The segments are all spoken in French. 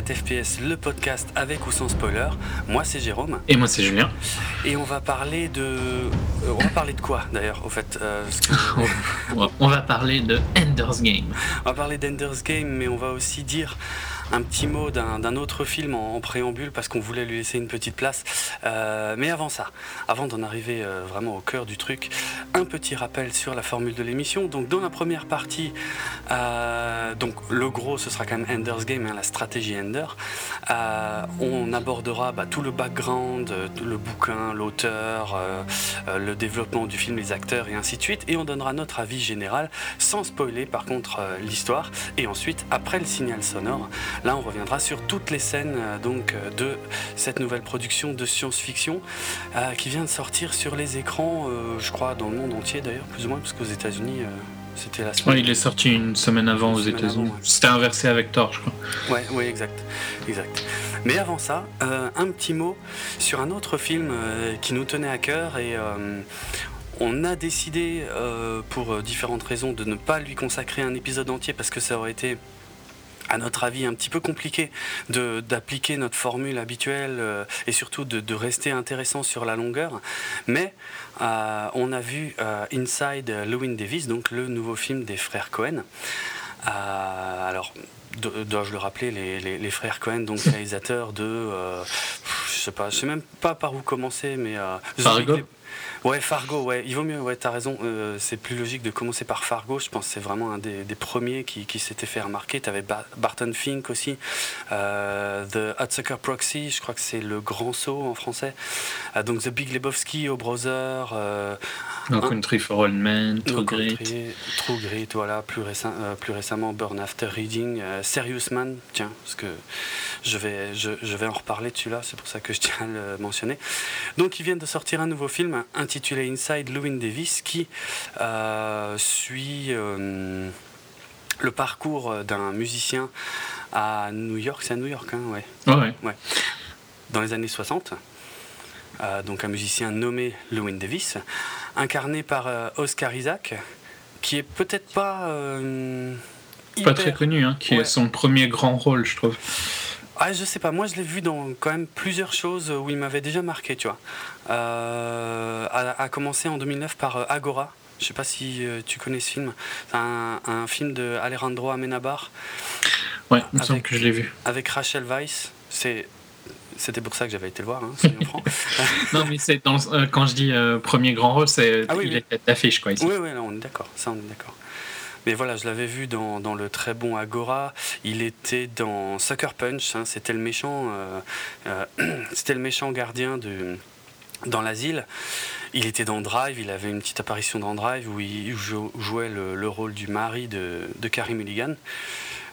4 FPS, le podcast avec ou sans spoiler. Moi c'est Jérôme. Et moi c'est Julien. Et on va parler de... Euh, on va parler de quoi d'ailleurs au fait. Euh, on va parler de Ender's Game. On va parler d'Ender's Game mais on va aussi dire un petit mot d'un autre film en, préambule parce qu'on voulait lui laisser une petite place. Euh, mais avant ça, avant d'en arriver euh, vraiment au cœur du truc, un petit rappel sur la formule de l'émission. Donc dans la première partie, euh, donc le gros ce sera quand même Ender's Game, hein, la stratégie Ender. on abordera bah, tout le background, le bouquin, l'auteur, le développement du film, les acteurs et ainsi de suite. Et on donnera notre avis général sans spoiler par contre l'histoire. Et ensuite, après le signal sonore, Là, on reviendra sur toutes les scènes euh, donc, euh, de cette nouvelle production de science-fiction euh, qui vient de sortir sur les écrans, je crois, dans le monde entier d'ailleurs, plus ou moins, parce qu'aux États-Unis. c'était la semaine. Il est sorti une semaine avant aux États-Unis. C'était inversé avec Thor, je crois. Ouais, oui, exact, exact. Mais avant ça, un petit mot sur un autre film qui nous tenait à cœur et on a décidé, pour différentes raisons, de ne pas lui consacrer un épisode entier parce que ça aurait été à notre avis, un petit peu compliqué d'appliquer notre formule habituelle euh, et surtout de, rester intéressant sur la longueur. Mais euh, on a vu euh, Inside Lewin Davis, donc le nouveau film des frères Cohen. alors, dois-je le rappeler, les, frères Cohen, donc réalisateurs de, je sais pas, je sais même pas par où commencer, mais Ouais, Fargo, ouais, il vaut mieux, ouais, t'as raison. Euh, c'est plus logique de commencer par Fargo. Je pense que c'est vraiment un des, premiers qui, qui s'était fait remarquer. T'avais Barton Fink aussi, euh, The Hudsucker Proxy, je crois que c'est le grand saut en français. Euh, donc The Big Lebowski, au Brother. No Country for All Men, True Grit. True Grit, voilà. Plus, plus récemment, Burn After Reading, Serious Man, tiens, parce que je vais, je, je vais en reparler de celui-là, c'est pour ça que je tiens à le mentionner. Donc, ils viennent de sortir un nouveau film intitulé Inside Lewin Davis qui euh, suit euh, le parcours d'un musicien à New York. C'est à New York, hein, ouais. ouais. ouais. Dans les années 60. Euh, donc un musicien nommé Lewin Davis, incarné par Oscar Isaac, qui est peut-être pas. Pas très connu, hein, qui est son premier grand rôle, je trouve. Ah, je sais pas, moi je l'ai vu dans quand même plusieurs choses où il m'avait déjà marqué, tu vois. Euh, a, commencé en 2009 par euh, Agora. Je sais pas si euh, tu connais ce film. C'est un, film de Alejandro Amenabar. Ouais, il me semble que je l'ai vu. Avec Rachel Weisz. C'est c'était pour ça que j'avais été le voir, hein, non, mais c'est quand je dis premier grand rôle, c'est ah il est d'affiche quoi ici. Oui, oui, on est d'accord. Ça, on est d'accord. Mais voilà, je l'avais vu dans, dans, le très bon Agora. Il était dans Sucker Punch. Hein, c'était le méchant, euh, c'était le méchant gardien de, dans l'asile. Il était dans Drive. Il avait une petite apparition dans Drive où il jouait le, rôle du mari de, de Carrie Mulligan.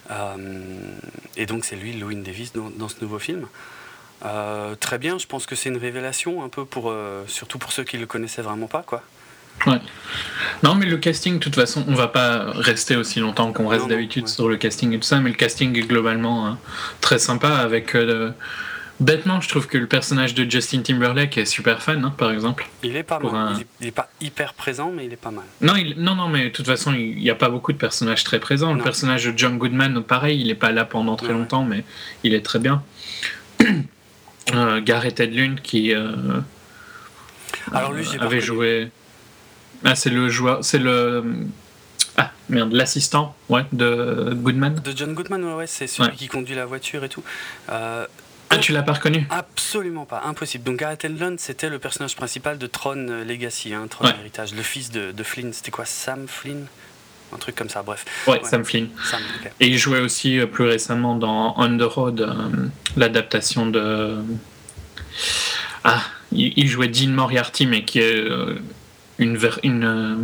Euh, et donc c'est lui, Louis Davis, dans, dans, ce nouveau film. très bien, je pense que c'est une révélation un peu pour, surtout pour ceux qui le connaissaient vraiment pas, quoi. Ouais. Non, mais le casting, de toute façon, on va pas rester aussi longtemps qu'on reste d'habitude sur le casting et tout ça, mais le casting est globalement hein, très sympa avec. Euh, bêtement, je trouve que le personnage de Justin Timberlake est super fun, hein, par exemple. Il est pas mal. Il, est, pas hyper présent, mais il est pas mal. Non, non, non, mais de toute façon, il n'y a pas beaucoup de personnages très présents. Le personnage de John Goodman, pareil, il est pas là pendant très longtemps, mais il est très bien. euh, Gareth Edlund, qui euh, Alors, lui, avait joué. Ah, c'est le joueur, c'est le ah merde, l'assistant, ouais, de Goodman. De John Goodman, ouais, c'est celui qui conduit la voiture et tout. Euh, ah, tu l'as pas reconnu Absolument pas, impossible. Donc Gareth Edlund, c'était le personnage principal de Tron Legacy, hein, Tron Héritage, le fils de, de Flynn. C'était quoi, Sam Flynn? Un truc comme ça, bref. Ouais, Sam Flynn. Et il jouait aussi euh, plus récemment dans On the Road, euh, l'adaptation de. Ah, il, jouait Dean Moriarty, mais qui est une, une, euh,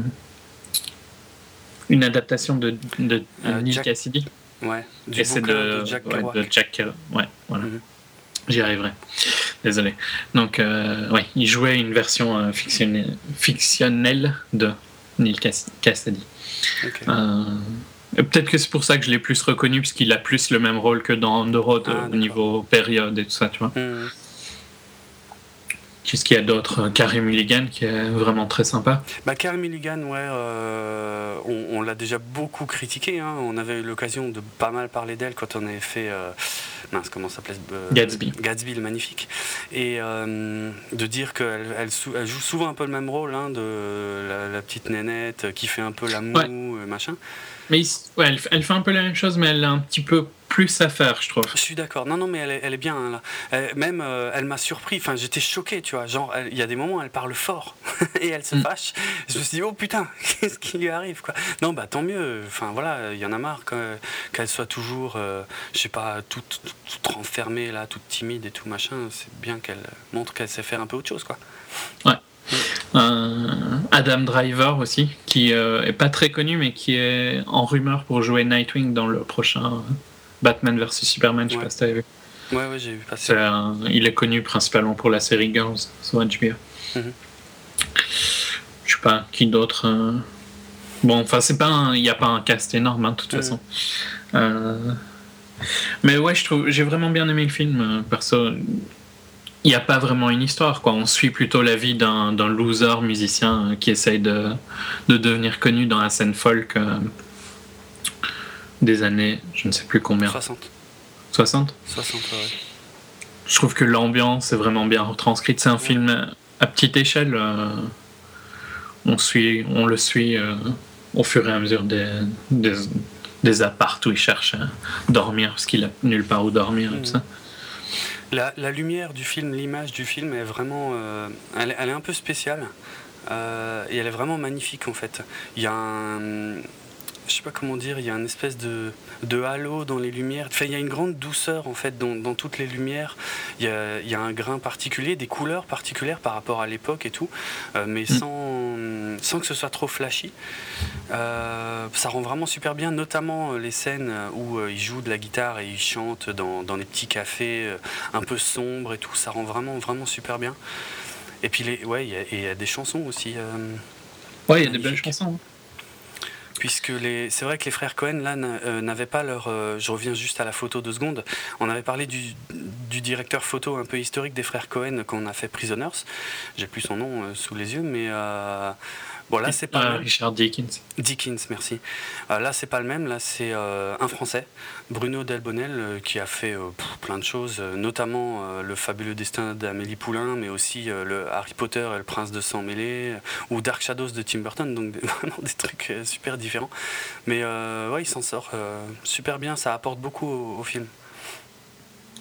une adaptation de, de, euh, Neil Cassidy. Ouais, Et c'est de, Jack de Jack Ouais, voilà. Mhm. J'y arriverai. Désolé. Donc, euh, ouais, il jouait une version euh, fictionnelle, fictionnelle de Neil Cassidy. Peut-être que c'est pour ça que je l'ai plus reconnu, parce qu'il a plus le même rôle que dans The Road ah, au niveau période et tout ça, tu vois. Mhm. Qu'est-ce qu'il y a d'autre? Carrie Mulligan qui est vraiment très sympa. Bah, Carrie Mulligan, ouais, euh, on, l'a déjà beaucoup critiqué. Hein. On avait eu l'occasion de pas mal parler d'elle quand on avait fait. Euh, mince, comment ça s'appelait Gatsby. Gatsby, le magnifique. Et de dire qu'elle elle, joue souvent un peu le même rôle hein, de la, petite nénette qui fait un peu l'amour, machin. Mais ouais, elle, elle, fait un peu la même chose, mais elle a un petit peu plus à faire, je trouve. Je suis d'accord. Non, non, mais elle est, elle est bien. Hein, là. même, euh, elle m'a surpris. Enfin, j'étais choqué, tu vois. Genre, il y a des moments où elle parle fort et elle se mm. fâche. Je me suis dit, oh putain, qu'est-ce qui lui arrive, quoi. Non, bah tant mieux. Enfin, voilà, il y en a marre qu'elle soit toujours, euh, je sais pas, toute, toute, renfermée, là, toute timide et tout, machin. C'est bien qu'elle montre qu'elle sait faire un peu autre chose, quoi. Ouais. Adam Driver aussi, qui euh, est pas très connu, mais qui est en rumeur pour jouer Nightwing dans le prochain Batman vs Superman. Je sais pas si t'avais vu. Ouais, ouais, j'ai vu passer. il est connu principalement pour la série Girls sur HBO. Mhm. Je sais pas, qui d'autre. Euh, bon, enfin, c'est pas il n'y a pas un cast énorme, hein, de toute mhm. façon. Euh, mais ouais, je trouve, j'ai vraiment bien aimé le film. Perso, il n'y a pas vraiment une histoire. Quoi. On suit plutôt la vie d'un, loser musicien qui essaye de, de, devenir connu dans la scène folk euh, des années, je ne sais plus combien. 60. 60 60, ouais. Je trouve que l'ambiance est vraiment bien retranscrite. C'est un film à petite échelle. Euh, on, suit, on le suit euh, au fur et à mesure des, des, des apparts où il cherche à dormir parce qu'il a nulle part où dormir. Et tout ça. La, lumière du film, l'image du film est vraiment. Euh, elle, est un peu spéciale. Euh, et elle est vraiment magnifique en fait. Il y a un je sais pas comment dire, il y a une espèce de, de halo dans les lumières. Enfin, il y a une grande douceur en fait dans, dans toutes les lumières. Il y, a, il y, a, un grain particulier, des couleurs particulières par rapport à l'époque et tout, euh, mais mm. sans, sans que ce soit trop flashy. Euh, ça rend vraiment super bien, notamment euh, les scènes où il joue de la guitare et il chante dans, dans les petits cafés un peu sombres et tout. Ça rend vraiment vraiment super bien. Et puis les, ouais, il y, a, des chansons aussi. ouais, il y a des belles chansons. Hein puisque c'est vrai que les frères Cohen là euh, n'avaient pas leur. Euh, je reviens juste à la photo deux secondes. On avait parlé du, du, directeur photo un peu historique des frères Cohen quand on a fait Prisoners. J'ai plus son nom euh, sous les yeux, mais Bon, là, c'est pas. Richard Dickens. Dickens, merci. Euh, là, c'est pas le même. Là, c'est euh, un Français, Bruno Delbonnel, euh, qui a fait plein de choses, notamment le fabuleux destin d'Amélie Poulain, mais aussi le Harry Potter et le prince de sang mêlé, ou Dark Shadows de Tim Burton, donc vraiment des trucs super différents. Mais ouais, il s'en sort super bien. Ça apporte beaucoup au, film.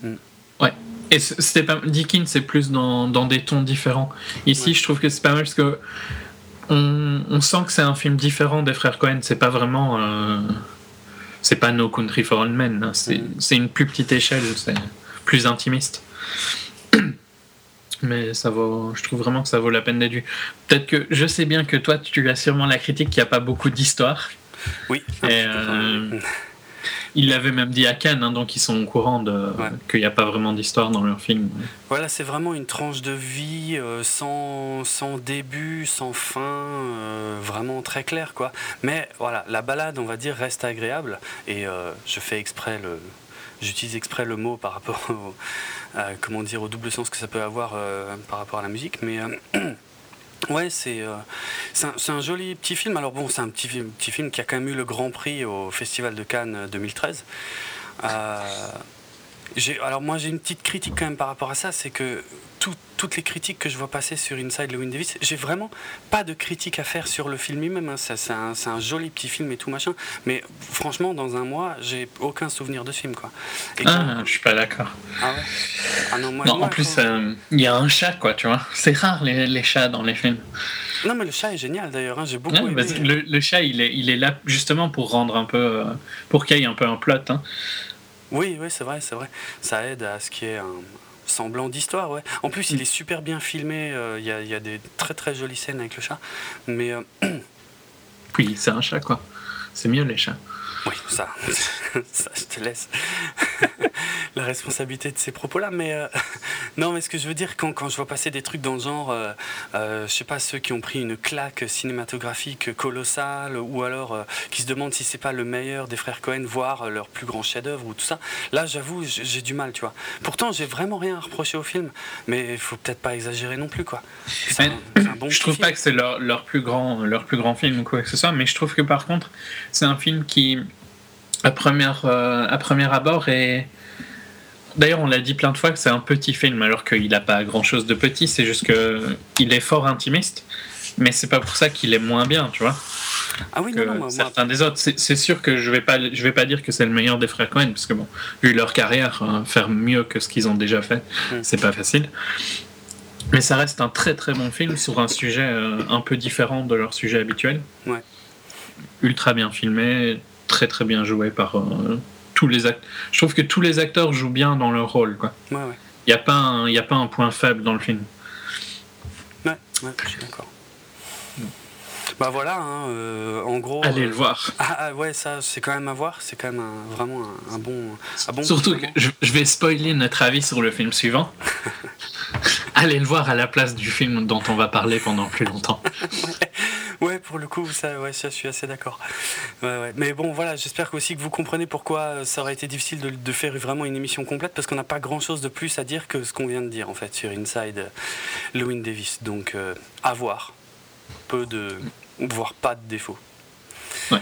Mm. Ouais. Et c'était pas Dickens, c'est plus dans, dans, des tons différents. Ici, je trouve que c'est pas mal parce que on, sent que c'est un film différent des frères Cohen. C'est pas vraiment. Euh, c'est pas No Country for Old Men. Hein. Mm. C'est une plus petite échelle, c'est plus intimiste. Mais ça vaut, je trouve vraiment que ça vaut la peine d'être vu. Peut-être que je sais bien que toi, tu as sûrement la critique qu'il n'y a pas beaucoup d'histoire. Oui. Et, ils l'avaient même dit à Cannes, hein, donc ils sont au courant de, qu'il n'y a pas vraiment d'histoire dans leur film. Voilà, c'est vraiment une tranche de vie euh, sans, sans, début, sans fin, euh, vraiment très clair quoi. Mais voilà, la balade, on va dire, reste agréable et euh, je fais exprès le, j'utilise exprès le mot par rapport au, comment dire, au double sens que ça peut avoir par rapport à la musique, mais Ouais, euh, c'est un, un, joli petit film. Alors bon, c'est un petit, petit film qui a quand même eu le Grand Prix au Festival de Cannes 2013. Euh, alors moi j'ai une petite critique quand même par rapport à ça, c'est que toutes les critiques que je vois passer sur Inside Llewyn Davis, j'ai vraiment pas de critique à faire sur le film lui-même. Hein. C'est un, joli petit film et tout machin, mais franchement dans un mois j'ai aucun souvenir de ce film quoi. ah, je suis pas d'accord. Ah ouais? Ah non, moi, en plus euh, il y a un chat quoi, tu vois. C'est rare les, les, chats dans les films. Non mais le chat est génial d'ailleurs, hein. j'ai beaucoup aimé. le, le, chat il est, il est là justement pour rendre un peu, euh, pour qu'il y ait un peu un plot. Hein. Oui, oui, c'est vrai, c'est vrai. Ça aide à ce qu'il y ait un semblant d'histoire, ouais. En plus, il est super bien filmé. Euh, il y, a, des très très jolies scènes avec le chat. Mais. Euh, oui, c'est un chat, quoi. C'est mieux les chats. Oui, ça, ça je te laisse. la responsabilité de ces propos-là. Mais euh, non, mais ce que je veux dire, quand, quand je vois passer des trucs dans le genre, euh, euh, je sais pas, ceux qui ont pris une claque cinématographique colossale, ou alors qui se demandent si c'est pas le meilleur des frères Cohen, voire leur plus grand chef-d'œuvre ou tout ça, là, j'avoue, j'ai du mal, tu vois. Pourtant, j'ai vraiment rien à reprocher au film, mais il faut peut-être pas exagérer non plus, quoi. je trouve pas que c'est leur, leur, plus grand, leur plus grand film ou quoi que ce soit, mais je trouve que par contre, c'est un film qui à, première, euh, à premier abord et D'ailleurs, on l'a dit plein de fois que c'est un petit film, alors qu'il n'a pas grand-chose de petit. C'est juste qu'il est fort intimiste, mais c'est pas pour ça qu'il est moins bien, tu vois. Ah oui, non, non, certains des autres. C'est sûr que je vais pas, je vais pas dire que c'est le meilleur des frères Cohen, parce que bon, vu leur carrière, hein, faire mieux que ce qu'ils ont déjà fait, mm. c'est pas facile. Mais ça reste un très très bon film sur un sujet euh, un peu différent de leur sujet habituel. Ouais. Ultra bien filmé, très très bien joué par euh, tous les acteurs. Je trouve que tous les acteurs jouent bien dans leur rôle. Quoi. Ouais, ouais. Il n'y a, pas un, y a pas un point faible dans le film. Ouais, ouais je suis d'accord. Bah voilà, hein, euh, en gros. Allez le voir. Ah, ah, ouais, ça, c'est quand même à voir. C'est quand même vraiment un, bon, un bon. Surtout que je, je, vais spoiler notre avis sur le film suivant. Allez le voir à la place du film dont on va parler pendant plus longtemps. ouais, pour le coup, ça, ouais, ça, je suis assez d'accord. Mais bon, voilà, j'espère aussi que vous comprenez pourquoi ça aurait été difficile de, faire vraiment une émission complète parce qu'on n'a pas grand chose de plus à dire que ce qu'on vient de dire en fait sur Inside euh, Lewin Davis. Donc, euh, à voir. Peu de. voire pas de défauts. Ouais,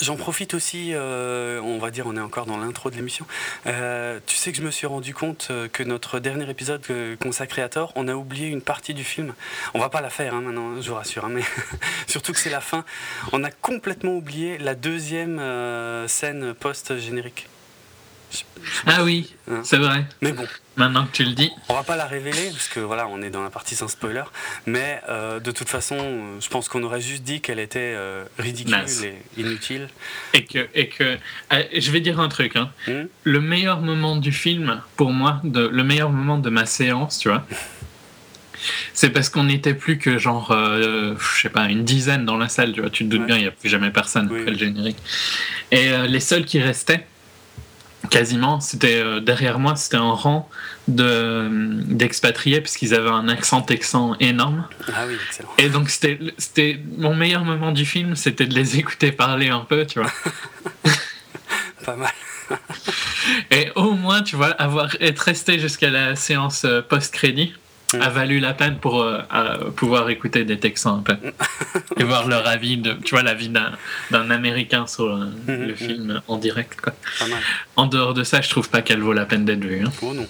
J'en profite aussi, euh, on va dire, on est encore dans l'intro de l'émission. Euh, tu sais que je me suis rendu compte euh, que notre dernier épisode consacré à Thor, on a oublié une partie du film. On va pas la faire hein, maintenant, je vous rassure, hein, mais surtout que c'est la fin. On a complètement oublié la deuxième scène post-générique. Ah oui, hein. c'est vrai. Mais bon. Maintenant que tu le dis. On va pas la révéler, parce que voilà, on est dans la partie sans spoiler. Mais euh, de toute façon, je pense qu'on aurait juste dit qu'elle était euh, ridicule et inutile. Et que. Et que euh, je vais dire un truc. Hein. Hmm? Le meilleur moment du film, pour moi, de, le meilleur moment de ma séance, tu vois. C'est parce qu'on n'était plus que genre, je sais pas, une dizaine dans la salle, tu vois. Tu te doutes bien, il n'y a plus jamais personne après le générique. Et les seuls qui restaient, quasiment. C'était euh, derrière moi, c'était un rang de d'expatriés puisqu'ils avaient un accent texan énorme. Ah oui, excellent. Et donc c'était c'était mon meilleur moment du film, c'était de les écouter parler un peu, tu vois. Pas mal. Et au moins, tu vois, avoir être resté jusqu'à la séance euh, post-crédit a valu la peine pour euh, pouvoir écouter des Texans un peu et voir leur avis, de, tu vois, l'avis d'un Américain sur euh, mhm, le mhm. film en direct. Quoi. En dehors de ça, je trouve pas qu'elle vaut la peine d'être vue. Hein. Oh non.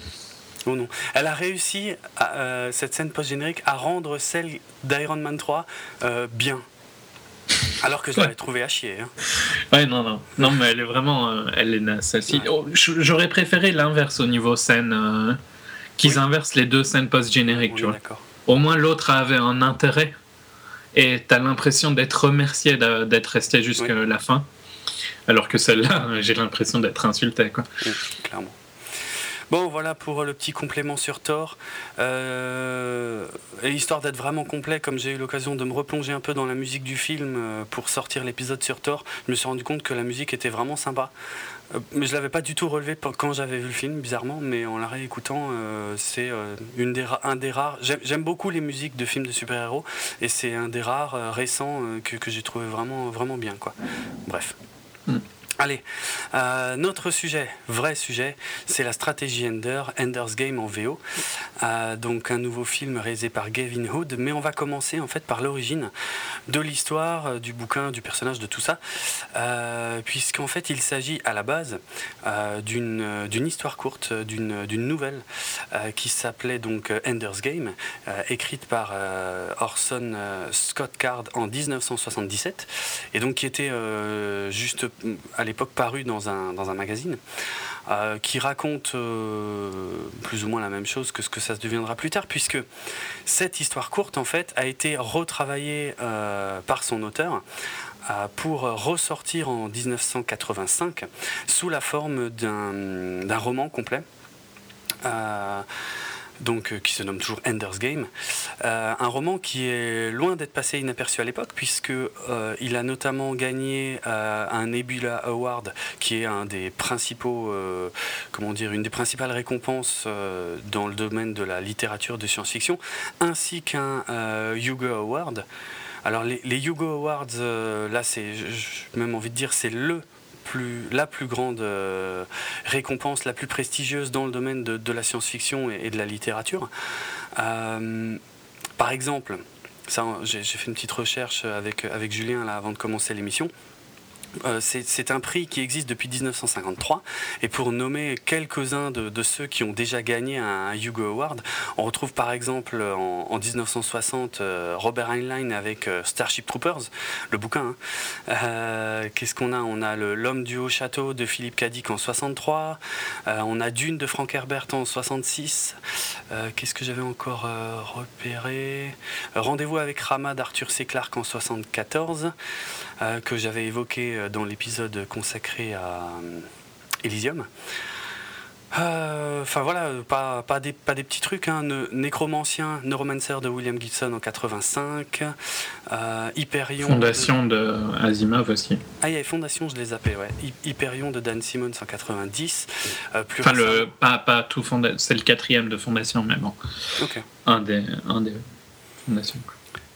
Oh non. Elle a réussi, euh, cette scène post-générique, à rendre celle d'Iron Man 3 bien. Alors que je l'avais trouvée à chier. Hein. Ouais, non, non. Non, mais elle est vraiment. elle est nasse. Oh, j'aurais préféré l'inverse au niveau scène qu'ils inversent les deux scènes post-génériques, tu vois. Au moins l'autre avait un intérêt et t'as l'impression d'être remercié d'être resté jusqu'à la fin, alors que celle-là, j'ai l'impression d'être insulté, quoi. clairement. Bon, voilà pour le petit complément sur Thor. Euh, et histoire d'être vraiment complet, comme j'ai eu l'occasion de me replonger un peu dans la musique du film euh, pour sortir l'épisode sur Thor, je me suis rendu compte que la musique était vraiment sympa. Euh, mais je l'avais pas du tout relevé quand j'avais vu le film, bizarrement, mais en la réécoutant, c'est une des un des rares. J'aime beaucoup les musiques de films de super-héros, et c'est un des rares récents que, que j'ai trouvé vraiment, vraiment bien. Quoi. Bref. Hmm. Allez, euh, notre sujet, vrai sujet, c'est la stratégie Ender, Ender's Game en VO. Euh, donc un nouveau film réalisé par Gavin Hood, mais on va commencer en fait par l'origine de l'histoire, euh, du bouquin, du personnage, de tout ça, puisqu'en fait il s'agit à la base d'une histoire courte, d'une nouvelle qui s'appelait donc Ender's Game, écrite par Orson Scott Card en 1977, et donc qui était juste à l'époque paru dans un, dans un magazine, euh, qui raconte euh, plus ou moins la même chose que ce que ça se deviendra plus tard, puisque cette histoire courte, en fait, a été retravaillée euh, par son auteur pour ressortir en 1985 sous la forme d'un roman complet. Donc qui se nomme toujours Ender's Game. un roman qui est loin d'être passé inaperçu à l'époque, puisque il a notamment gagné un Nebula Award, qui est un des principaux, comment dire, une des principales récompenses dans le domaine de la littérature de science-fiction, ainsi qu'un Hugo Award. Alors les, Hugo Awards, là c'est, même envie de dire, c'est le la plus grande euh, récompense, la plus prestigieuse dans le domaine de, la science-fiction et, de la littérature. Euh, par exemple, j'ai, fait une petite recherche avec, avec Julien là, avant de commencer l'émission. Euh, c'est un prix qui existe depuis 1953. Et pour nommer quelques-uns de, ceux qui ont déjà gagné un, Hugo Award, on retrouve par exemple en, 1960 euh, Robert Heinlein avec euh, Starship Troopers, le bouquin. Hein. Qu'est-ce qu'on a? On a L'homme du haut château de Philippe Cadic en 63. on a Dune de Frank Herbert en 66. Qu'est-ce que j'avais encore repéré? Rendez-vous avec Rama d'Arthur C. Clarke en 74, que j'avais évoqué dans l'épisode consacré à euh, Elysium. Euh, enfin voilà, pas, pas, des, pas des petits trucs. Hein. Nécromancien, Neuromancer de William Gibson en 85. Euh, Hyperion. Fondation de... Asimov aussi. Ah, il y a Fondation, je les appelle, ouais. Hyperion de Dan Simmons en 90. plus enfin, le, pas, pas tout Fondation, c'est le quatrième de Fondation, mais bon. Ok. Un des, un des Fondations.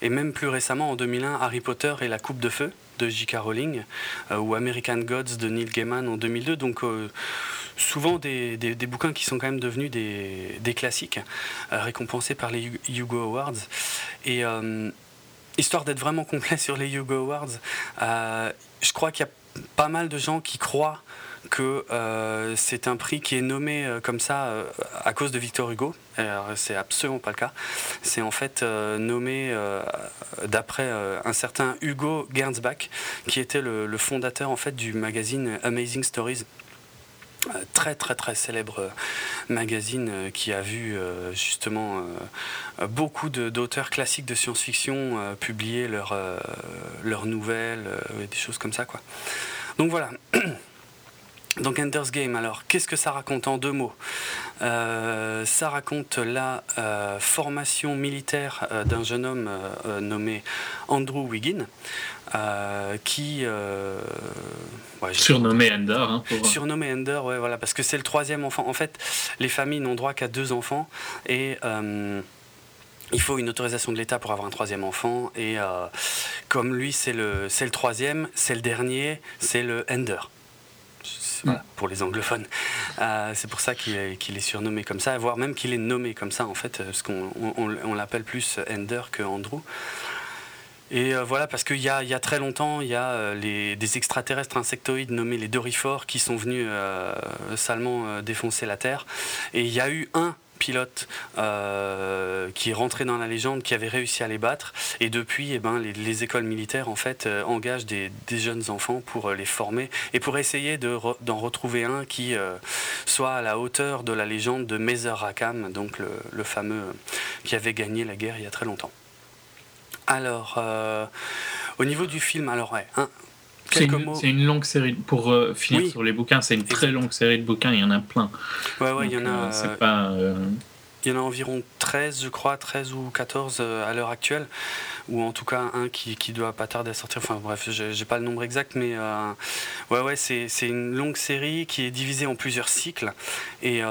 Et même plus récemment, en 2001, Harry Potter et la Coupe de Feu de J.K. Rowling euh, ou American Gods de Neil Gaiman en 2002. Donc euh, souvent des, des, bouquins qui sont quand même devenus des, des classiques, euh, récompensés par les Hugo Awards. Et histoire d'être vraiment complet sur les Hugo Awards, je crois qu'il y a pas mal de gens qui croient que euh, c'est un prix qui est nommé euh, comme ça euh, à cause de Victor Hugo. C'est absolument pas le cas. C'est en fait nommé d'après un certain Hugo Gernsback, qui était le, fondateur en fait du magazine Amazing Stories très très très célèbre magazine qui a vu justement beaucoup d'auteurs classiques de science-fiction publier leurs leurs nouvelles, des choses comme ça quoi. Donc voilà. Donc Ender's Game, alors qu'est-ce que ça raconte en deux mots euh, Ça raconte la euh, formation militaire euh, d'un jeune homme nommé Andrew Wiggin, qui... surnommé Ender. Hein, Surnommé Ender, ouais, voilà, parce que c'est le troisième enfant. En fait, les familles n'ont droit qu'à deux enfants et il faut une autorisation de l'État pour avoir un troisième enfant. Et comme lui, c'est le, le troisième, c'est le dernier, c'est le Ender pour les anglophones. Euh, c'est pour ça qu'il est, surnommé comme ça, voire même qu'il est nommé comme ça en fait, parce qu'on on, l'appelle plus Ender que Andrew. Et euh, voilà, parce qu'il y, y a, très longtemps, il y a euh, les, des extraterrestres insectoïdes nommés les Dorifores qui sont venus salement défoncer la Terre. Et il y a eu un pilote euh, qui est dans la légende, qui avait réussi à les battre. Et depuis, eh ben, les, écoles militaires en fait euh, engagent des, jeunes enfants pour euh, les former et pour essayer d'en retrouver un qui soit à la hauteur de la légende de Mezer Rakam, donc le, fameux qui avait gagné la guerre il y a très longtemps. Alors, au niveau du film, alors ouais, c'est une, longue série. Pour euh, finir sur les bouquins, c'est une très longue série de bouquins, il y en a plein. Ouais, ouais, il y en a. Euh, pas. Euh, il y en a environ 13, je crois, 13 ou 14 à l'heure actuelle, ou en tout cas un qui, qui doit pas tarder à sortir. Enfin bref, j'ai pas le nombre exact, mais ouais, ouais, c'est une longue série qui est divisée en plusieurs cycles. Et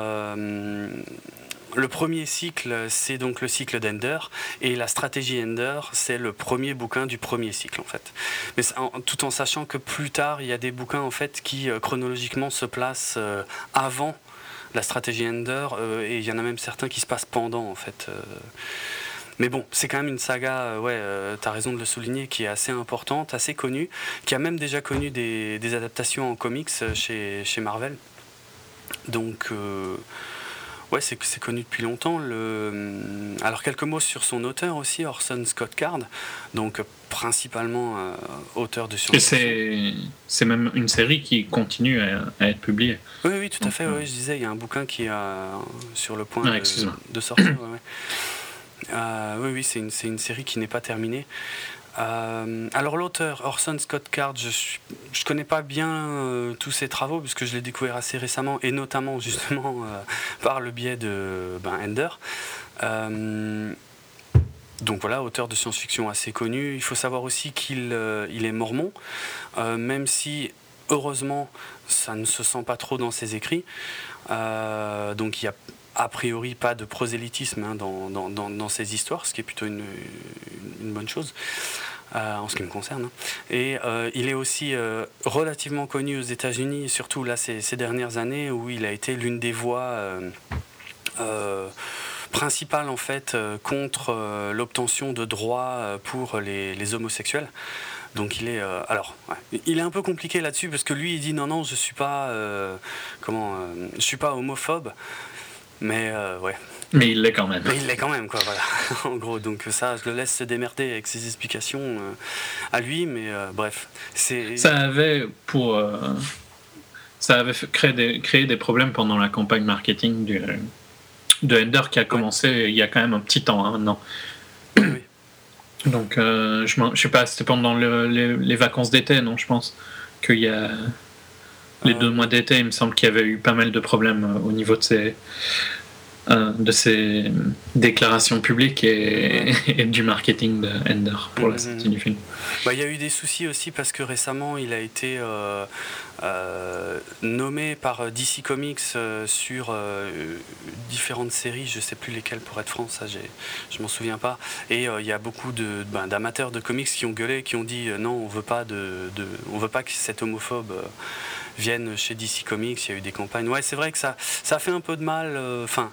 le premier cycle, c'est donc le cycle d'Ender, et la stratégie Ender, c'est le premier bouquin du premier cycle en fait. Mais tout en sachant que plus tard, il y a des bouquins en fait qui euh, chronologiquement se placent euh, avant la stratégie Ender, euh, et il y en a même certains qui se passent pendant en fait. Mais bon, c'est quand même une saga, ouais, tu as raison de le souligner, qui est assez importante, assez connue, qui a même déjà connu des, adaptations en comics chez, chez Marvel. Donc, Ouais, c'est connu depuis longtemps. Le... Alors, quelques mots sur son auteur aussi, Orson Scott Card, donc principalement euh, auteur de science-fiction. C'est même une série qui continue à, être publiée. Oui, oui, tout à fait. Euh, je disais, il y a un bouquin qui est euh, sur le point ah, de, de, sortir. oui, oui, c'est une, une, série qui n'est pas terminée. Alors l'auteur Orson Scott Card, je je connais pas bien tous ses travaux puisque je l'ai découvert assez récemment et notamment justement par le biais de ben, Ender. donc voilà, auteur de science-fiction assez connu. Il faut savoir aussi qu'il il est mormon, même si heureusement ça ne se sent pas trop dans ses écrits. donc il y a a priori pas de prosélytisme hein, dans, ces histoires, ce qui est plutôt une, bonne chose. Euh, en ce qui me concerne. Hein. Et euh, il est aussi euh, relativement connu aux États-Unis, surtout là ces, dernières années, où il a été l'une des voix principales en fait contre l'obtention de droits pour les, les homosexuels. Donc il est alors il est un peu compliqué là-dessus parce que lui il dit non non je suis pas comment je suis pas homophobe mais euh, ouais. Mais il l'est quand même. Mais il l'est quand même, quoi, voilà. en gros, donc ça, je le laisse se démerder avec ses explications euh, à lui, mais euh, bref. Ça avait pour. ça avait créé des, créé des problèmes pendant la campagne marketing du, de Ender qui a commencé il y a quand même un petit temps, hein, maintenant. Oui. Donc, je, je sais pas, c'était pendant les, les, vacances d'été, non, je pense, qu'il y a les deux mois d'été, il me semble qu'il y avait eu pas mal de problèmes euh, au niveau de ces, euh, de ces déclarations publiques et, du marketing de Ender pour la mhm. sortie du film. Bah, il y a eu des soucis aussi parce que récemment il a été euh, nommé par DC Comics sur différentes séries, je sais plus lesquelles pour être franc, ça je m'en souviens pas. Et il y a beaucoup ben, d'amateurs de, comics qui ont gueulé, qui ont dit non, on veut pas de, de on veut pas que cet homophobe viennent chez DC Comics, il y a eu des campagnes. Ouais, c'est vrai que ça, fait un peu de mal. Euh, enfin,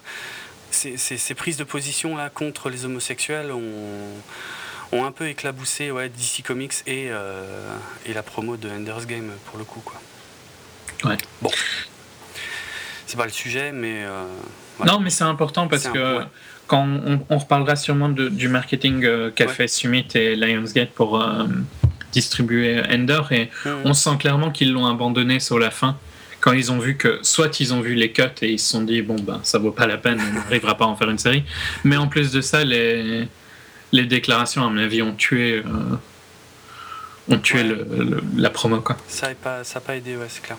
ces, prises de position là contre les homosexuels ont, un peu éclaboussé DC Comics et, euh, la promo de Ender's Game pour le coup. Ouais. Bon. C'est pas le sujet, mais. Euh, non, mais c'est important parce que. Quand on, reparlera sûrement du marketing qu'a fait Summit et Lionsgate pour, distribuer Ender et on sent clairement qu'ils l'ont abandonné sur la fin quand ils ont vu que soit ils ont vu les cuts et ils se sont dit bon ben ça vaut pas la peine on n'arrivera pas à en faire une série mais en plus de ça les les déclarations à mon avis ont tué euh, ont tué le, la promo quoi ça n'a pas ça pas aidé ouais c'est clair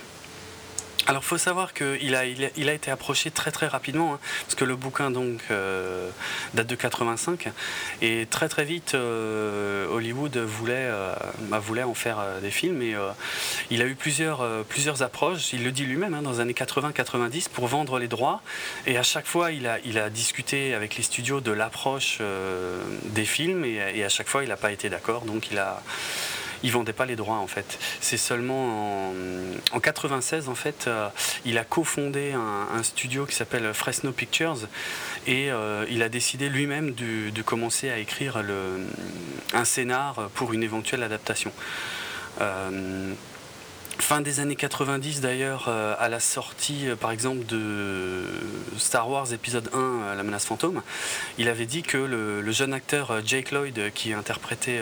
alors, faut savoir qu'il a, il a, été approché très très rapidement, hein, parce que le bouquin donc euh, date de 85, et très très vite euh, Hollywood voulait, euh, bah, voulait en faire des films, et il a eu plusieurs, plusieurs approches. Il le dit lui-même hein, dans les années 80-90 pour vendre les droits, et à chaque fois il a, il a discuté avec les studios de l'approche des films, et, et, à chaque fois il n'a pas été d'accord, donc il a il vendait pas les droits en fait. C'est seulement en, 96 en fait, euh, il a cofondé un, studio qui s'appelle Fresno Pictures et euh, il a décidé lui-même de, commencer à écrire un scénar pour une éventuelle adaptation. Euh, fin des années 90 d'ailleurs, euh, à la sortie euh, par exemple de Star Wars épisode 1, euh, La menace fantôme, il avait dit que le, jeune acteur Jake Lloyd qui interprétait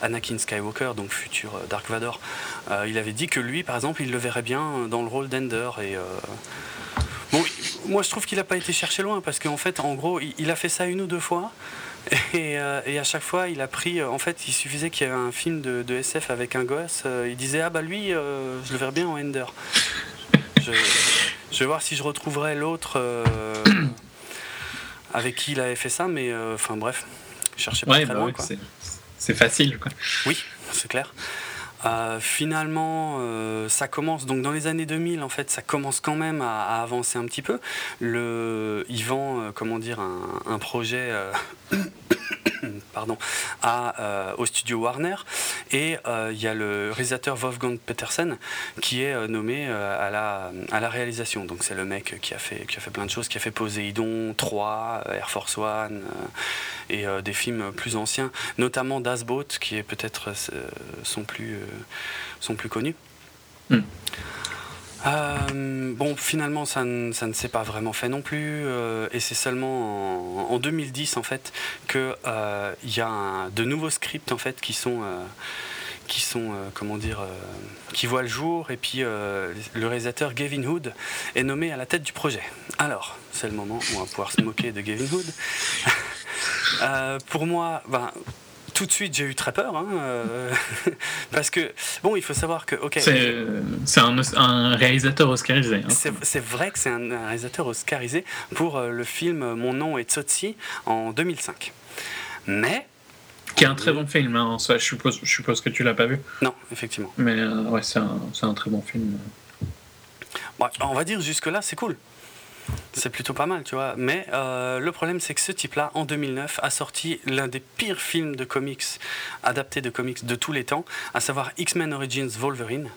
Anakin Skywalker, donc futur Dark Vador, il avait dit que lui par exemple il le verrait bien dans le rôle d'Ender moi je trouve qu'il n'a pas été cherché loin parce qu'en fait en gros il a fait ça une ou deux fois euh, et, à chaque fois, il a pris. Euh, en fait, il suffisait qu'il y ait un film de, SF avec un gosse. Euh, il disait Ah bah lui, je le verrai bien en Ender. Je, vais voir si je retrouverai l'autre avec qui il avait fait ça, mais enfin bref, je cherchais pas très bah loin. C'est facile, quoi. Oui, c'est clair. Euh, finalement, euh, ça commence donc dans les années 2000 en fait, ça commence quand même à, avancer un petit peu. Ils vend, euh, comment dire, un, projet. pardon, au studio Warner. Et il y a le réalisateur Wolfgang Petersen qui est nommé à, la, à la réalisation. Donc c'est le mec qui a, fait, qui a fait plein de choses, qui a fait Poséidon, 3, Air Force One et des films plus anciens, notamment Das Boat qui est peut-être son plus sont plus connus. Hmm. Euh, bon, finalement, ça ne, ça ne s'est pas vraiment fait non plus, euh, et c'est seulement en, 2010 en fait que euh, il y a de nouveaux scripts en fait qui sont qui sont comment dire qui voient le jour, et puis le réalisateur Gavin Hood est nommé à la tête du projet. Alors, c'est le moment où on va pouvoir se moquer de Gavin Hood. pour moi, ben, tout de suite, j'ai eu très peur. Hein, parce que, bon, il faut savoir que. ok c'est un, un, réalisateur oscarisé. Hein. C'est vrai que c'est un, réalisateur oscarisé pour le film Mon nom est Tsotsi en 2005. Mais. Qui est un très bon film, hein, je, suppose, je suppose que tu l'as pas vu. Non, effectivement. Mais ouais, c'est un, un, très bon film. on va dire jusque-là, c'est cool. C'est plutôt pas mal, tu vois. Mais euh, le problème, c'est que ce type-là, en 2009, a sorti l'un des pires films de comics, adaptés de comics de tous les temps, à savoir X-Men Origins Wolverine,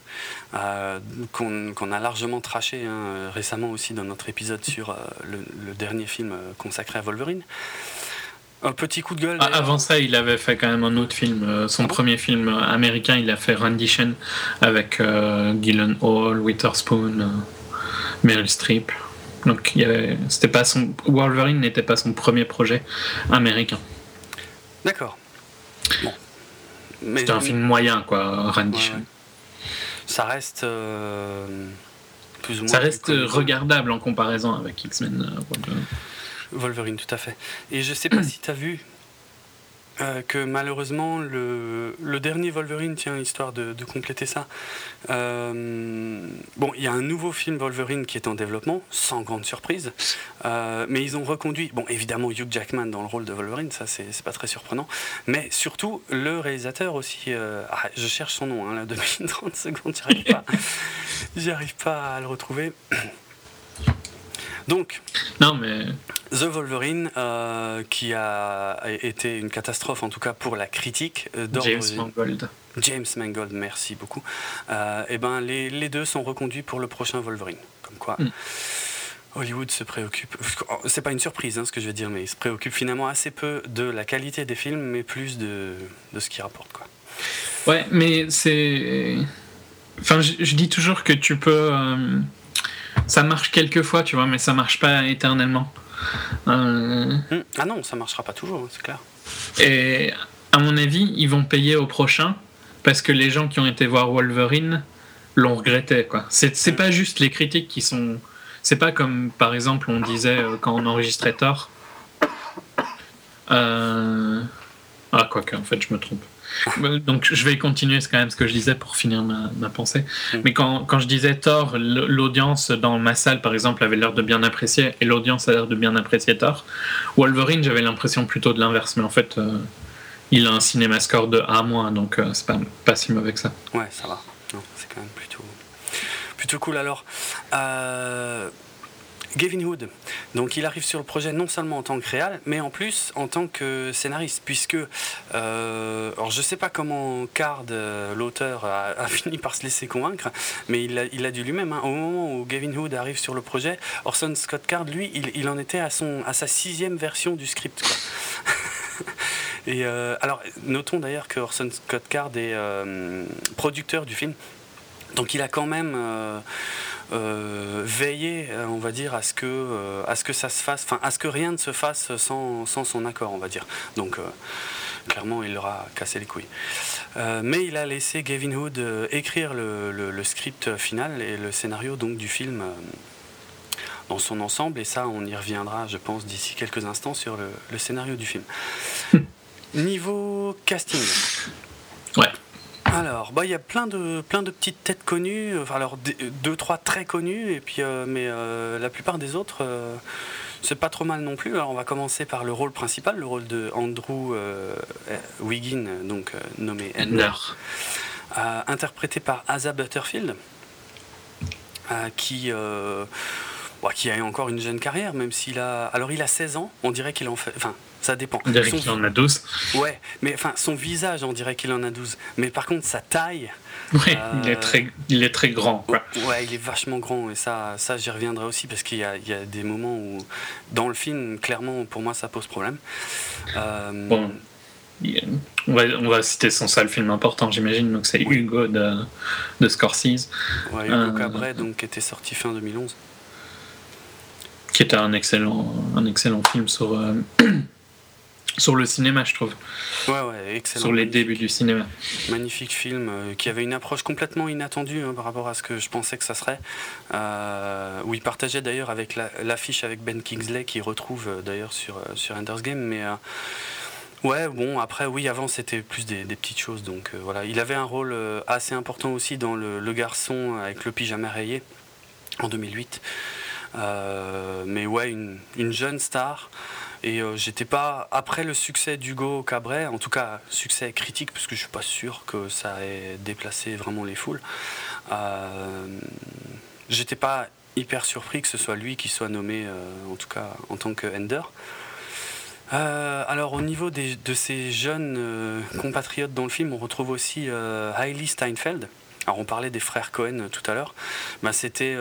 euh, qu'on a largement traché hein, récemment aussi dans notre épisode sur euh, le, dernier film consacré à Wolverine. Un petit coup de gueule. Ah, avant ça, il avait fait quand même un autre film. son ah premier film américain, il a fait Rendition avec Gillen Hall, Witherspoon, Meryl Streep. Donc c'était pas son Wolverine n'était pas son premier projet américain. D'accord. Bon. C'était un film moyen quoi, Rendition. Ça reste euh, plus ou moins. Ça reste regardable en comparaison avec X-Men. Euh, Wolverine, tout à fait. Et je sais pas si tu as vu euh, que malheureusement le, dernier Wolverine, tiens, histoire de, compléter ça, euh, bon, il y a un nouveau film Wolverine qui est en développement, sans grande surprise, euh, mais ils ont reconduit, bon, évidemment Hugh Jackman dans le rôle de Wolverine, ça c'est pas très surprenant, mais surtout le réalisateur aussi, ah, je cherche son nom, hein, là, depuis 30 secondes, pas à le retrouver. Donc, non, mais... The Wolverine, euh, qui a été une catastrophe en tout cas pour la critique. Euh, James Mangold. James Mangold, merci beaucoup. Euh, et ben, les, les, deux sont reconduits pour le prochain Wolverine. Comme quoi. Hmm. Hollywood se préoccupe, c'est pas une surprise hein, ce que je veux dire, mais il se préoccupe finalement assez peu de la qualité des films, mais plus de, de ce qu'ils rapportent. Quoi. Ouais, mais c'est. Enfin, je, je, dis toujours que tu peux ça marche quelquefois, tu vois, mais ça marche pas éternellement. Euh, hmm. Ah non, ça marchera pas toujours, hein, c'est clair. Et à mon avis, ils vont payer au prochain parce que les gens qui ont été voir Wolverine l'ont regretté, quoi. C'est pas juste les critiques qui sont. C'est pas comme, par exemple, on disait euh, quand on enregistrait Thor. Euh... Ah, quoi que, en fait, je me trompe. Donc je vais continuer quand même ce que je disais pour finir ma, pensée. Mm. Mais quand, quand, je disais Thor, l'audience dans ma salle par exemple avait l'air de bien apprécier et l'audience a l'air de bien apprécier Thor. Wolverine, j'avais l'impression plutôt de l'inverse, mais en fait euh, il a un cinéma score de A-, donc euh, c'est pas, pas si mauvais que ça. Ouais, ça va. C'est quand même plutôt, plutôt cool. Alors, euh, Gavin Hood. Donc il arrive sur le projet non seulement en tant que réal, mais en plus en tant que scénariste, puisque euh, alors je sais pas comment Card, euh, l'auteur, a, fini par se laisser convaincre, mais il a, dit lui-même. Hein, au moment où Gavin Hood arrive sur le projet, Orson Scott Card, lui, il, en était à son à sa sixième version du script. Et euh, alors notons d'ailleurs que Orson Scott Card est producteur du film. Donc il a quand même euh, veiller, euh, on va dire, à ce que, euh, à ce que ça se fasse, enfin, à ce que rien ne se fasse sans, sans son accord, on va dire. Donc, clairement, il leur a cassé les couilles. mais il a laissé Gavin Hood écrire le, le, script final et le scénario donc du film dans son ensemble. Et ça, on y reviendra, je pense, d'ici quelques instants sur le, le scénario du film. Niveau casting. Ouais. Alors, bah, il y a plein de, plein de petites têtes connues, alors deux, trois très connues, et puis, euh, mais euh, la plupart des autres, euh, c'est pas trop mal non plus. Alors, on va commencer par le rôle principal, le rôle de Andrew Wiggin, donc nommé Ender, interprété par Asa Butterfield, qui qui a encore une jeune carrière, même s'il a. Alors il a 16 ans, on dirait qu'il en fait. Enfin, ça dépend. On dirait qu'il en a 12. Ouais, mais enfin, son visage, on dirait qu'il en a 12. Mais par contre, sa taille. Ouais, il, est euh, très, il est très grand. Quoi. Ouais, il est vachement grand. Et ça, ça j'y reviendrai aussi parce qu'il y, y, a des moments où, dans le film, clairement, pour moi, ça pose problème. Euh, bon. On va, on va, citer son seul film important, j'imagine. Donc, c'est Hugo de, de Scorsese. Ouais, Hugo euh, Cabret, donc, qui était sorti fin 2011 qui était un excellent, un excellent film sur, sur le cinéma, je trouve. Ouais, ouais, excellent. Sur les débuts du cinéma. Magnifique film euh, qui avait une approche complètement inattendue hein, par rapport à ce que je pensais que ça serait. Euh, où il partageait d'ailleurs avec l'affiche avec Ben Kingsley, qui retrouve d'ailleurs sur, sur Ender's Game. Mais Ouais, bon, après, oui, avant c'était plus des, petites choses. Donc voilà, il avait un rôle assez important aussi dans le, le garçon avec le pyjama rayé en 2008. mais ouais, une, une jeune star. Et euh, j'étais pas. Après le succès d'Hugo Cabret, en tout cas succès critique, parce que je suis pas sûr que ça ait déplacé vraiment les foules, euh, j'étais pas hyper surpris que ce soit lui qui soit nommé, euh, en tout cas en tant que Ender. alors au niveau de ces jeunes compatriotes dans le film, on retrouve aussi Hailey Steinfeld. Alors on parlait des frères Cohen tout à l'heure. Bah, C'était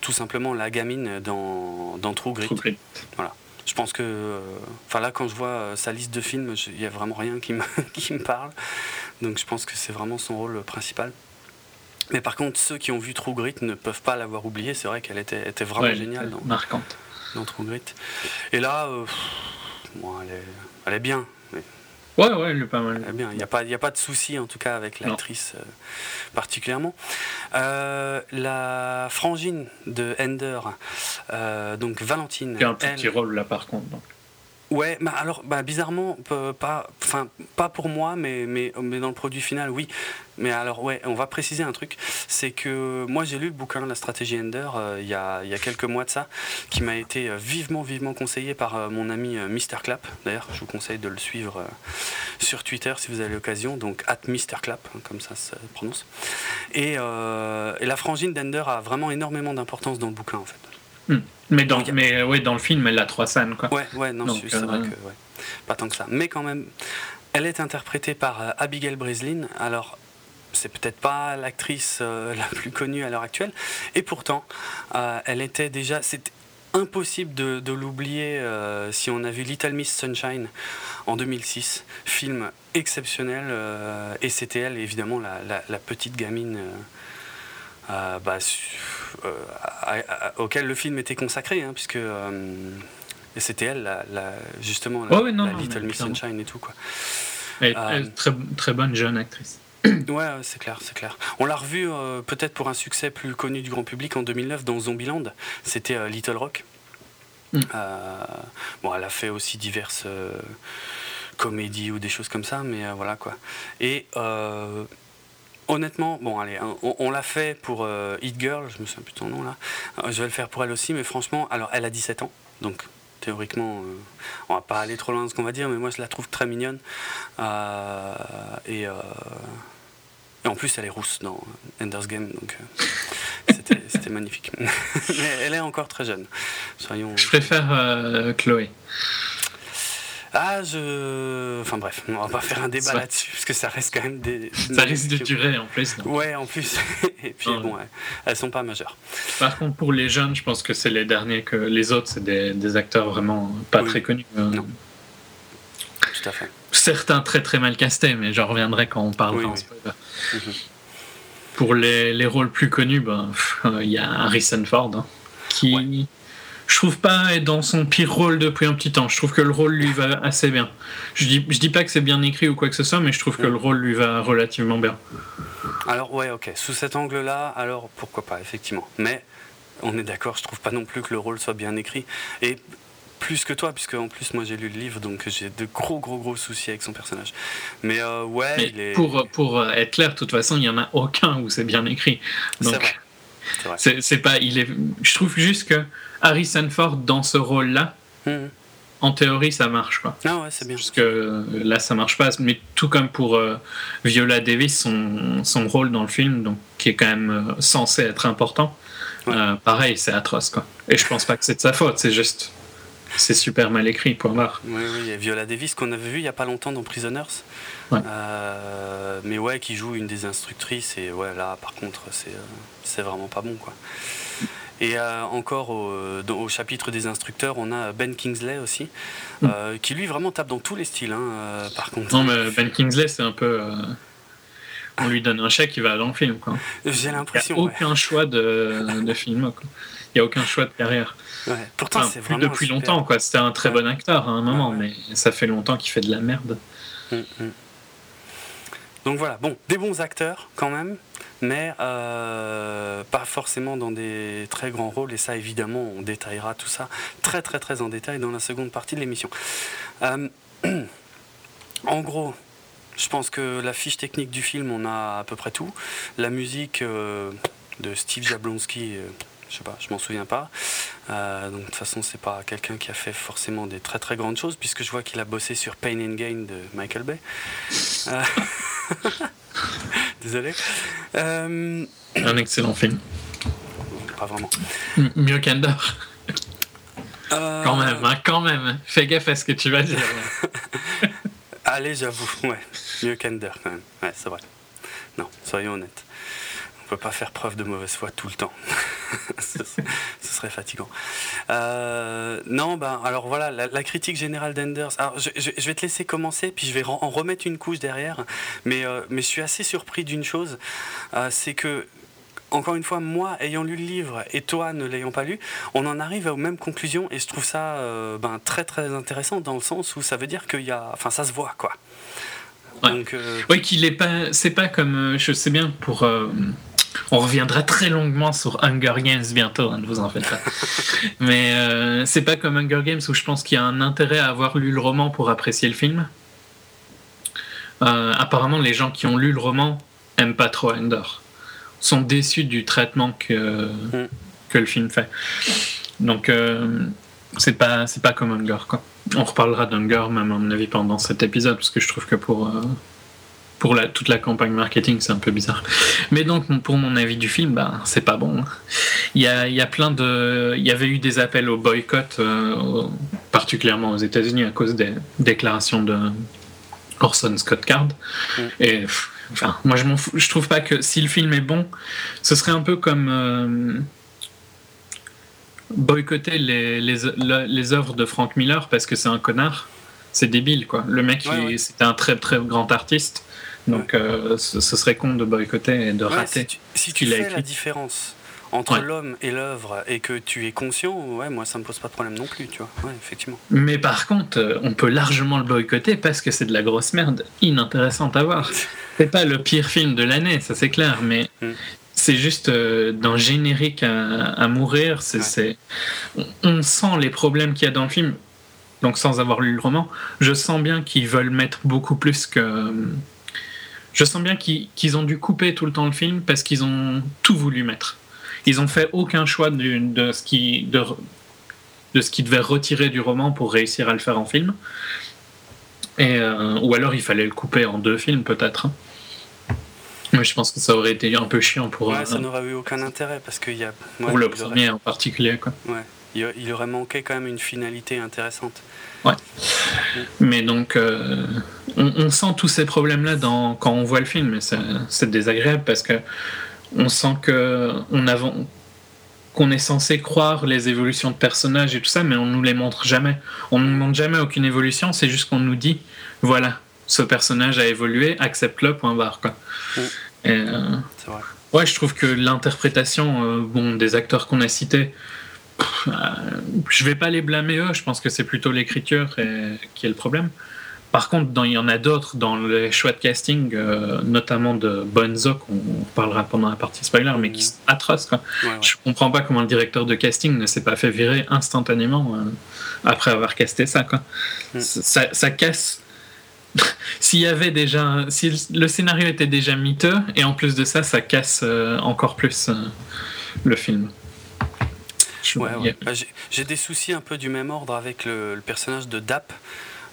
tout simplement la gamine dans, dans True Grit. Voilà je pense que. Euh, enfin, là, quand je vois euh, sa liste de films, il n'y a vraiment rien qui me, qui me parle. Donc, je pense que c'est vraiment son rôle principal. Mais par contre, ceux qui ont vu True Grit ne peuvent pas l'avoir oublié. C'est vrai qu'elle était, était vraiment géniale. Dans, marquante. Dans True Grit. Et là, euh, elle, est, elle est bien. Ouais, ouais, elle est pas mal. bien, il n'y a, pas, a pas de souci en tout cas avec l'actrice euh, particulièrement. Euh, la frangine de Ender, euh, donc Valentine. Qui a un petit rôle là par contre. Ouais, bah alors bah, bizarrement, pas, enfin pas pour moi, mais, mais, mais dans le produit final, oui. Mais alors ouais, on va préciser un truc, c'est que moi j'ai lu le bouquin La stratégie Ender euh, il, y a, y a, quelques mois de ça, qui m'a été euh, vivement vivement conseillé par euh, mon ami Mr Clap. D'ailleurs, je vous conseille de le suivre sur Twitter si vous avez l'occasion, donc at Mr Clap, hein, comme ça se prononce. Et la frangine d'Ender a vraiment énormément d'importance dans le bouquin en fait. Hmm. Mais, dans, mais ouais, dans le film, elle a trois scènes. Quoi. Ouais, ouais, non, c'est vrai que. Ouais, pas tant que ça. Mais quand même, elle est interprétée par Abigail Breslin. Alors, c'est peut-être pas l'actrice euh, la plus connue à l'heure actuelle, et pourtant, euh, elle était déjà. C'est impossible de, l'oublier euh, si on a vu Little Miss Sunshine en 2006, film exceptionnel, et c'était elle, évidemment, la, petite gamine. Bah, auquel le film était consacré, hein, puisque et c'était elle, la, justement, la, Little Miss Sunshine et tout. Quoi. très, très bonne jeune actrice. Ouais, c'est clair, c'est clair. On l'a revu euh, peut-être pour un succès plus connu du grand public en 2009 dans Zombieland. C'était euh, Little Rock. Mm. Euh, bon, elle a fait aussi diverses comédies ou des choses comme ça, mais voilà quoi. Et honnêtement, bon, allez, hein, on, l'a fait pour Hit Girl, je me souviens plus de ton nom là. je vais le faire pour elle aussi, mais franchement, alors elle a 17 ans, donc théoriquement, on va pas aller trop loin de ce qu'on va dire, mais moi je la trouve très mignonne. et et en plus, elle est rousse dans Ender's Game, donc euh, c'était magnifique. Elle est encore très jeune. Je préfère euh, Chloé. Ah, je. Enfin bref, on va pas faire un débat là-dessus, parce que ça reste quand même des. Ça risque de durer en plus. Ouais, en plus. Et puis bon, elles sont pas majeures. Par contre, pour les jeunes, je pense que c'est les derniers que les autres, c'est des, acteurs vraiment pas très connus. Euh. Non. Tout à fait certains très très mal castés, mais j'en reviendrai quand on parle. Mhm. Pour les, les, rôles plus connus, ben, il y a Harrison Ford, hein, qui, je trouve pas est dans son pire rôle depuis un petit temps. Je trouve que le rôle lui va assez bien. Je dis, je dis pas que c'est bien écrit ou quoi que ce soit, mais je trouve que le rôle lui va relativement bien. Alors ouais, ok. Sous cet angle-là, alors pourquoi pas, effectivement. Mais on est d'accord, je trouve pas non plus que le rôle soit bien écrit. Et plus que toi, puisque en plus moi j'ai lu le livre, donc j'ai de gros gros gros soucis avec son personnage. Mais euh, ouais, pour, pour être clair, de toute façon, il n'y en a aucun où c'est bien écrit. Donc, c'est pas, il est, je trouve juste que Harrison Ford dans ce rôle-là, mhm. en théorie, ça marche quoi. Ah ouais, c'est bien. Parce que euh, là, ça marche pas. Mais tout comme pour euh, Viola Davis, son, son rôle dans le film, donc qui est quand même censé être important. pareil, c'est atroce quoi. Et je pense pas que c'est de sa faute, c'est juste c'est super mal écrit, point barre. Oui, oui, il y a Viola Davis qu'on avait vu il n'y a pas longtemps dans Prisoners. Euh, mais ouais, qui joue une des instructrices. Et ouais, là, par contre, c'est, euh, c'est vraiment pas bon, quoi. Et euh, encore au, au, chapitre des instructeurs, on a Ben Kingsley aussi, mm. qui lui vraiment tape dans tous les styles, hein, par contre. Non, mais Ben Kingsley, c'est un peu. On lui donne un chèque, il va dans le film. J'ai l'impression. Il n'y a aucun choix de, de film, quoi. Il n'y a aucun choix de carrière. Pourtant, c'est vraiment. Depuis longtemps, quoi. C'était un très bon acteur à un moment, mais ça fait longtemps qu'il fait de la merde. Mm, mm. Donc voilà, bon, des bons acteurs quand même, mais euh, pas forcément dans des très grands rôles, et ça évidemment, on détaillera tout ça très très très en détail dans la seconde partie de l'émission. Euh, en gros, je pense que la fiche technique du film, on a à peu près tout. La musique euh, de Steve Jablonski, je sais pas, je m'en souviens pas. Euh, donc de toute façon, c'est pas quelqu'un qui a fait forcément des très très grandes choses, puisque je vois qu'il a bossé sur Pain and Gain de Michael Bay. Désolé. Un excellent film. Pas vraiment. mieux qu'Endor. Quand même, hein, quand même. Fais gaffe à ce que tu vas dire. Allez, j'avoue, ouais. Mieux qu'Ender quand même. Ouais, c'est vrai. Non, soyons honnêtes. On peut pas faire preuve de mauvaise foi tout le temps. ce, serait fatigant. Euh, non, ben alors voilà, la, critique générale d'Enders. Alors, je, vais te laisser commencer, puis je vais en remettre une couche derrière. Mais, euh, mais je suis assez surpris d'une chose, euh, c'est que encore une fois, moi ayant lu le livre et toi ne l'ayant pas lu, on en arrive aux mêmes conclusions et je trouve ça euh, ben, très très intéressant dans le sens où ça veut dire qu'il y a, enfin ça se voit quoi. Donc, euh, Oui, qu'il est pas, c'est pas comme, je sais bien pour. On reviendra très longuement sur Hunger Games bientôt, hein, ne vous en faites pas. Mais c'est pas comme Hunger Games où je pense qu'il y a un intérêt à avoir lu le roman pour apprécier le film. apparemment, les gens qui ont lu le roman aiment pas trop Endor sont déçus du traitement que, mm. que le film fait. Donc, euh, c'est pas, pas comme Hunger, quoi. On reparlera d'Hunger, même à mon avis, pendant cet épisode, parce que je trouve que pour, euh, pour la, toute la campagne marketing, c'est un peu bizarre. Mais donc, pour mon avis du film, bah, c'est pas bon. Il y a, il y a plein de. Il y avait eu des appels au boycott, euh, particulièrement aux États-Unis, à cause des déclarations de Orson Scott Card. Mm. Et. Enfin, moi, je m'en Je trouve pas que si le film est bon, ce serait un peu comme euh, boycotter les, les, les, œuvres de Frank Miller parce que c'est un connard. C'est débile, quoi. Le mec, c'était un très très grand artiste. Donc, euh, ce, serait con de boycotter et de rater. Si tu, fais la différence entre l'homme et l'œuvre et que tu es conscient, ouais, moi ça me pose pas de problème non plus, tu vois. Ouais, effectivement. Mais par contre, euh, on peut largement le boycotter parce que c'est de la grosse merde inintéressante à voir. c'est pas le pire film de l'année, ça c'est clair, mais mm. c'est juste euh, d'un générique à, mourir. C'est, on, sent les problèmes qu'il y a dans le film. Donc sans avoir lu le roman, je sens bien qu'ils veulent mettre beaucoup plus que. Je sens bien qu'ils ont dû couper tout le temps le film parce qu'ils ont tout voulu mettre. Ils ont fait aucun choix de, de ce qui de, de ce qu'ils devaient retirer du roman pour réussir à le faire en film. Et, euh, ou alors il fallait le couper en deux films peut-être. Mais je pense que ça aurait été un peu chiant pour. Ouais, ça n'aurait eu aucun intérêt parce qu'il y a. pour le premier en particulier quoi. Ouais. Il, aurait manqué quand même une finalité intéressante. Ouais. Mais donc, euh, on, sent tous ces problèmes-là quand on voit le film, et c'est désagréable parce que on sent que on qu'on est censé croire les évolutions de personnages et tout ça, mais on nous les montre jamais. On ne nous montre jamais aucune évolution, c'est juste qu'on nous dit, voilà, ce personnage a évolué, accepte-le, point barre. Quoi. Euh, vrai. Ouais, je trouve que l'interprétation euh, bon, des acteurs qu'on a cités, je euh, je vais pas les blâmer eux, je pense que c'est plutôt l'écriture qui est le problème. Par contre, il y en a d'autres dans les choix de casting, euh, notamment de Bonzo, qu'on parlera pendant la partie spoiler, mais qui sont atroces. Quoi. ne Je comprends pas comment le directeur de casting ne s'est pas fait virer instantanément euh, après avoir casté ça. Quoi. Mm. Ça, casse. S'il y avait déjà, si le scénario était déjà miteux, et en plus de ça, ça casse euh, encore plus le film. Bah, j'ai des soucis un peu du même ordre avec le, le personnage de Dap.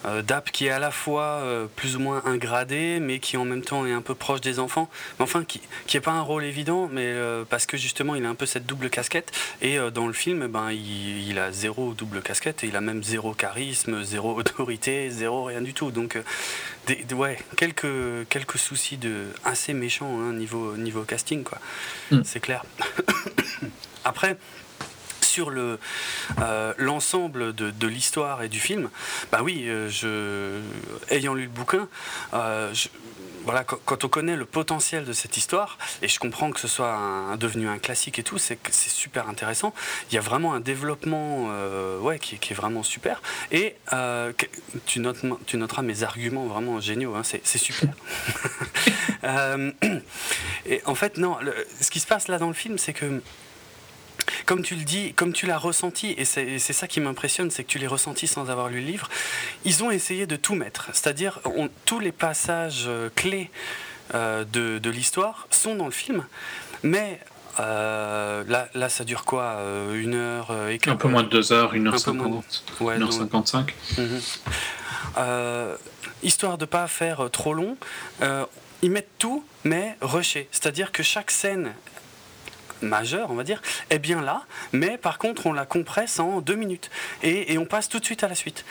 Euh, Dap qui est à la fois euh, plus ou moins ingradé, mais qui en même temps est un peu proche des enfants. Mais enfin, qui n'est pas un rôle évident, mais euh, parce que justement, il a un peu cette double casquette. Et dans le film, ben, il, a zéro double casquette, et il a même zéro charisme, zéro autorité, zéro rien du tout. Donc, des, ouais, quelques, quelques soucis de, assez méchants hein, niveau, niveau casting, quoi. Mm. C'est clair. Après, sur le euh, l'ensemble de, l'histoire et du film, bah oui, euh, je, ayant lu le bouquin, euh, voilà, quand, on connaît le potentiel de cette histoire, et je comprends que ce soit un, devenu un classique et tout, c'est super intéressant. Il y a vraiment un développement ouais, qui, est vraiment super. Et tu, notes, tu noteras mes arguments vraiment géniaux, hein, c'est super. et en fait, non, ce qui se passe là dans le film, c'est que comme tu le dis, comme tu l'as ressenti, et c'est ça qui m'impressionne, c'est que tu l'as ressenti sans avoir lu le livre, ils ont essayé de tout mettre. C'est-à-dire, tous les passages clés de, de l'histoire sont dans le film, mais euh, là, là, ça dure quoi euh, Une heure euh, et Un peu moins de deux heures, une heure cinquante. Ouais, une heure cinquante-cinq. Mhm. histoire de pas faire trop long, ils mettent tout, mais rushé. C'est-à-dire que chaque scène majeure, on va dire, est bien là, mais par contre, on la compresse en deux minutes. Et, et on passe tout de suite à la suite.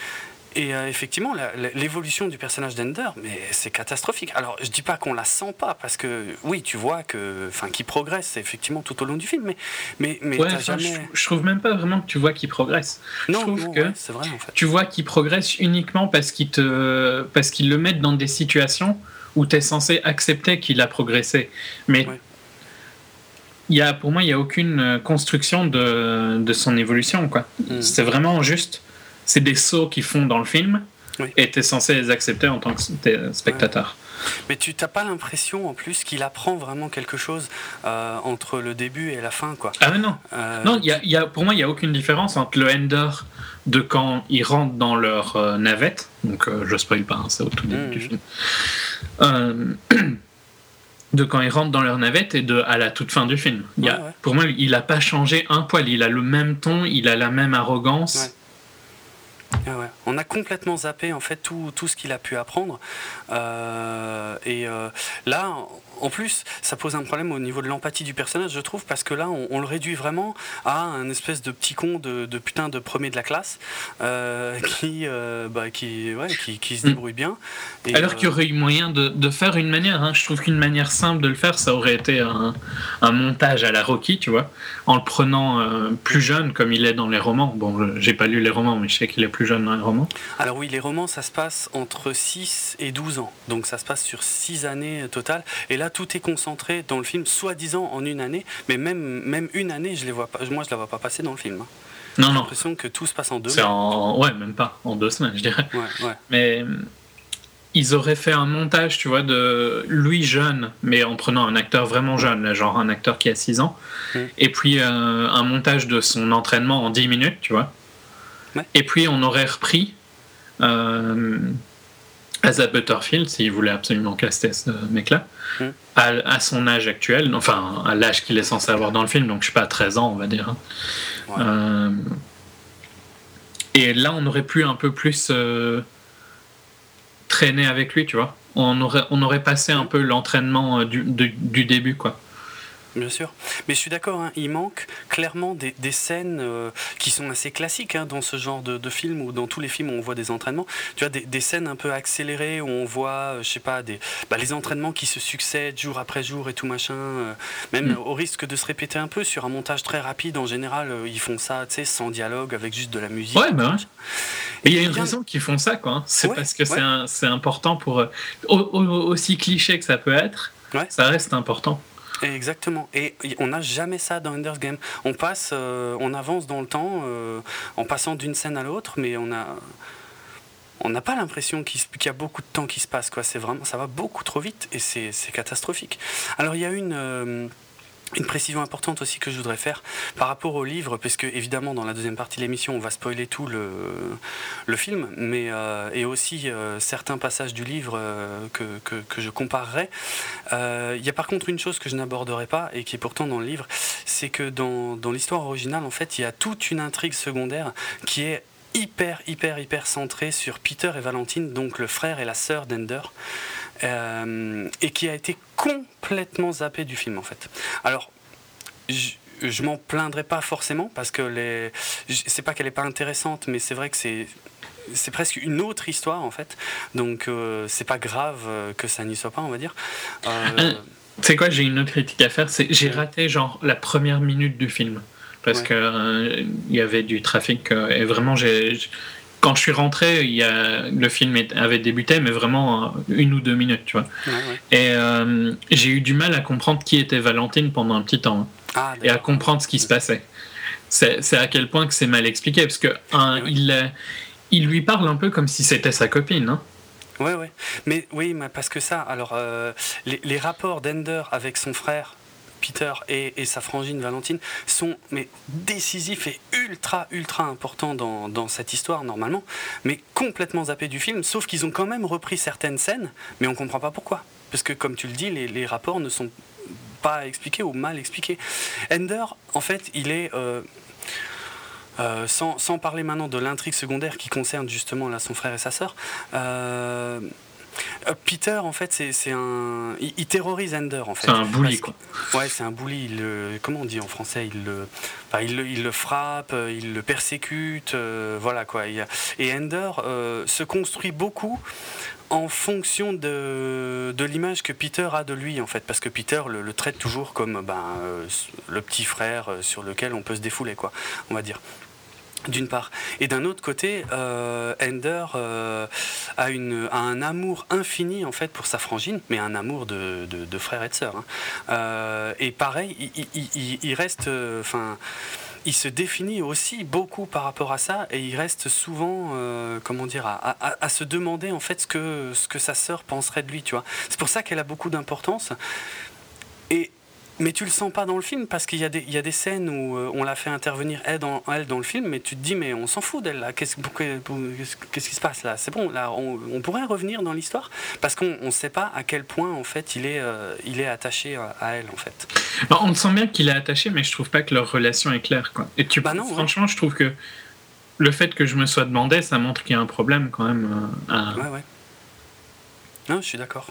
Et euh, effectivement, l'évolution du personnage d'Ender, mais c'est catastrophique. Alors, je dis pas qu'on la sent pas, parce que oui, tu vois que, enfin, qu'il progresse effectivement tout au long du film, mais, mais, mais jamais... je, trouve même pas vraiment que tu vois qu'il progresse. Non, je trouve que c'est vrai en fait. Tu vois qu'il progresse uniquement parce qu'il te, parce qu'ils le mettent dans des situations où tu es censé accepter qu'il a progressé, mais y a, pour moi, il y a aucune construction de, de son évolution, quoi. Hmm. C'est vraiment juste c'est des sauts qu'ils font dans le film et tu es censé les accepter en tant que spectateur. Mais tu n'as pas l'impression en plus qu'il apprend vraiment quelque chose euh, entre le début et la fin quoi. Ah mais non. Euh, non, y a, y a, pour moi il n'y a aucune différence entre le ender de quand ils rentrent dans leur euh, navette, donc je spoil pas, hein, c'est au tout début du mmh. film. de quand ils rentrent dans leur navette et de à la toute fin du film. Y a, Pour moi, il n'a pas changé un poil. Il a le même ton, il a la même arrogance. Ah On a complètement zappé en fait tout, tout ce qu'il a pu apprendre. Euh, et euh, là, en plus, ça pose un problème au niveau de l'empathie du personnage, je trouve, parce que là, on, le réduit vraiment à un espèce de petit con de, putain de premier de la classe euh, qui, bah, qui, ouais, qui, qui, se mm. débrouille bien. Alors qu'il y aurait eu moyen de, de faire une manière. Hein. Je trouve qu'une manière simple de le faire, ça aurait été un, un montage à la Rocky, tu vois, en le prenant plus jeune comme il est dans les romans. Bon, j'ai pas lu les romans, mais je sais qu'il est plus jeune dans les romans. Alors oui, les romans, ça se passe entre 6 et 12 ans. Donc ça se passe sur 6 années totales. Et là, tout est concentré dans le film, soi-disant en une année. Mais même, même une année, je les vois pas, moi, je la vois pas passer dans le film. Hein. Non, J'ai l'impression que tout se passe en deux C'est en... Ouais, même pas. En deux semaines, je dirais. Ouais, ouais. Mais ils auraient fait un montage, tu vois, de lui jeune, mais en prenant un acteur vraiment jeune, genre un acteur qui a 6 ans, mm. et puis euh, un montage de son entraînement en 10 minutes, tu vois. Et puis on aurait repris euh, Asa Butterfield, s'il voulait absolument caster ce mec-là, à, son âge actuel, enfin à l'âge qu'il est censé avoir dans le film, donc je sais pas, 13 ans on va dire. Hein. Euh, et là on aurait pu un peu plus euh, traîner avec lui, tu vois. On aurait, on aurait passé un peu l'entraînement du, du début, quoi. Bien sûr. Mais je suis d'accord, hein, il manque clairement des, des scènes euh, qui sont assez classiques hein, dans ce genre de, de, film ou dans tous les films où on voit des entraînements. Tu vois, des, des scènes un peu accélérées où on voit, euh, je sais pas, des, bah, les entraînements qui se succèdent jour après jour et tout machin. Euh, même mm. au risque de se répéter un peu sur un montage très rapide, en général, ils font ça, tu sais, sans dialogue, avec juste de la musique. Ouais, bah Et il y a une raison qu'ils font ça, quoi. Hein. C'est parce que c'est important pour. aussi cliché que ça peut être, ça reste important. Exactement. Et on n'a jamais ça dans Ender's Game. On passe, euh, on avance dans le temps euh, en passant d'une scène à l'autre, mais on a, on n'a pas l'impression qu'il y a beaucoup de temps qui se passe. Ça va beaucoup trop vite et c'est catastrophique. Alors il y a une euh, une précision importante aussi que je voudrais faire par rapport au livre, parce que évidemment dans la deuxième partie de l'émission on va spoiler tout le, film, mais euh, et aussi euh, certains passages du livre euh, que, que, que, je comparerai. Il y a par contre une chose que je n'aborderai pas et qui est pourtant dans le livre, c'est que dans, dans l'histoire originale en fait il y a toute une intrigue secondaire qui est hyper hyper hyper centrée sur Peter et Valentine, donc le frère et la sœur d'Ender. Euh, et qui a été complètement zappé du film en fait. Alors, je, je m'en plaindrai pas forcément parce que les, c'est pas qu'elle est pas intéressante, mais c'est vrai que c'est c'est presque une autre histoire en fait. Donc euh, c'est pas grave euh, que ça n'y soit pas, on va dire. Euh... C'est quoi J'ai une autre critique à faire. C'est j'ai raté genre la première minute du film parce que il y avait du trafic et vraiment j'ai quand je suis rentré, il y a, le film avait débuté, mais vraiment une ou deux minutes, tu vois. Et euh, j'ai eu du mal à comprendre qui était Valentine pendant un petit temps. Hein. Ah, et à comprendre ce qui se passait. C'est à quel point que c'est mal expliqué, parce que un, il, il lui parle un peu comme si c'était sa copine. Hein. Ouais, ouais. Mais oui, parce que ça, alors, euh, les, les, rapports d'Ender avec son frère, Peter et, sa frangine Valentine sont mais décisifs et ultra ultra importants dans, cette histoire normalement, mais complètement zappés du film, sauf qu'ils ont quand même repris certaines scènes, mais on comprend pas pourquoi. Parce que comme tu le dis, les, rapports ne sont pas expliqués ou mal expliqués. Ender, en fait, il est... Euh, euh, sans, sans, parler maintenant de l'intrigue secondaire qui concerne justement là, son frère et sa sœur, euh, Peter, en fait, c'est un. Il, terrorise Ender, en fait. C'est un bully, quoi. Ouais, c'est un bully. Il le... Comment on dit en français il le... il le... il le frappe, euh, il le persécute, euh, voilà quoi. Et Ender se construit beaucoup en fonction de, de l'image que Peter a de lui, en fait. Parce que Peter le, le traite toujours comme ben, le petit frère sur lequel on peut se défouler, quoi, on va dire d'une part. Et d'un autre côté, euh, Ender euh, a, un amour infini en fait pour sa frangine, mais un amour de, frère et de sœur. Hein. Euh, et pareil, il, reste, il se définit aussi beaucoup par rapport à ça, et il reste souvent, comment dire, à, se demander en fait ce que, ce que sa sœur penserait de lui, tu vois. C'est pour ça qu'elle a beaucoup d'importance. Et mais tu le sens pas dans le film parce qu'il y, a des, il y a des scènes où euh, on l'a fait intervenir elle dans, elle dans le film, mais tu te dis, mais on s'en fout d'elle là. Qu'est-ce, qu'est-ce qui se passe là? C'est bon, là, on, pourrait revenir dans l'histoire parce qu'on ne sait pas à quel point en fait il est, euh, il est attaché à elle en fait. on sent bien qu'il est attaché, mais je trouve pas que leur relation est claire. Quoi. Et tu, bah non, franchement, je trouve que le fait que je me sois demandé, ça montre qu'il y a un problème quand même. Euh, ouais, ouais. Non, je suis d'accord.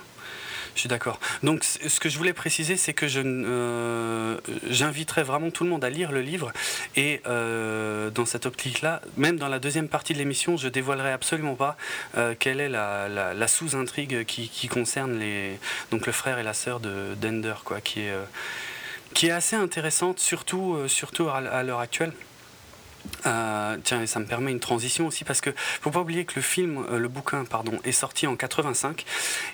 Je suis d'accord. Donc, ce que je voulais préciser, c'est que je, euh, j'inviterais vraiment tout le monde à lire le livre. Et euh, dans cette optique-là, même dans la deuxième partie de l'émission, je dévoilerai absolument pas euh, quelle est la, sous-intrigue qui, concerne les, donc le frère et la sœur de Dender, quoi, qui est, qui est assez intéressante, surtout, surtout à l'heure actuelle. Euh, tiens, ça me permet une transition aussi parce que faut pas oublier que le film, euh, le bouquin, pardon, est sorti en 85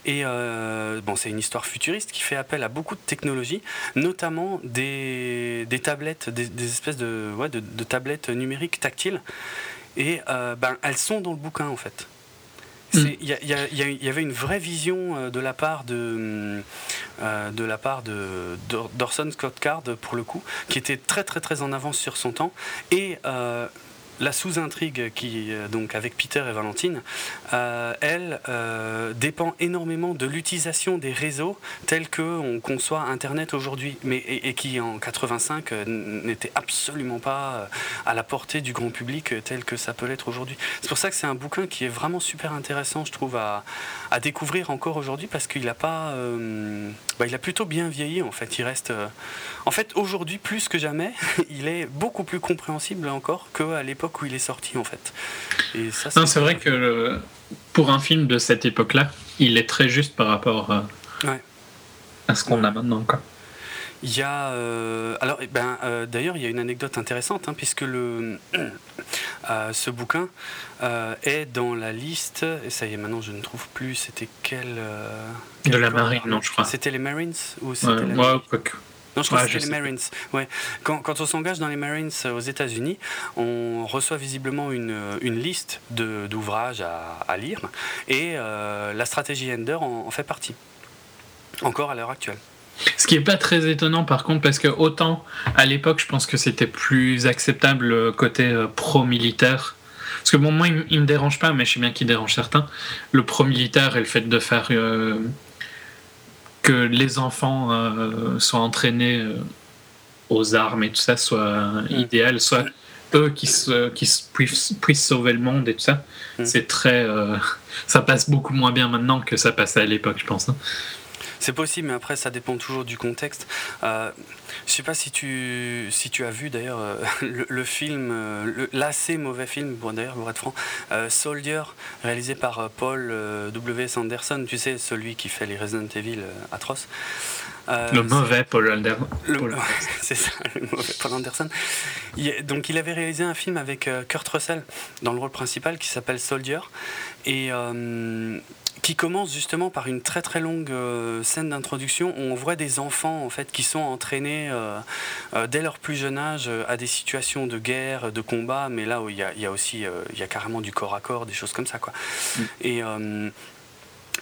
et euh, bon, c'est une histoire futuriste qui fait appel à beaucoup de technologies, notamment des, tablettes, des, espèces de, tablettes numériques tactiles et ben elles sont dans le bouquin en fait. Mm. Il y, avait une vraie vision euh, de la part de, euh, part de d'Orson Scott Card pour le coup, qui était très très très en avance sur son temps euh, la sous-intrigue qui euh, donc avec Peter et Valentine, euh, elle euh, dépend énormément de l'utilisation des réseaux tels que on conçoit Internet aujourd'hui, mais et, qui en 85 n'était absolument pas à la portée du grand public tel que ça peut l'être aujourd'hui. C'est pour ça que c'est un bouquin qui est vraiment super intéressant, je trouve, à, découvrir encore aujourd'hui parce qu'il a pas, bah, il a plutôt bien vieilli en fait. Il reste, en fait, aujourd'hui plus que jamais, il est beaucoup plus compréhensible encore qu'à l'époque où il est sorti en fait. Et ça, c'est vrai que pour un film de cette époque-là, il est très juste par rapport à, à ce qu'on a maintenant. Quoi. Il y a euh, alors eh ben euh, d'ailleurs il y a une anecdote intéressante hein, puisque le euh, ce bouquin est dans la liste et ça y est maintenant je ne trouve plus c'était quel, de la marine non je crois c'était les Marines ou c'était ouais, non, je crois que c'est les Marines. Ouais. Quand, quand on s'engage dans les Marines aux États-Unis, on reçoit visiblement une, une liste d'ouvrages à, à, lire et euh, la stratégie Ender en, fait partie. Encore à l'heure actuelle. Ce qui n'est pas très étonnant par contre, parce que autant à l'époque, je pense que c'était plus acceptable côté euh, pro-militaire. Parce que bon, moi, il, ne me dérange pas, mais je sais bien qu'il dérange certains. Le pro-militaire et le fait de faire euh, que les enfants euh, soient entraînés euh, aux armes et tout ça soit mm. idéal, soit eux qui, se, qui puissent, sauver le monde et tout ça. Mm. C'est très. Euh, ça passe beaucoup moins bien maintenant que ça passait à l'époque, je pense. Hein. C'est possible, mais après, ça dépend toujours du contexte. Euh, je sais pas si tu, si tu as vu d'ailleurs euh, le, film, euh, l'assez mauvais film, bon, d'ailleurs, pour être franc, euh, Soldier, réalisé par Paul W. Sanderson, tu sais, celui qui fait les Resident Evil atroces. le mauvais Paul Anderson. C'est ça, le mauvais Paul Anderson. donc, il avait réalisé un film avec Kurt Russell dans le rôle principal qui s'appelle Soldier. Et qui commence justement par une très très longue euh, scène d'introduction où on voit des enfants en fait qui sont entraînés euh, euh, dès leur plus jeune âge à des situations de guerre, de combat, mais là où il y a, y a, aussi il y a carrément du corps à corps, des choses comme ça quoi. Mm. Et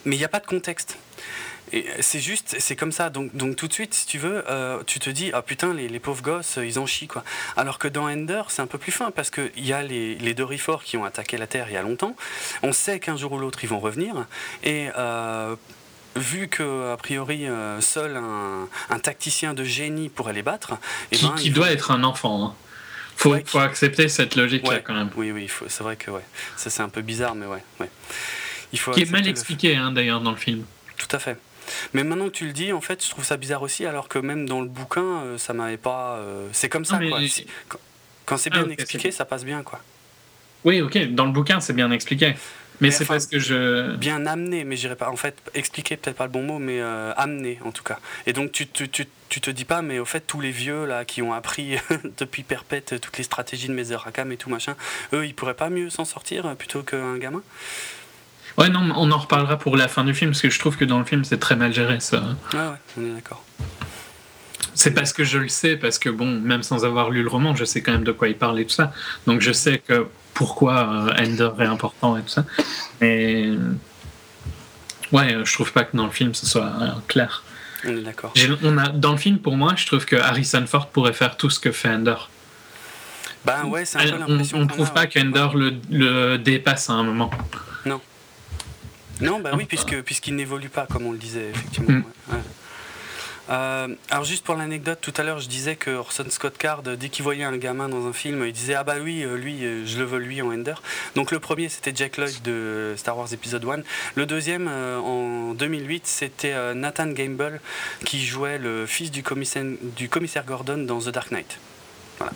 mais il n'y a pas de contexte. Et c'est juste, c'est comme ça. Donc, donc tout de suite, si tu veux, euh, tu te dis, ah putain, les, les, pauvres gosses, ils en chient, quoi. Alors que dans Ender, c'est un peu plus fin, parce qu'il y a les, les qui ont attaqué la Terre il y a longtemps. On sait qu'un jour ou l'autre, ils vont revenir. Et euh, vu que a priori euh, seul un, un, tacticien de génie pourrait les battre, et qui, ben, qui doit être un enfant. Hein. Faut, ouais, faut accepter cette logique là ouais, quand même. Oui, oui, c'est vrai que ouais, ça c'est un peu bizarre, mais ouais, ouais. Il faut qui est mal expliqué hein, d'ailleurs dans le film. Tout à fait. Mais maintenant que tu le dis, en fait, je trouve ça bizarre aussi, alors que même dans le bouquin, euh, ça m'avait pas. Euh, c'est comme ça, non, quoi. Quand, quand c'est bien ah, okay, expliqué, ça passe bien, quoi. Oui, ok. Dans le bouquin, c'est bien expliqué. Mais, mais c'est enfin, parce que je. Bien amené, mais j'irais pas. En fait, expliquer, peut-être pas le bon mot, mais euh, amené, en tout cas. Et donc, tu, tu, tu, tu, te dis pas, mais au fait, tous les vieux, là, qui ont appris depuis perpète toutes les stratégies de Mesorakam et tout machin, eux, ils pourraient pas mieux s'en sortir plutôt qu'un gamin? Ouais, non, on en reparlera pour la fin du film, parce que je trouve que dans le film, c'est très mal géré, ça. Ah ouais, on est d'accord. C'est parce que je le sais, parce que, bon, même sans avoir lu le roman, je sais quand même de quoi il parle et tout ça. Donc je sais que pourquoi euh, Ender est important et tout ça. Mais. Ouais, je trouve pas que dans le film, ce soit euh, clair. On est d'accord. On a, dans le film, pour moi, je trouve que Harrison Ford pourrait faire tout ce que fait Ender. Ben ouais, c'est un peu l'impression. On ne trouve pas qu'Ender le, le dépasse à un moment. Non. Non, bah oui, puisque puisqu'il n'évolue pas, comme on le disait, effectivement. Mm. Ouais. Euh, alors juste pour l'anecdote, tout à l'heure je disais que Orson Scott Card, dès qu'il voyait un gamin dans un film, il disait ah bah oui, lui, je le veux lui en Ender. Donc le premier c'était Jack Lloyd de Star Wars Episode 1. Le deuxième euh, en 2008 c'était euh, Nathan Gamble qui jouait le fils du commissaire, du commissaire Gordon dans The Dark Knight. Voilà.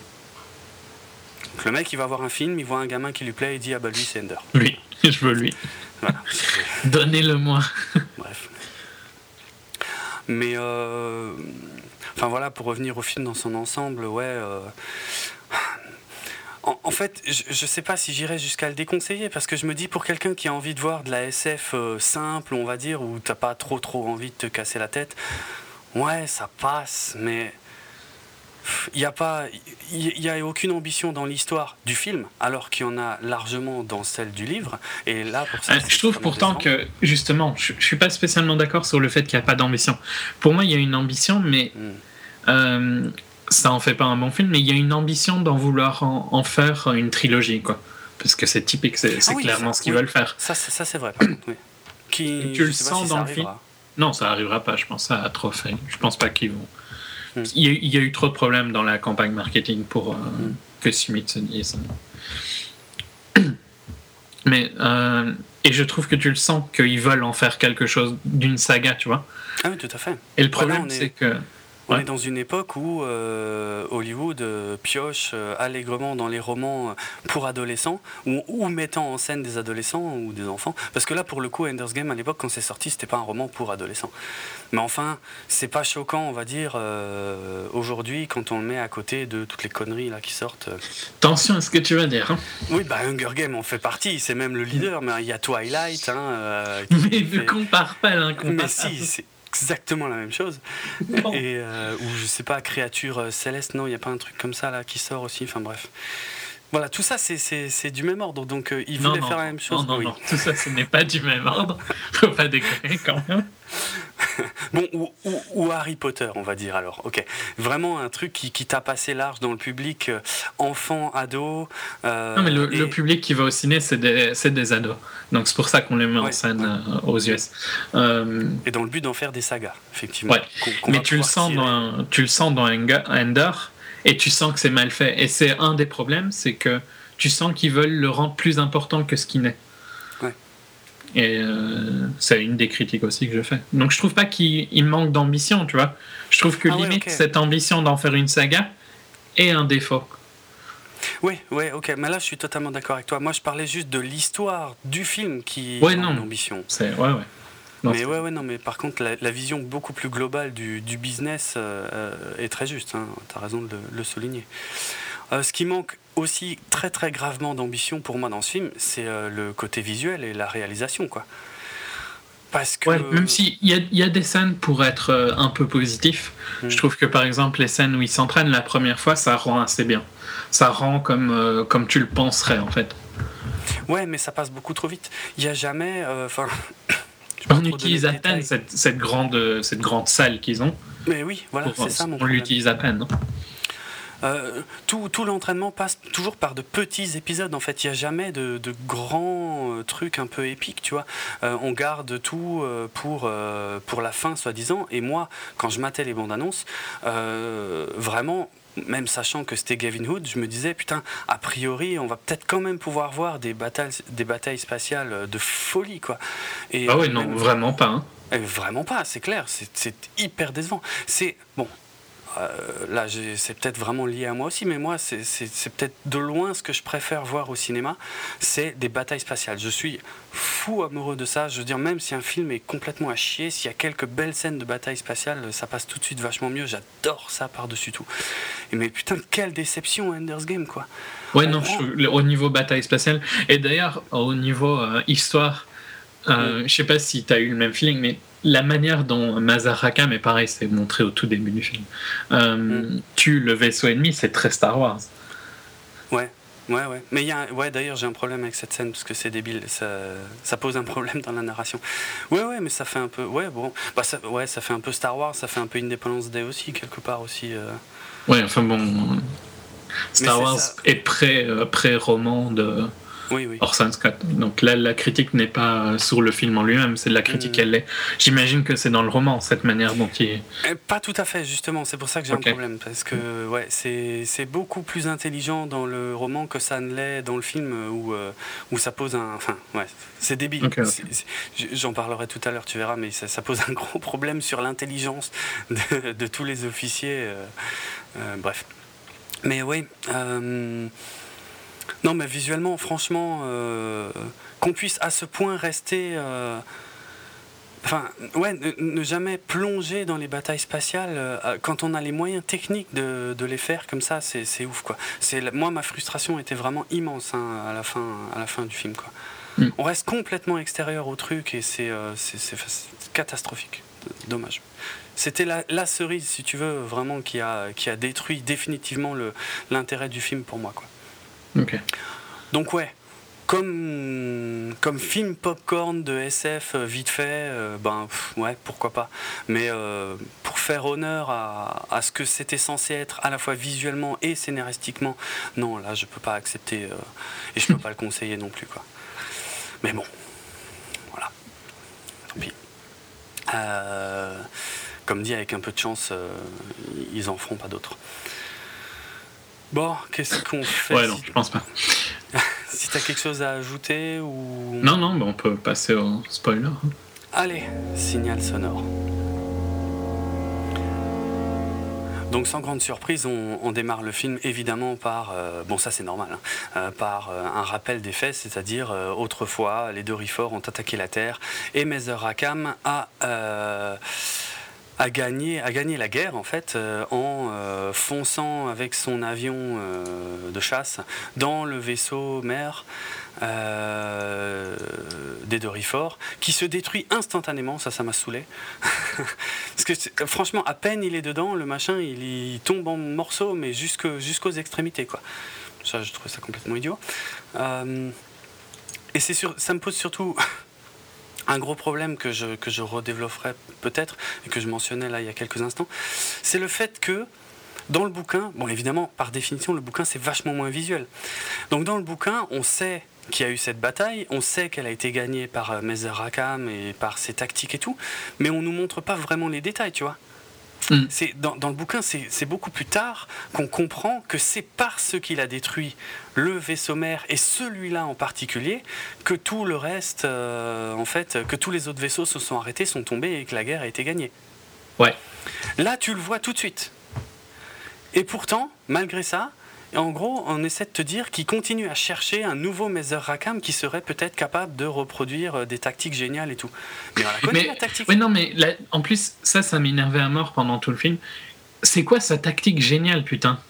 Donc le mec il va voir un film, il voit un gamin qui lui plaît, il dit ah bah lui c'est Ender. Lui, je veux lui. Voilà. Donnez-le-moi. Bref. Mais euh, enfin voilà, pour revenir au film dans son ensemble, ouais. Euh, en, en, fait, je, je sais pas si j'irais jusqu'à le déconseiller parce que je me dis pour quelqu'un qui a envie de voir de la SF euh, simple, on va dire, où t'as pas trop trop envie de te casser la tête, ouais, ça passe, mais il n'y a pas, il y a aucune ambition dans l'histoire du film, alors qu'il y en a largement dans celle du livre. Et là, pour ça, euh, je trouve pourtant que justement, je, je suis pas spécialement d'accord sur le fait qu'il n'y a pas d'ambition. Pour moi, il y a une ambition, mais mm. euh, ça en fait pas un bon film. Mais il y a une ambition d'en vouloir en, en, faire une trilogie, quoi. Parce que c'est typique, c'est ah oui, clairement ça, ce qu'ils oui. veulent faire. Ça, ça c'est vrai. Par contre, oui. Qui, tu le sens si dans le film. Non, ça arrivera pas. Je pense ça a trop fait. Je pense pas qu'ils vont. Mm. Il, y a, eu trop de problèmes dans la campagne marketing pour euh, mm. que Smith se dise. Mais euh, et je trouve que tu le sens qu'ils veulent en faire quelque chose d'une saga, tu vois. Ah oui, tout à fait. Et le problème, voilà, c'est que on ouais. est dans une époque où euh, Hollywood euh, pioche euh, allègrement dans les romans pour adolescents ou, ou, mettant en scène des adolescents ou des enfants. Parce que là, pour le coup, Ender's Game, à l'époque, quand c'est sorti, c'était pas un roman pour adolescents. Mais enfin, c'est pas choquant, on va dire, euh, aujourd'hui, quand on le met à côté de toutes les conneries là qui sortent. Attention à ce que tu vas dire. Hein? Oui, bah Hunger Game en fait partie, c'est même le leader, mais il y a Twilight. Hein, euh, mais ne fait... compare pas, hein, compare Mais si, c'est exactement la même chose. Bon. Et euh, ou je sais pas, créature euh, céleste, non, il n'y a pas un truc comme ça là qui sort aussi. Enfin bref. Voilà, tout ça c'est du même ordre, donc euh, ils voulaient non, faire la même chose. Non, non, oui. non, tout ça ce n'est pas du même ordre. Faut pas déconner quand même. bon, ou, ou, ou, Harry Potter, on va dire alors. Ok, vraiment un truc qui, qui tape assez large dans le public, euh, enfant, ado. Euh, non, mais le, et... le, public qui va au ciné, c'est des, des ados. Donc c'est pour ça qu'on les met ouais, en scène ouais. euh, aux US. et dans le but d'en faire des sagas, effectivement. Ouais. Qu qu mais tu le, sens dans, tu le sens dans Ender et tu sens que c'est mal fait. Et c'est un des problèmes, c'est que tu sens qu'ils veulent le rendre plus important que ce qu'il n'est. Ouais. Et euh, c'est une des critiques aussi que je fais. Donc je trouve pas qu'il manque d'ambition, tu vois. Je trouve que ah limite ouais, okay. cette ambition d'en faire une saga est un défaut. Oui, oui, ok, mais là je suis totalement d'accord avec toi. Moi je parlais juste de l'histoire du film qui ouais, non. l'ambition. C'est ouais, ouais. Non, mais ouais, ouais, non, mais par contre, la, la vision beaucoup plus globale du, du business euh, est très juste. Hein, tu as raison de le, le souligner. Euh, ce qui manque aussi très très gravement d'ambition pour moi dans ce film, c'est euh, le côté visuel et la réalisation, quoi. Parce que... Ouais, même s'il y, y, a des scènes pour être euh, un peu positif, mmh. je trouve que par exemple les scènes où ils s'entraînent la première fois, ça rend assez bien. Ça rend comme, euh, comme tu le penserais en fait. Ouais, mais ça passe beaucoup trop vite. Il n'y a jamais. Enfin. On utilise à peine cette, cette, grande, cette grande salle qu'ils ont. Mais oui, voilà, c'est ça mon On l'utilise à peine, non euh, tout, tout l'entraînement passe toujours par de petits épisodes. En fait, il n'y a jamais de, de grands euh, trucs un peu épiques, tu vois. Euh, on garde tout pour, pour la fin, soi-disant. Et moi, quand je matais les bandes annonces, vraiment, même sachant que c'était Gavin Hood, je me disais, putain, a priori, on va peut-être quand même pouvoir voir des batailles, des batailles spatiales de folie, quoi. Et ah oui, non, vraiment pas. Hein. Vraiment pas, c'est clair, c'est hyper décevant. C'est bon, euh, là, c'est peut-être vraiment lié à moi aussi, mais moi, c'est peut-être de loin ce que je préfère voir au cinéma, c'est des batailles spatiales. Je suis fou amoureux de ça. Je veux dire, même si un film est complètement à chier, s'il y a quelques belles scènes de bataille spatiale, ça passe tout de suite vachement mieux. J'adore ça par-dessus tout. Et mais putain, quelle déception Ender's Game, quoi. Ouais, non, au niveau bataille spatiale, et d'ailleurs, au niveau euh, histoire, euh, mm. je sais pas si tu as eu le même feeling, mais la manière dont Mazar Raka, mais pareil, c'est montré au tout début du film, euh, mm. tue le vaisseau ennemi, c'est très Star Wars. Ouais, ouais, ouais. Mais il y a, ouais, d'ailleurs, j'ai un problème avec cette scène parce que c'est débile, ça, ça, pose un problème dans la narration. Ouais, ouais, mais ça fait un peu, ouais, bon, bah ça, ouais, ça fait un peu Star Wars, ça fait un peu Independence Day aussi quelque part aussi. Euh. Ouais, enfin bon, Star Wars est, pré, euh, pré-roman de oui, oui. Orson Scott. Donc là, la critique n'est pas sur le film en lui-même, c'est de la critique, mm. elle est. J'imagine que c'est dans le roman, cette manière dont il. Eh, pas tout à fait, justement, c'est pour ça que j'ai un problème, parce que ouais, c'est beaucoup plus intelligent dans le roman que ça ne l'est dans le film, où, euh, où ça pose un. Enfin, ouais, c'est débile. J'en parlerai tout à l'heure, tu verras, mais ça, pose un gros problème sur l'intelligence de, tous les officiers. Euh, euh, bref. Mais oui. Non, mais visuellement, franchement, euh, qu'on puisse à ce point rester. Euh, enfin, ouais, ne, jamais plonger dans les batailles spatiales euh, quand on a les moyens techniques de, les faire comme ça, c'est ouf, quoi. Moi, ma frustration était vraiment immense hein, à, la fin, à la fin du film, quoi. Mm. On reste complètement extérieur au truc et c'est catastrophique. Dommage. C'était la, la, cerise, si tu veux, vraiment qui a, qui a détruit définitivement l'intérêt du film pour moi, quoi. Donc ouais, comme, comme film popcorn de SF euh, vite fait, euh, ben ouais, pourquoi pas. Mais euh, pour faire honneur à, à ce que c'était censé être à la fois visuellement et scénaristiquement, non, là je peux pas accepter et je peux pas le conseiller non plus quoi. Mais bon, voilà. Tant pis. comme dit, avec un peu de chance, ils en feront pas d'autres. Bon, qu'est-ce qu'on fait Ouais, non, je pense pas. si t'as quelque chose à ajouter ou. Non, non, on peut passer au spoiler. Allez, signal sonore. Donc sans grande surprise, on, démarre le film évidemment par, euh, bon ça c'est normal, hein, euh, par euh, un rappel des faits, c'est-à-dire autrefois les deux Riforts ont attaqué la Terre et Mezer Rakam a a gagné, a gagné la guerre en fait euh, en euh, fonçant avec son avion euh, de chasse dans le vaisseau mère des Doriforts qui se détruit instantanément, ça ça m'a saoulé. Parce que franchement à peine il est dedans, le machin il, tombe en morceaux mais jusqu'aux extrémités quoi. Ça je trouve ça complètement idiot. et c'est ça me pose surtout un gros problème que je, que je redévelopperai peut-être, et que je mentionnais là il y a quelques instants, c'est le fait que dans le bouquin, bon évidemment par définition le bouquin c'est vachement moins visuel. Donc dans le bouquin on sait qu'il y a eu cette bataille, on sait qu'elle a été gagnée par euh, Mezer Rakam et par ses tactiques et tout, mais on nous montre pas vraiment les détails, tu vois. Mm. C'est dans, dans, le bouquin, c'est beaucoup plus tard qu'on comprend que c'est parce qu'il a détruit le vaisseau mère et celui-là en particulier que tout le reste, euh, en fait, que tous les autres vaisseaux se sont arrêtés, sont tombés et que la guerre a été gagnée. Ouais. Là, tu le vois tout de suite. Et pourtant, malgré ça, en gros, on essaie de te dire qu'il continue à chercher un nouveau Mezer Rakam qui serait peut-être capable de reproduire euh, des tactiques géniales et tout. Mais on la connaît, la tactique. Oui, non, mais en plus, ça, ça m'énervait à mort pendant tout le film. C'est quoi sa tactique géniale, putain?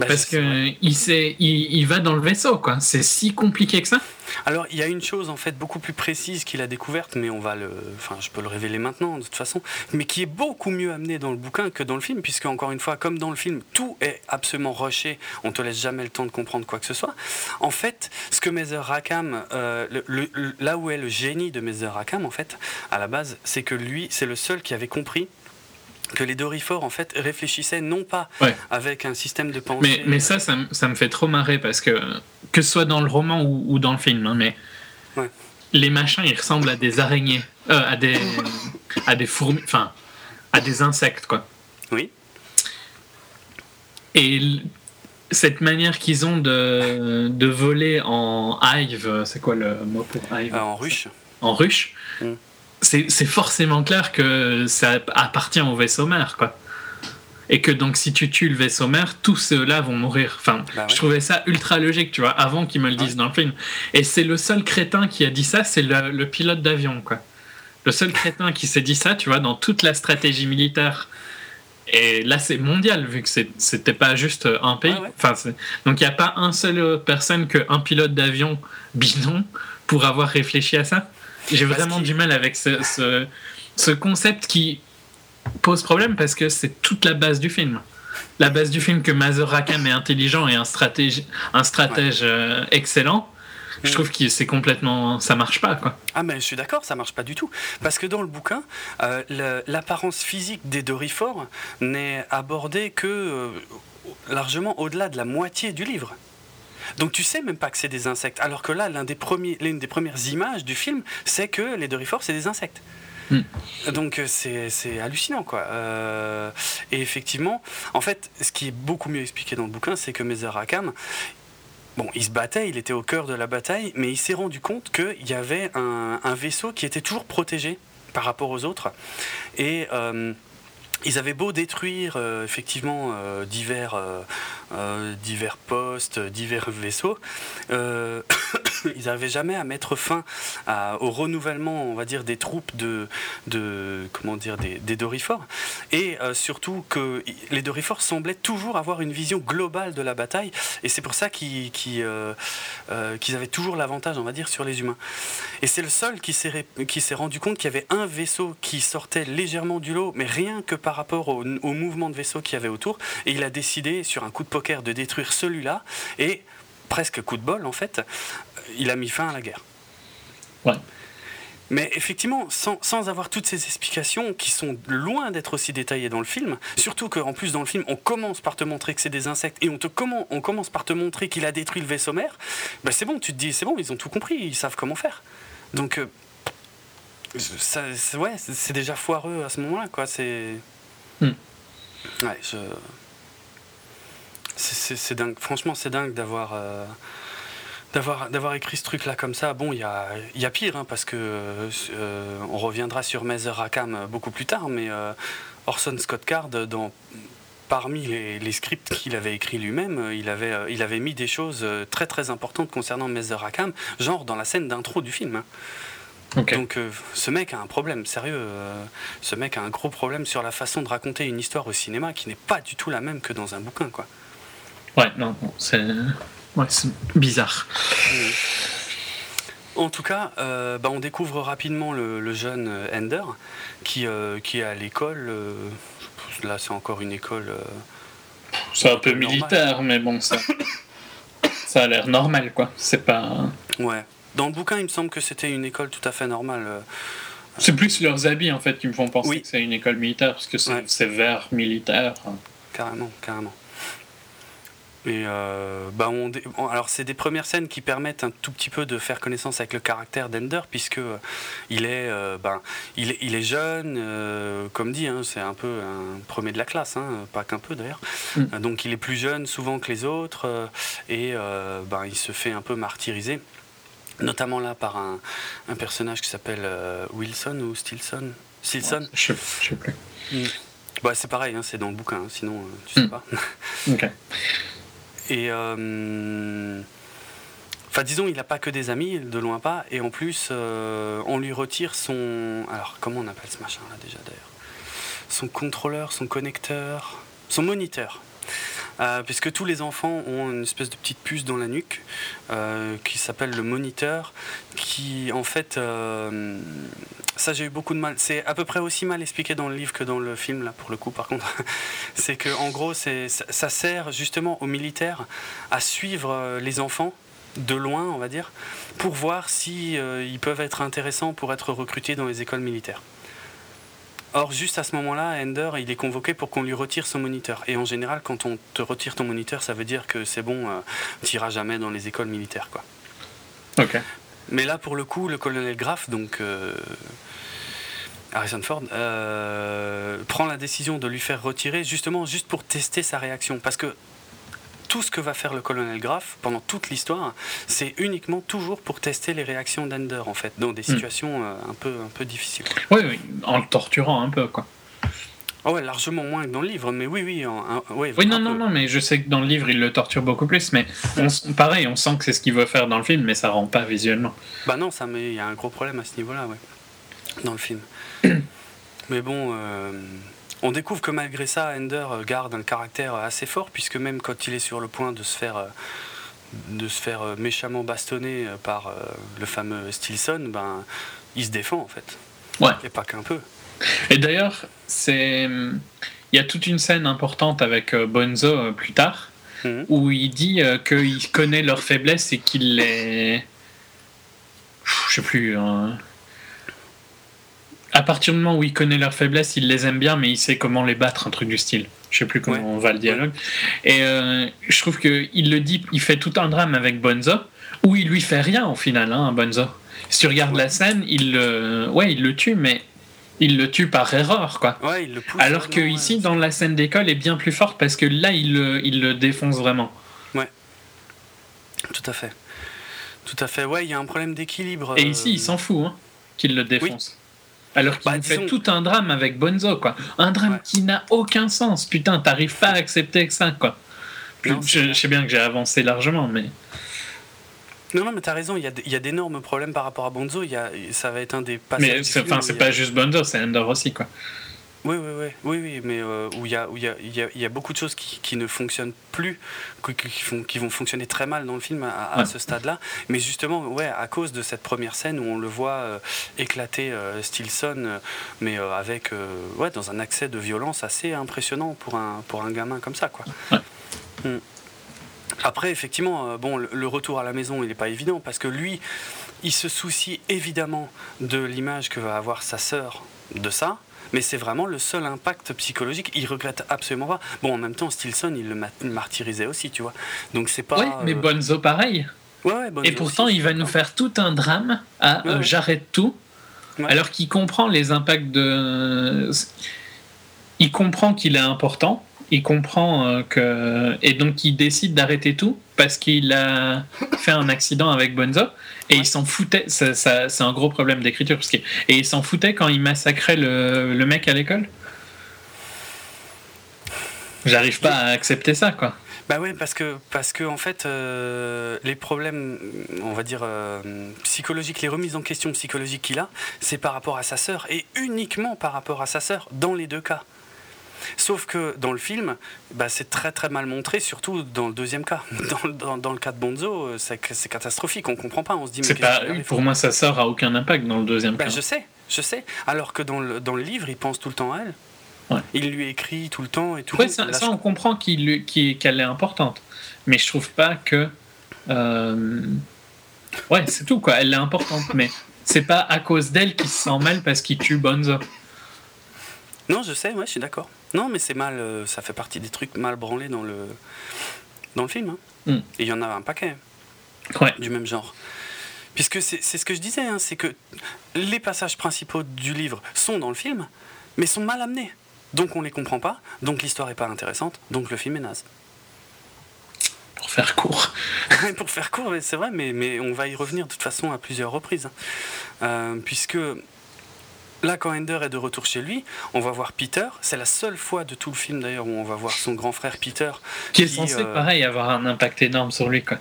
Bah, parce que il, sait, il, il, va dans le vaisseau, quoi. C'est si compliqué que ça. Alors, il y a une chose en fait beaucoup plus précise qu'il a découverte, mais on va le, enfin, je peux le révéler maintenant de toute façon, mais qui est beaucoup mieux amené dans le bouquin que dans le film, puisque encore une fois, comme dans le film, tout est absolument rushé, on te laisse jamais le temps de comprendre quoi que ce soit. En fait, ce que Mazer Rackham, euh, le, là où est le génie de Mazer Rackham, en fait, à la base, c'est que lui, c'est le seul qui avait compris que les Dorifores en fait réfléchissaient non pas avec un système de pensée. Mais, mais ça, ça, ça, me fait trop marrer parce que que ce soit dans le roman ou, dans le film, hein, mais les machins ils ressemblent à des araignées, euh, à des à des fourmis, enfin à des insectes quoi. Oui. Et cette manière qu'ils ont de, de voler en hive, c'est quoi le mot pour hive? Euh, En ruche. En ruche? Mm c'est forcément clair que ça appartient au vaisseau mère, quoi. Et que donc, si tu tues le vaisseau mère, tous ceux-là vont mourir. Enfin, bah je trouvais ça ultra logique, tu vois, avant qu'ils me le disent dans le film. Et c'est le seul crétin qui a dit ça, c'est le, pilote d'avion, quoi. Le seul crétin qui s'est dit ça, tu vois, dans toute la stratégie militaire. Et là, c'est mondial, vu que c'était pas juste un pays. Enfin, donc, il n'y a pas un seul personne qu'un pilote d'avion bidon pour avoir réfléchi à ça. J'ai vraiment du mal avec ce, ce, concept qui pose problème parce que c'est toute la base du film. La base du film que Mazur Rakam est intelligent et un stratège, un stratège euh, excellent. Je mm. trouve que c'est complètement. Ça marche pas, quoi. Ah, mais je suis d'accord, ça marche pas du tout. Parce que dans le bouquin, euh, l'apparence physique des Dorifores n'est abordée que euh, largement au-delà de la moitié du livre. Donc tu sais même pas que c'est des insectes. Alors que là, l'une des, des premières images du film, c'est que les Dorifores, c'est des insectes. Hmm. Donc euh, c'est hallucinant quoi. Euh, et effectivement, en fait, ce qui est beaucoup mieux expliqué dans le bouquin, c'est que Mezer Rakam, bon, il se battait, il était au cœur de la bataille, mais il s'est rendu compte qu'il y avait un, vaisseau qui était toujours protégé par rapport aux autres. Et euh, ils avaient beau détruire effectivement euh, divers postes, divers vaisseaux, euh, ils n'avaient jamais à mettre fin au renouvellement, on va dire, des troupes de, comment dire, des, des Dorifores, et euh, surtout que les Dorifores semblaient toujours avoir une vision globale de la bataille, et c'est pour ça qu'ils avaient toujours l'avantage, on va dire, sur les humains. Et c'est le seul qui s'est rendu compte qu'il y avait un vaisseau qui sortait légèrement du lot, mais rien que par rapport au, au mouvement de vaisseau qu'il y avait autour, et il a décidé, sur un coup de de détruire celui-là, et presque coup de bol en fait, il a mis fin à la guerre. Ouais. Mais effectivement, sans, avoir toutes ces explications qui sont loin d'être aussi détaillées dans le film, surtout qu'en plus dans le film, on commence par te montrer que c'est des insectes et on, te, comment, on commence par te montrer qu'il a détruit le vaisseau mère, ben c'est bon, tu te dis, c'est bon, ils ont tout compris, ils savent comment faire. Donc, euh, ça, ouais, c'est déjà foireux à ce moment-là, quoi. C'est. Hmm. Ouais, je c'est dingue. Franchement, c'est dingue d'avoir. Euh, d'avoir d'avoir écrit ce truc là comme ça bon il y a, y a pire hein, parce que euh, on reviendra sur Mazer Rackham beaucoup plus tard mais euh, Orson Scott Card dans parmi les, scripts qu'il avait écrits lui-même, il avait, il avait mis des choses très très importantes concernant Mazer Rackham, genre dans la scène d'intro du film. Hein. Donc ce mec a un problème, sérieux. ce mec a un gros problème sur la façon de raconter une histoire au cinéma qui n'est pas du tout la même que dans un bouquin. quoi. Ouais, non, c'est ouais, bizarre. En tout cas, euh, bah, on découvre rapidement le, jeune Ender qui, euh, qui est à l'école. Euh, là, c'est encore une école. c'est un peu militaire, mais bon, ça, ça a l'air normal, quoi. C'est pas. Ouais. Dans le bouquin, il me semble que c'était une école tout à fait normale. C'est plus leurs habits, en fait, qui me font penser que c'est une école militaire, parce que c'est vert militaire. Carrément, carrément. Et euh, bah on, alors c'est des premières scènes qui permettent un tout petit peu de faire connaissance avec le caractère d'Ender puisque euh, il est, euh, ben, il, il, est jeune, comme dit, hein, c'est un peu un premier de la classe, hein, pas qu'un peu d'ailleurs. Mm. Donc il est plus jeune souvent que les autres et ben, il se fait un peu martyriser, notamment là par un, un personnage qui s'appelle Wilson ou Stilson? Stilson? je, sais plus. Mm. Bah, c'est pareil, hein, c'est dans le bouquin, sinon tu sais mm. pas. ok. Et. Euh, disons, il n'a pas que des amis, de loin pas. Et en plus, euh, on lui retire son. Alors, comment on appelle ce machin-là déjà d'ailleurs? Son contrôleur, son connecteur, son moniteur. Euh, puisque tous les enfants ont une espèce de petite puce dans la nuque euh, qui s'appelle le moniteur, qui en fait, euh, ça j'ai eu beaucoup de mal. C'est à peu près aussi mal expliqué dans le livre que dans le film là pour le coup. Par contre, c'est que en gros, ça sert justement aux militaires à suivre les enfants de loin, on va dire, pour voir si ils peuvent être intéressants pour être recrutés dans les écoles militaires. Or, juste à ce moment-là, Ender, il est convoqué pour qu'on lui retire son moniteur. Et en général, quand on te retire ton moniteur, ça veut dire que c'est bon, euh, tu n'iras jamais dans les écoles militaires. Quoi. Ok. Mais là, pour le coup, le colonel Graff, donc euh, Harrison Ford, euh, prend la décision de lui faire retirer, justement, juste pour tester sa réaction. Parce que tout ce que va faire le colonel Graff pendant toute l'histoire, c'est uniquement toujours pour tester les réactions d'Ender, en fait, dans des hmm. situations euh, un, peu, un peu difficiles. Oui, oui, en le torturant un peu, quoi. Oh ouais, largement moins que dans le livre, mais oui, oui. oui, non, non, non, mais je sais que dans le livre, il le torture beaucoup plus, mais pareil, on sent que c'est ce qu'il veut faire dans le film, mais ça rend pas visuellement. Bah non, ça, mais il y a un gros problème à ce niveau-là, ouais, dans le film. mais bon, euh, on découvre que malgré ça, Ender garde un caractère assez fort, puisque même quand il est sur le point de se faire, euh, de se faire euh, méchamment bastonner euh, par le fameux Stilson, ben, il se défend en fait. Ouais. Et pas qu'un peu. Et d'ailleurs, c'est. Il y a toute une scène importante avec Bonzo plus tard, mhm. où il dit qu'il connaît leurs faiblesses et qu'il les. Je sais plus. Hein à partir du moment où il connaît leurs faiblesses, il les aime bien, mais il sait comment les battre, un truc du style. Je sais plus comment on va le dialogue. Et euh, je trouve qu'il le dit, il fait tout un drame avec Bonzo, où il lui fait rien au final, hein, Bonzo. Si tu regardes la scène, il, le, ouais, il le tue, mais il le tue par erreur, quoi. il le pousse Alors que ici, dans la scène d'école, est bien plus forte parce que là, il le, il le défonce vraiment. Ouais. Tout à fait. Tout à fait. Ouais, il y a un problème d'équilibre. Et ici, il euh, s'en fout, hein, qu'il le défonce. Alors qu'il bah, fait tout un drame avec Bonzo, quoi. Un drame qui n'a aucun sens. Putain, t'arrives pas à accepter ça, quoi. je, sais bien que j'ai avancé largement, mais. Non, non, mais t'as raison, il y a, d'énormes problèmes par rapport à Bonzo. Il y a, ça va être un des passages. Mais c'est pas juste Bonzo, c'est Ender aussi, quoi. Oui, oui, oui, oui, oui mais euh, où il y a, où y, a, y, a, beaucoup de choses qui, qui ne fonctionnent plus, qui, font, qui vont fonctionner très mal dans le film à, ce stade-là. Mais justement, ouais, à cause de cette première scène où on le voit euh, éclater euh, Stilson, mais avec, ouais, dans un accès de violence assez impressionnant pour un, pour un gamin comme ça, quoi. Hmm. Après, effectivement, bon, le, retour à la maison, il n'est pas évident parce que lui, il se soucie évidemment de l'image que va avoir sa sœur de ça mais c'est vraiment le seul impact psychologique. Il regrette absolument pas. Bon, en même temps, Stilson, il le martyrisait aussi, tu vois. Donc c'est pas. Oui, mais euh, Bonzo, pareil. Ouais, Et pourtant, il va nous faire tout un drame à euh, j'arrête tout, alors qu'il comprend les impacts de. Il comprend qu'il est important, il comprend euh, que. Et donc, il décide d'arrêter tout parce qu'il a fait un accident avec Bonzo. Et il s'en foutait, c'est un gros problème d'écriture. Et il s'en foutait quand il massacrait le, le mec à l'école J'arrive pas à accepter ça, quoi. Bah oui, parce que, parce que en fait, euh, les problèmes, on va dire, euh, psychologiques, les remises en question psychologiques qu'il a, c'est par rapport à sa sœur, et uniquement par rapport à sa sœur, dans les deux cas. Sauf que dans le film, bah, c'est très très mal montré, surtout dans le deuxième cas. Dans, dans, le cas de Bonzo, euh, c'est catastrophique, on comprend pas, on se dit... Mais pas, pour moi, sa sœur a aucun impact dans le deuxième bah, cas. Je sais, je sais. Alors que dans le, dans le livre, il pense tout le temps à elle. Il lui écrit tout le temps et tout. Ouais, ça, on comprend qu'elle est importante. Mais je trouve pas que... Euh, ouais, c'est tout, quoi. Elle est importante, mais c'est pas à cause d'elle qu'il se sent mal parce qu'il tue Bonzo. Non, je sais, ouais, je suis d'accord. Non, mais c'est mal, euh, ça fait partie des trucs mal branlés dans le, dans le film. Hein. Mm. Et il y en a un paquet du même genre. Puisque c'est ce que je disais, hein, c'est que les passages principaux du livre sont dans le film, mais sont mal amenés. Donc on les comprend pas, donc l'histoire est pas intéressante, donc le film est naze. Pour faire court. pour faire court, c'est vrai, mais, mais on va y revenir de toute façon à plusieurs reprises. Hein. Euh, puisque Là, quand Ender est de retour chez lui, on va voir Peter. C'est la seule fois de tout le film d'ailleurs où on va voir son grand frère Peter. Qui, est censé, euh, pareil, avoir un impact énorme sur lui. Quoi.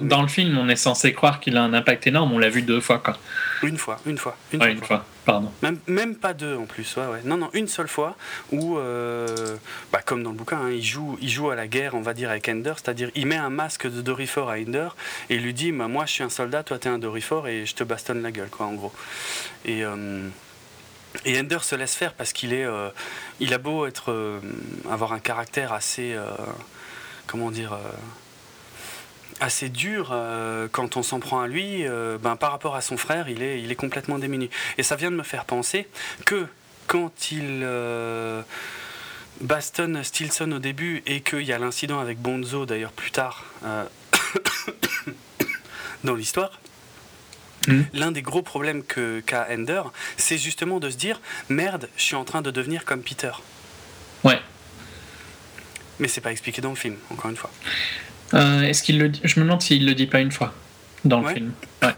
dans le film, on est censé croire qu'il a un impact énorme. On l'a vu deux fois. Quoi. Une fois, une fois. Une, une fois. Même, même pas deux en plus, ouais, ouais. Non, non, une seule fois où, euh, bah, comme dans le bouquin, hein, il, joue, il joue à la guerre, on va dire, avec Ender, c'est-à-dire il met un masque de Dorifor à Ender et lui dit bah, Moi je suis un soldat, toi t'es un Dorifor et je te bastonne la gueule, quoi, en gros. Et. Euh, et Ender se laisse faire parce qu'il est, euh, il a beau être, avoir un caractère assez, comment dire, assez dur euh, quand on s'en prend à lui, euh, ben, par rapport à son frère, il est, il est complètement démuni. Et ça vient de me faire penser que quand il euh, bastonne Stilson au début et qu'il y a l'incident avec Bonzo d'ailleurs plus tard dans l'histoire, hmm. L'un des gros problèmes qu'a Ender, c'est justement de se dire merde, je suis en train de devenir comme Peter. Ouais. Mais c'est pas expliqué dans le film, encore une fois. Euh, est-ce qu'il le dit? Je me demande s'il le dit pas une fois dans le film. Ouais.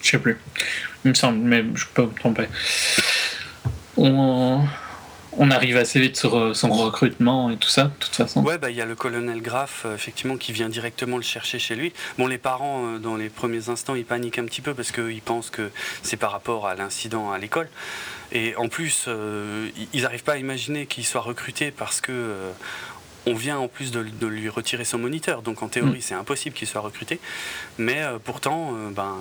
Je sais plus. Il me semble, mais je peux me tromper. On, on arrive assez vite sur euh, son recrutement et tout ça, de toute façon. Ouais, bah il y a le colonel Graff, euh, effectivement, qui vient directement le chercher chez lui. Bon, les parents, dans les premiers instants, ils paniquent un petit peu parce qu'ils pensent que c'est par rapport à l'incident à l'école. Et en plus, ils n'arrivent pas à imaginer qu'il soit recruté parce que on vient en plus de, lui retirer son moniteur, donc en théorie mm. c'est impossible qu'il soit recruté, mais euh, pourtant, euh, ben,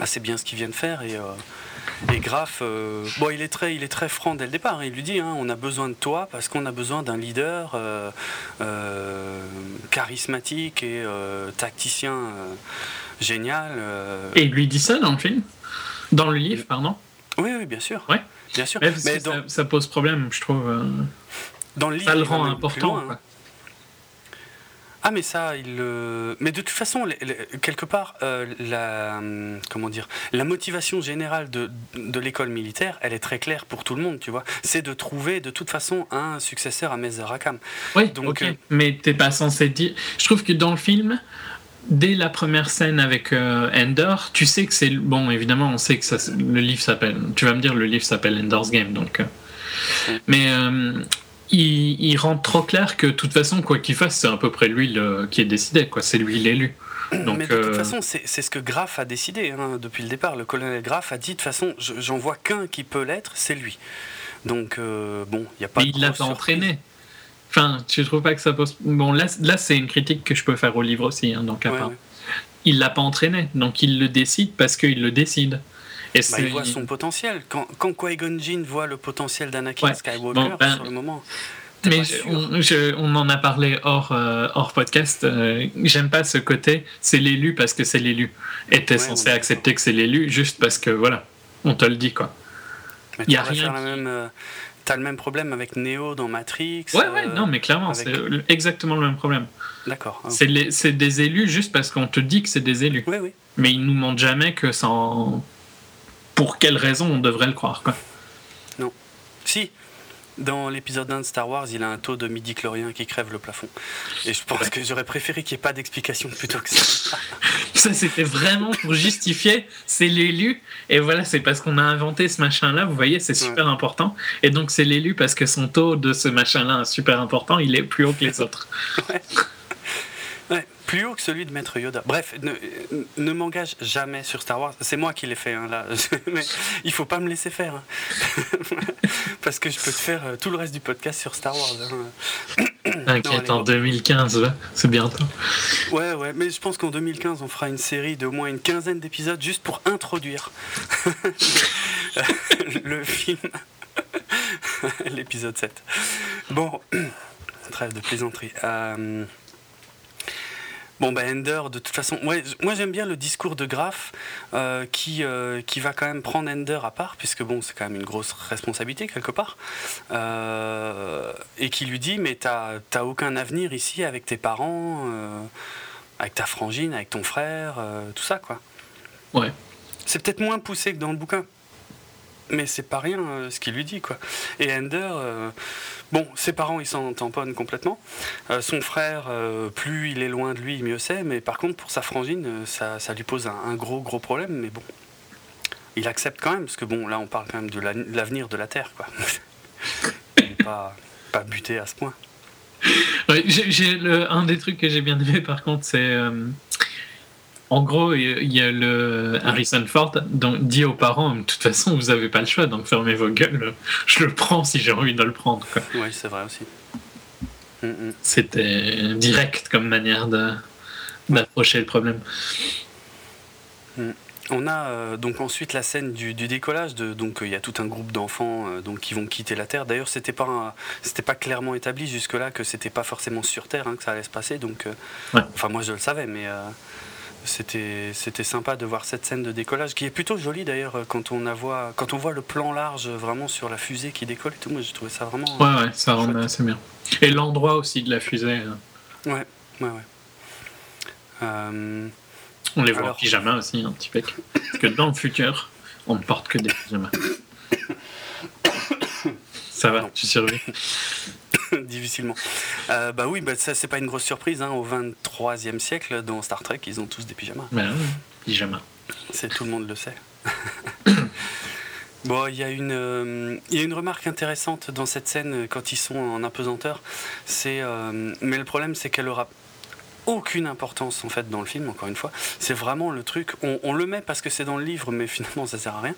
euh, c'est bien ce qu'il vient de faire et, et Graff, bon, il est très, il est très franc dès le départ. Hein. Il lui dit, hein, on a besoin de toi parce qu'on a besoin d'un leader charismatique et tacticien génial. Et il lui dit ça dans le film, dans le livre, pardon? Oui, oui, bien sûr. Ouais. Bien sûr. Mais, ça, pose problème, je trouve. Dans le livre, ça le rend important. Hein. Ah mais ça, il Mais de toute façon, quelque part, euh, la comment dire, la motivation générale de, de l'école militaire, elle est très claire pour tout le monde, tu vois. C'est de trouver de toute façon un successeur à Mezarakam. Oui, donc. ok. Euh, mais t'es pas censé dire. Je trouve que dans le film, dès la première scène avec euh, Ender, tu sais que c'est bon. Évidemment, on sait que ça, le livre s'appelle. Tu vas me dire, le livre s'appelle Ender's Game, donc. Mais il, rend trop clair que de toute façon, quoi qu'il fasse, c'est à peu près lui qui est décidé, quoi. C'est lui l'élu. Donc, Mais de toute euh, façon, c'est ce que Graff a décidé hein, depuis le départ. Le colonel Graff a dit de toute façon, j'en vois qu'un qui peut l'être, c'est lui. Donc euh, bon, il n'y a pas. Mais il l'a pas entraîné. Enfin, tu trouves pas que ça pose. Bon, là, là c'est une critique que je peux faire au livre aussi, hein, donc à part. Il l'a pas entraîné, donc il le décide parce qu'il le décide. Et bah, il voit son potentiel. Quand, quand Qui-Gon Jinn voit le potentiel d'Anakin Skywalker, ben, sur le moment. Mais on, en a parlé hors, euh, hors podcast. Euh, j'aime pas ce côté, c'est l'élu parce que c'est l'élu. Et t'es censé accepter que c'est l'élu juste parce que, voilà, on te le dit, quoi. Il y a rien. Même, euh, T'as le même problème avec Neo dans Matrix. Ouais, ouais, non, mais clairement, c'est exactement le même problème. D'accord. C'est des élus juste parce qu'on te dit que c'est des élus. Oui, oui. Mais ils nous montrent jamais que sans pour quelle raison on devrait le croire quoi. Non. Si, dans l'épisode 1 de Star Wars, il a un taux de midi-chlorien qui crève le plafond. Et je pense que j'aurais préféré qu'il n'y ait pas d'explication plutôt que ça. ça, c'était vraiment pour justifier, c'est l'élu. Et voilà, c'est parce qu'on a inventé ce machin-là, vous voyez, c'est super important. Et donc, c'est l'élu parce que son taux de ce machin-là est super important, il est plus haut que les autres. ouais plus haut que celui de Maître Yoda. Bref, ne, ne m'engage jamais sur Star Wars. C'est moi qui l'ai fait, hein, là. Mais il faut pas me laisser faire. Hein. Parce que je peux te faire euh, tout le reste du podcast sur Star Wars. Hein. T'inquiète, en 2015, c'est bientôt. Ouais, ouais, mais je pense qu'en 2015, on fera une série d'au moins une quinzaine d'épisodes juste pour introduire le film. L'épisode 7. Bon, trêve de plaisanterie. Euh... Bon, ben Ender, de toute façon, moi j'aime bien le discours de Graff euh, qui, euh, qui va quand même prendre Ender à part, puisque bon, c'est quand même une grosse responsabilité quelque part, euh, et qui lui dit Mais t'as aucun avenir ici avec tes parents, avec ta frangine, avec ton frère, tout ça, quoi. Ouais. C'est peut-être moins poussé que dans le bouquin, mais c'est pas rien ce qu'il lui dit, quoi. Et Ender Bon, ses parents, ils s'en tamponnent complètement. Euh, son frère, euh, plus il est loin de lui, mieux c'est. Mais par contre, pour sa frangine, euh, ça, ça lui pose un, gros, gros problème. Mais bon, il accepte quand même, parce que bon, là, on parle quand même de l'avenir de la Terre, quoi. pas, pas buté à ce point. un des trucs que j'ai bien aimé, par contre, c'est En gros, il y a le Harrison Ford donc, dit aux parents de toute façon, vous n'avez pas le choix, donc fermez vos gueules. Je le prends si j'ai envie de le prendre. Oui, c'est vrai aussi. Mm, mm. C'était direct comme manière d'approcher le problème. Mm. On a euh, donc ensuite la scène du, décollage. De, donc il y a tout un groupe d'enfants euh, donc qui vont quitter la Terre. D'ailleurs, c'était pas c'était pas clairement établi jusque là que c'était pas forcément sur Terre hein, que ça allait se passer. Donc, euh, enfin moi je le savais, mais c'était c'était sympa de voir cette scène de décollage qui est plutôt jolie d'ailleurs quand on a voit quand on voit le plan large vraiment sur la fusée qui décolle et tout. Moi j'ai trouvé ça vraiment. Ouais ouais, ça rend assez bien. Et l'endroit aussi de la fusée. Ouais ouais ouais. On les voit en pyjama aussi, un petit peu. Parce que dans le futur, on ne porte que des pyjamas. Ça va, tu survis? Difficilement. Euh, bah oui, bah ça c'est pas une grosse surprise. Hein. Au 23e siècle, dans Star Trek, ils ont tous des pyjamas. Bah oui, pyjamas. C'est tout le monde le sait. bon, il y, a une, euh, y a une remarque intéressante dans cette scène quand ils sont en apesanteur. C'est, euh, mais le problème, c'est qu'elle aura aucune importance en fait dans le film, encore une fois. C'est vraiment le truc, on, le met parce que c'est dans le livre, mais finalement ça sert à rien.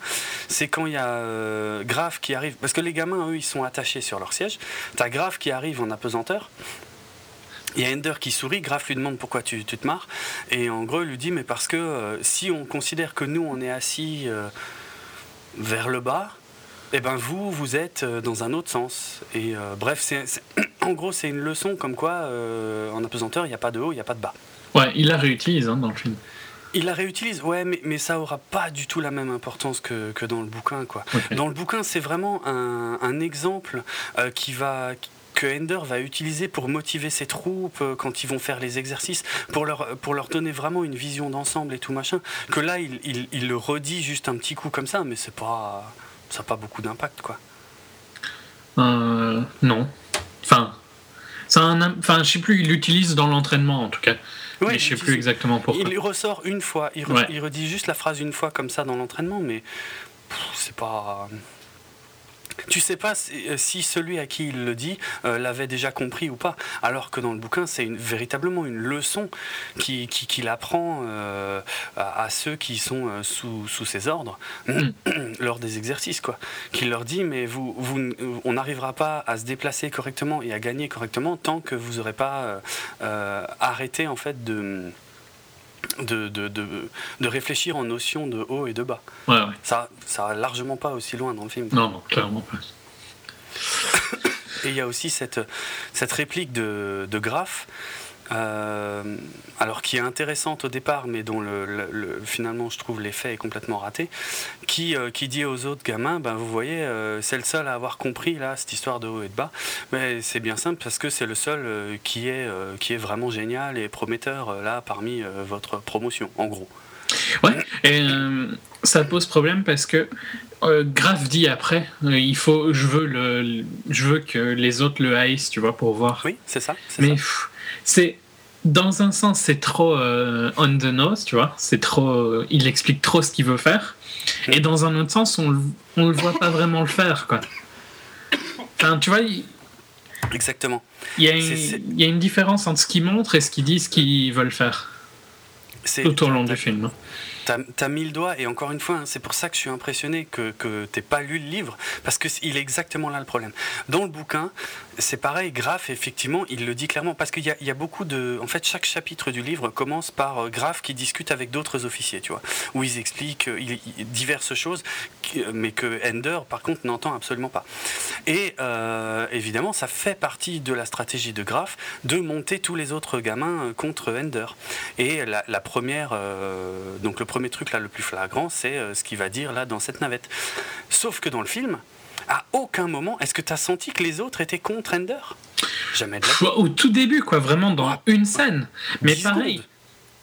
C'est quand il y a euh, Graf qui arrive, parce que les gamins, eux, ils sont attachés sur leur siège. T'as Graf qui arrive en apesanteur. Il y a Ender qui sourit, Graf lui demande pourquoi tu, te marres. Et en gros, il lui dit, mais parce que euh, si on considère que nous, on est assis euh, vers le bas, eh ben vous, vous êtes dans un autre sens. Et bref, c'est en gros, c'est une leçon comme quoi, euh, en apesanteur, il n'y a pas de haut, il n'y a pas de bas. Ouais, il la réutilise hein, dans le film. Il la réutilise, ouais, mais, mais ça aura pas du tout la même importance que, que dans le bouquin, quoi. Dans le bouquin, c'est vraiment un, un exemple euh, qui va que Ender va utiliser pour motiver ses troupes euh, quand ils vont faire les exercices, pour leur, pour leur donner vraiment une vision d'ensemble et tout machin. Que là, il, il, il, le redit juste un petit coup comme ça, mais c'est pas, ça n'a pas beaucoup d'impact, quoi. Euh, non, Enfin, un, enfin, je sais plus, il l'utilise dans l'entraînement en tout cas. mais je sais plus exactement pourquoi. Il ressort une fois, il, il, redit juste la phrase une fois comme ça dans l'entraînement, mais c'est pas. Tu sais pas euh, si celui à qui il le dit euh, l'avait déjà compris ou pas. Alors que dans le bouquin, c'est véritablement une leçon qu'il qui, apprend euh, à, ceux qui sont sous, sous, ses ordres mm. lors des exercices. quoi. Qu'il leur dit Mais vous, vous, on n'arrivera pas à se déplacer correctement et à gagner correctement tant que vous n'aurez pas arrêté en fait de de, de, de, de, réfléchir en notion de haut et de bas. Ouais, ouais. Ça, ça va largement pas aussi loin dans le film. Non, non, clairement pas. Et il y a aussi cette, cette réplique de, de Graff euh, alors qui est intéressante au départ, mais dont le, finalement je trouve l'effet est complètement raté, qui, euh, qui dit aux autres gamins, ben, vous voyez, euh, c'est le seul à avoir compris là cette histoire de haut et de bas, mais c'est bien simple parce que c'est le seul qui, est, qui est vraiment génial et prometteur là parmi votre promotion, en gros. Ouais, et ça pose problème parce que Graf dit après, il faut, je veux le, je veux que les autres le haïssent, tu vois, pour voir. Oui, c'est ça. Mais c'est dans un sens, c'est trop euh, on the nose, tu vois. C'est trop, euh, il explique trop ce qu'il veut faire. Et dans un autre sens, on, on le voit pas vraiment le faire, quoi. Enfin, tu vois. Exactement. Il y, a une, il y, a une différence entre ce qu'il montre et ce qu'il dit, ce qu'ils veulent faire. Tout au long du film. T'as as mis le doigt, et encore une fois, hein, c'est pour ça que je suis impressionné que, que t'aies pas lu le livre, parce qu'il est exactement là le problème. Dans le bouquin, c'est pareil, Graff, effectivement, il le dit clairement, parce qu'il y, a beaucoup de. En fait, chaque chapitre du livre commence par euh, Graff qui discute avec d'autres officiers, tu vois, où ils expliquent euh, diverses choses, mais que Ender, par contre, n'entend absolument pas. Et euh, évidemment, ça fait partie de la stratégie de Graff de monter tous les autres gamins contre Ender. Et la, première. donc, le premier truc là le plus flagrant, c'est ce qu'il va dire là dans cette navette. Sauf que dans le film, à aucun moment, est-ce que tu as senti que les autres étaient contre Ender? Jamais de la Au tout début, quoi, vraiment dans une scène. Mais pareil.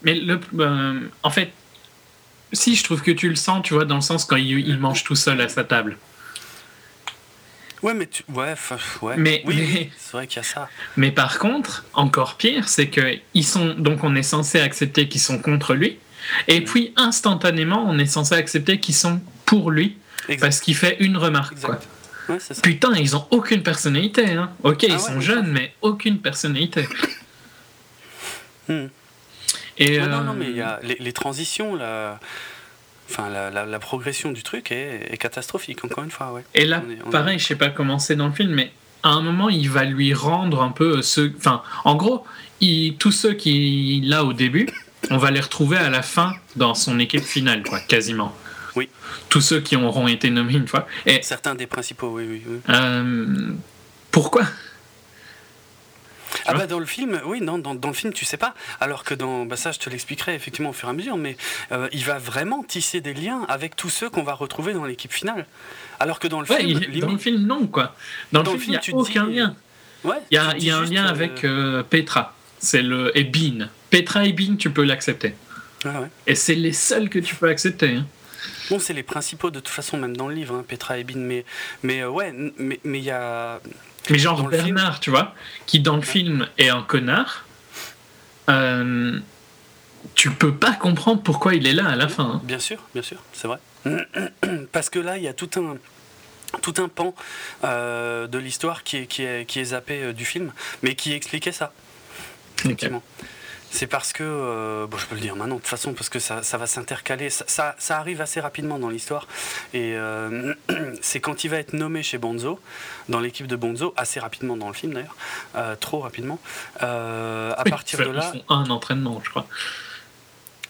Mais le, euh, en fait, si je trouve que tu le sens, tu vois, dans le sens quand il, mange tout seul à sa table. Ouais, mais tu... ouais, ouais. Mais, oui, c'est vrai qu'il y a ça. Mais par contre, encore pire, c'est que ils sont donc on est censé accepter qu'ils sont contre lui. Et puis, instantanément, on est censé accepter qu'ils sont pour lui parce qu'il fait une remarque. Putain, ils ont aucune personnalité. Hein. Ok, ils ah sont jeunes, mais aucune personnalité. Hmm. Et, Non, non, mais y a les, transitions, la, enfin, la, progression du truc est, catastrophique, encore une fois. Ouais. Et là, pareil, je sais pas comment c'est dans le film, mais à un moment, il va lui rendre un peu ce. Enfin, en gros, il, tous ceux qu'il a au début, on va les retrouver à la fin dans son équipe finale, quoi, quasiment. Oui. Tous ceux qui auront été nommés une fois. Et, Certains des principaux, oui, oui. Euh, pourquoi? Ah bah dans le film, oui, non, dans, dans, le film, tu sais pas. Alors que dans, bah ça, je te l'expliquerai effectivement au fur et à mesure, mais euh, il va vraiment tisser des liens avec tous ceux qu'on va retrouver dans l'équipe finale. Alors que dans le film, dans le film, non, quoi. Dans, le film, il n'y a aucun lien. Ouais, il y a, y a un lien avec euh, Petra. C'est le et Bean. Petra et Bean, tu peux l'accepter. Ah ouais. Et c'est les seuls que tu peux accepter. Hein. Bon, c'est les principaux de toute façon, même dans le livre, hein, Petra et Bean. Mais, mais euh, ouais, mais il y a. Mais genre Bernard, tu vois, qui dans le film est un connard. Euh, tu peux pas comprendre pourquoi il est là à la fin. Hein. Bien sûr, bien sûr, c'est vrai. Parce que là, il y a tout un tout un pan euh, de l'histoire qui est, qui, est, qui est zappé euh, du film, mais qui expliquait ça. Effectivement. C'est parce que, euh, bon, je peux le dire maintenant de toute façon, parce que ça, ça va s'intercaler, ça, ça, arrive assez rapidement dans l'histoire. Et c'est quand il va être nommé chez Bonzo, dans l'équipe de Bonzo, assez rapidement dans le film d'ailleurs, trop rapidement. à partir de là. Ils font un entraînement, je crois.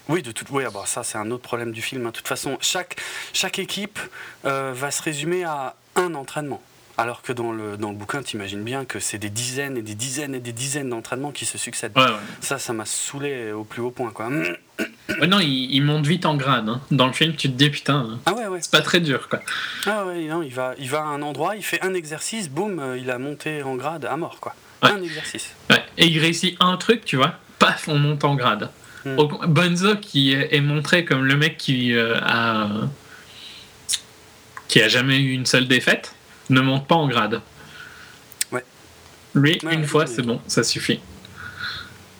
Oui, de toute, oui, ah bah, ça c'est un autre problème du film. Hein. De toute façon, chaque, chaque équipe euh, va se résumer à un entraînement. Alors que dans le, dans le bouquin, tu imagines bien que c'est des dizaines et des dizaines et des dizaines d'entraînements qui se succèdent. Ça, ça m'a saoulé au plus haut point. Quoi. non, il, monte vite en grade. Hein. Dans le film, tu te dis putain, ah ouais, ouais. c'est pas très dur. Quoi. Ah ouais, non, il, va, il va à un endroit, il fait un exercice, boum, euh, il a monté en grade à mort. Quoi. Un exercice. Et il réussit un truc, tu vois, paf, on monte en grade. Hmm. Bonzo qui est, montré comme le mec qui euh, a qui a jamais eu une seule défaite ne monte pas en grade. Ouais. Lui, une fois, c'est bon, ça suffit.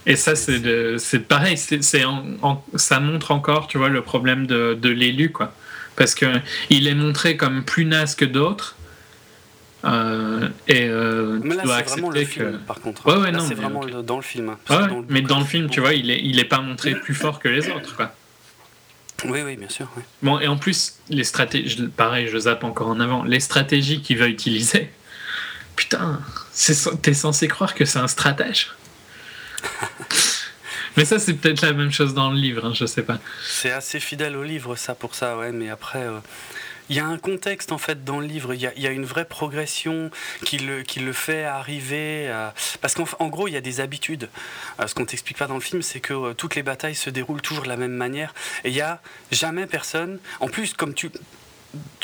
Et ça, c'est pareil, c'est ça montre encore, tu vois, le problème de, de l'élu, quoi. Parce que il est montré comme plus naze que d'autres, euh, et euh, mais là, c'est vraiment le film, par contre. Ouais, ouais, là, c'est vraiment dans le film. mais dans le film, tu vois, il est, il est pas montré plus fort que les autres, quoi. Oui, oui, bien sûr. Bon, et en plus, les stratégies, pareil, je zappe encore en avant, les stratégies qu'il va utiliser, putain, t'es censé croire que c'est un stratège. mais ça, c'est peut-être la même chose dans le livre, hein, je sais pas. C'est assez fidèle au livre, ça, pour ça, ouais, mais après. Euh, il y a un contexte en fait dans le livre, il y a, une vraie progression qui le, qui le fait arriver. Parce qu'en gros, il y a des habitudes. Euh, ce qu'on t'explique pas dans le film, c'est que euh, toutes les batailles se déroulent toujours de la même manière. Et il n'y a jamais personne. En plus, comme tu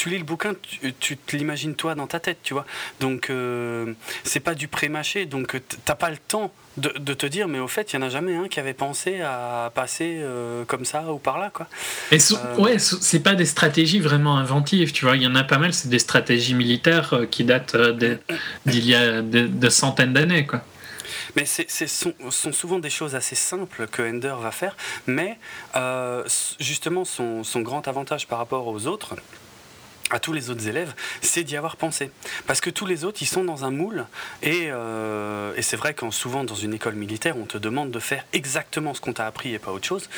lis le bouquin, tu, l'imagines toi dans ta tête, tu vois. Donc, euh, c'est pas du pré-mâché, donc t'as pas le temps de, te dire, mais au fait, il n'y en a jamais un qui avait pensé à passer euh, comme ça ou par là, quoi. Et ouais, c'est pas des stratégies vraiment inventives, tu vois. Il y en a pas mal, c'est des stratégies militaires qui datent d'il y a de, centaines d'années, quoi. Mais ce sont, sont, souvent des choses assez simples que Ender va faire, mais justement, son, son grand avantage par rapport aux autres, à tous les autres élèves, c'est d'y avoir pensé. Parce que tous les autres, ils sont dans un moule, et, euh, c'est vrai qu'en souvent dans une école militaire, on te demande de faire exactement ce qu'on t'a appris et pas autre chose.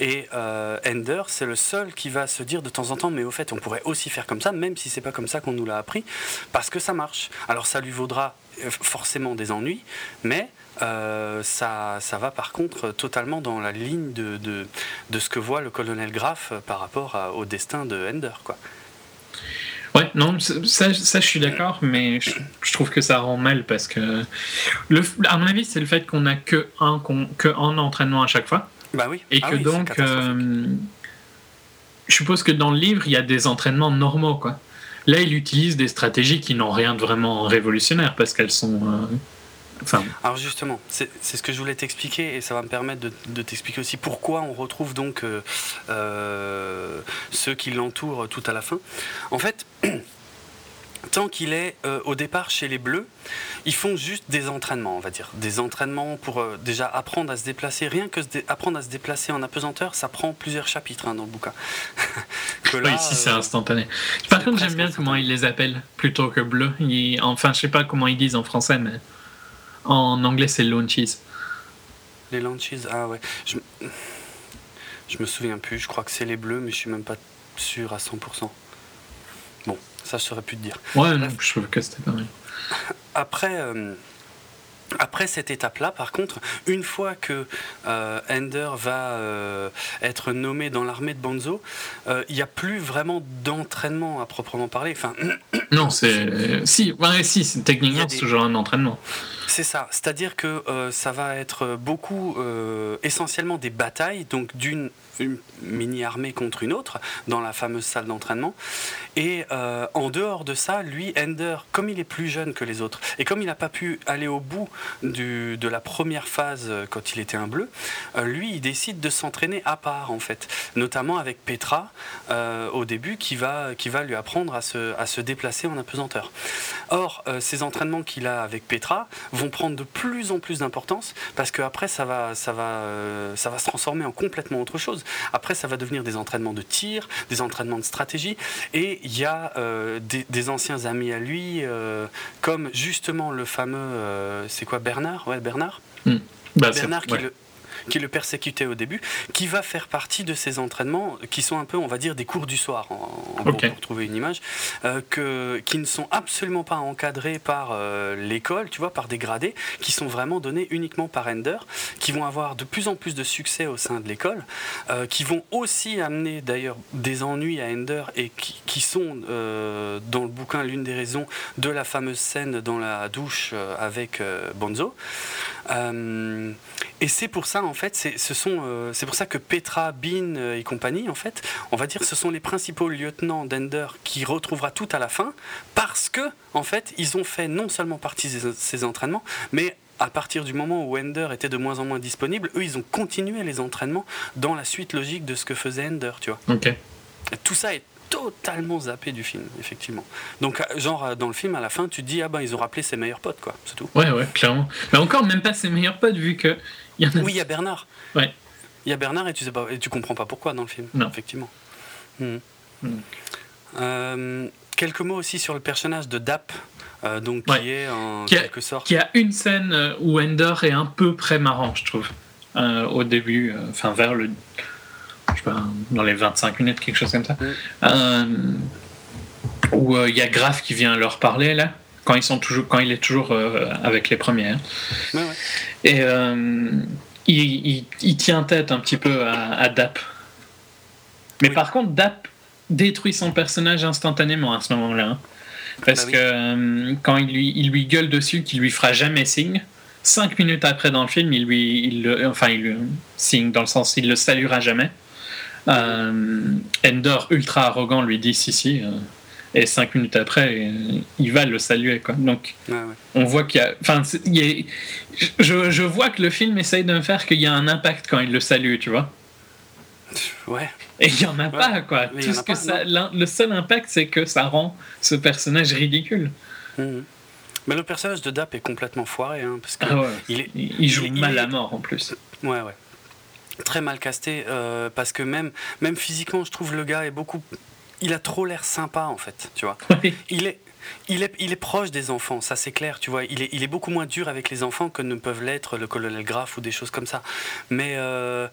Et euh, Ender, c'est le seul qui va se dire de temps en temps, mais au fait, on pourrait aussi faire comme ça, même si c'est pas comme ça qu'on nous l'a appris, parce que ça marche. Alors ça lui vaudra euh, forcément des ennuis, mais ça, ça va par contre totalement dans la ligne de, de, de ce que voit le colonel Graff par rapport au destin de Ender. Quoi. Ouais, non, ça, ça je suis d'accord, mais je, trouve que ça rend mal parce que, le, à mon avis, c'est le fait qu'on a que un, que un entraînement à chaque fois. Bah oui. Et ah que donc, euh, je suppose que dans le livre, il y a des entraînements normaux, quoi. Là, il utilise des stratégies qui n'ont rien de vraiment révolutionnaire parce qu'elles sont. Euh, alors justement, c'est ce que je voulais t'expliquer et ça va me permettre de, t'expliquer aussi pourquoi on retrouve donc euh, euh, ceux qui l'entourent tout à la fin. En fait, tant qu'il est euh, au départ chez les Bleus, ils font juste des entraînements, on va dire. Des entraînements pour déjà apprendre à se déplacer. Rien que apprendre à se déplacer en apesanteur, ça prend plusieurs chapitres hein, dans le bouquin. oui, ici c'est instantané. Par contre, j'aime bien comment ils les appellent plutôt que Bleu. Enfin, je sais pas comment ils disent en français, mais... En anglais, c'est launches. Les launches, ah ouais. Je me souviens plus, je crois que c'est les bleus, mais je suis même pas sûr à 100%. Bon, ça je saurais plus te dire. Ouais, non, je trouve que c'était pas mal. Après, euh, après cette étape-là, par contre, une fois que euh, Ender va euh, être nommé dans l'armée de Bonzo, il n'y a plus vraiment d'entraînement à proprement parler. Enfin, non, c'est si, ouais, si, techniquement c'est toujours un entraînement. C'est ça, c'est-à-dire que ça va être beaucoup, essentiellement des batailles, donc d'une une mini-armée contre une autre dans la fameuse salle d'entraînement. Et euh, en dehors de ça, lui, Ender, comme il est plus jeune que les autres, et comme il n'a pas pu aller au bout de la première phase euh, quand il était un bleu, euh, lui, il décide de s'entraîner à part, en fait. Notamment avec Petra, au début, qui va, qui va lui apprendre à se, à se déplacer en apesanteur. Or, ces entraînements qu'il a avec Petra vont prendre de plus en plus d'importance, parce qu'après, ça va, ça, va, ça va se transformer en complètement autre chose. Après, ça va devenir des entraînements de tir, des entraînements de stratégie. Et il y a euh, des, anciens amis à lui, euh, comme justement le fameux, euh, c'est quoi, Bernard? Ouais, Bernard? Hmm. Bah, Bernard qui le qui le persécutait au début, qui va faire partie de ces entraînements qui sont un peu, on va dire, des cours du soir, en, pour trouver une image, euh, que, qui ne sont absolument pas encadrés par euh, l'école, tu vois, par des gradés, qui sont vraiment donnés uniquement par Ender, qui vont avoir de plus en plus de succès au sein de l'école, euh, qui vont aussi amener d'ailleurs des ennuis à Ender et qui, qui sont dans le bouquin l'une des raisons de la fameuse scène dans la douche avec Bonzo. Et c'est pour ça, en fait, ce sont, euh, c'est pour ça que Petra, Bean euh, et compagnie, en fait, on va dire, ce sont les principaux lieutenants d'Ender qui retrouvera tout à la fin, parce que, en fait, ils ont fait non seulement partie de ces entraînements, mais à partir du moment où Ender était de moins en moins disponible, eux, ils ont continué les entraînements dans la suite logique de ce que faisait Ender, tu vois. Ok. tout ça est totalement zappé du film, effectivement. Donc, euh, genre, dans le film, à la fin, tu te dis, ah ben, ils ont rappelé ses meilleurs potes, quoi, c'est tout. Ouais, ouais, clairement. Mais encore, même pas ses meilleurs potes, vu que oui, il y a Bernard. Ouais. Il y a Bernard et tu sais pas et tu comprends pas pourquoi dans le film. Non. Effectivement. Hmm. Euh, quelques mots aussi sur le personnage de Dap. Euh, donc qui est en quelque sorte. Qui a une scène euh, où Ender est un peu près marrant, je trouve. au début, enfin vers le. Je sais pas, dans les 25 minutes, quelque chose comme ça. Hmm. où il y a Graf qui vient leur parler là quand, ils sont toujours, quand il est toujours euh, avec les premières. Et euh, il, il, tient tête un petit peu à, Dap. Mais par contre, Dap détruit son personnage instantanément à ce moment-là. Hein. Parce bah que euh, quand il lui, il lui gueule dessus qu'il lui fera jamais signe, cinq minutes après dans le film, il lui, il enfin, il signe dans le sens il le saluera jamais. Endor, ultra arrogant, lui dit si, si, et cinq minutes après, il va le saluer. Quoi. Donc, on voit qu'il y a. Enfin, je, je, vois que le film essaye de me faire qu'il y a un impact quand il le salue, tu vois. Ouais. Et il n'y en a pas, quoi. Tout ce que ça, le seul impact, c'est que ça rend ce personnage ridicule. Mhm. Mais le personnage de Dap est complètement foiré, hein, parce que ah il, il, joue mal à mort en plus. Ouais, ouais. Très mal casté, euh, parce que même, même physiquement, je trouve le gars est beaucoup il a trop l'air sympa en fait, tu vois. il est il est, il est proche des enfants, ça c'est clair, tu vois. Il est, il est beaucoup moins dur avec les enfants que ne peuvent l'être le colonel Graff ou des choses comme ça. Mais euh,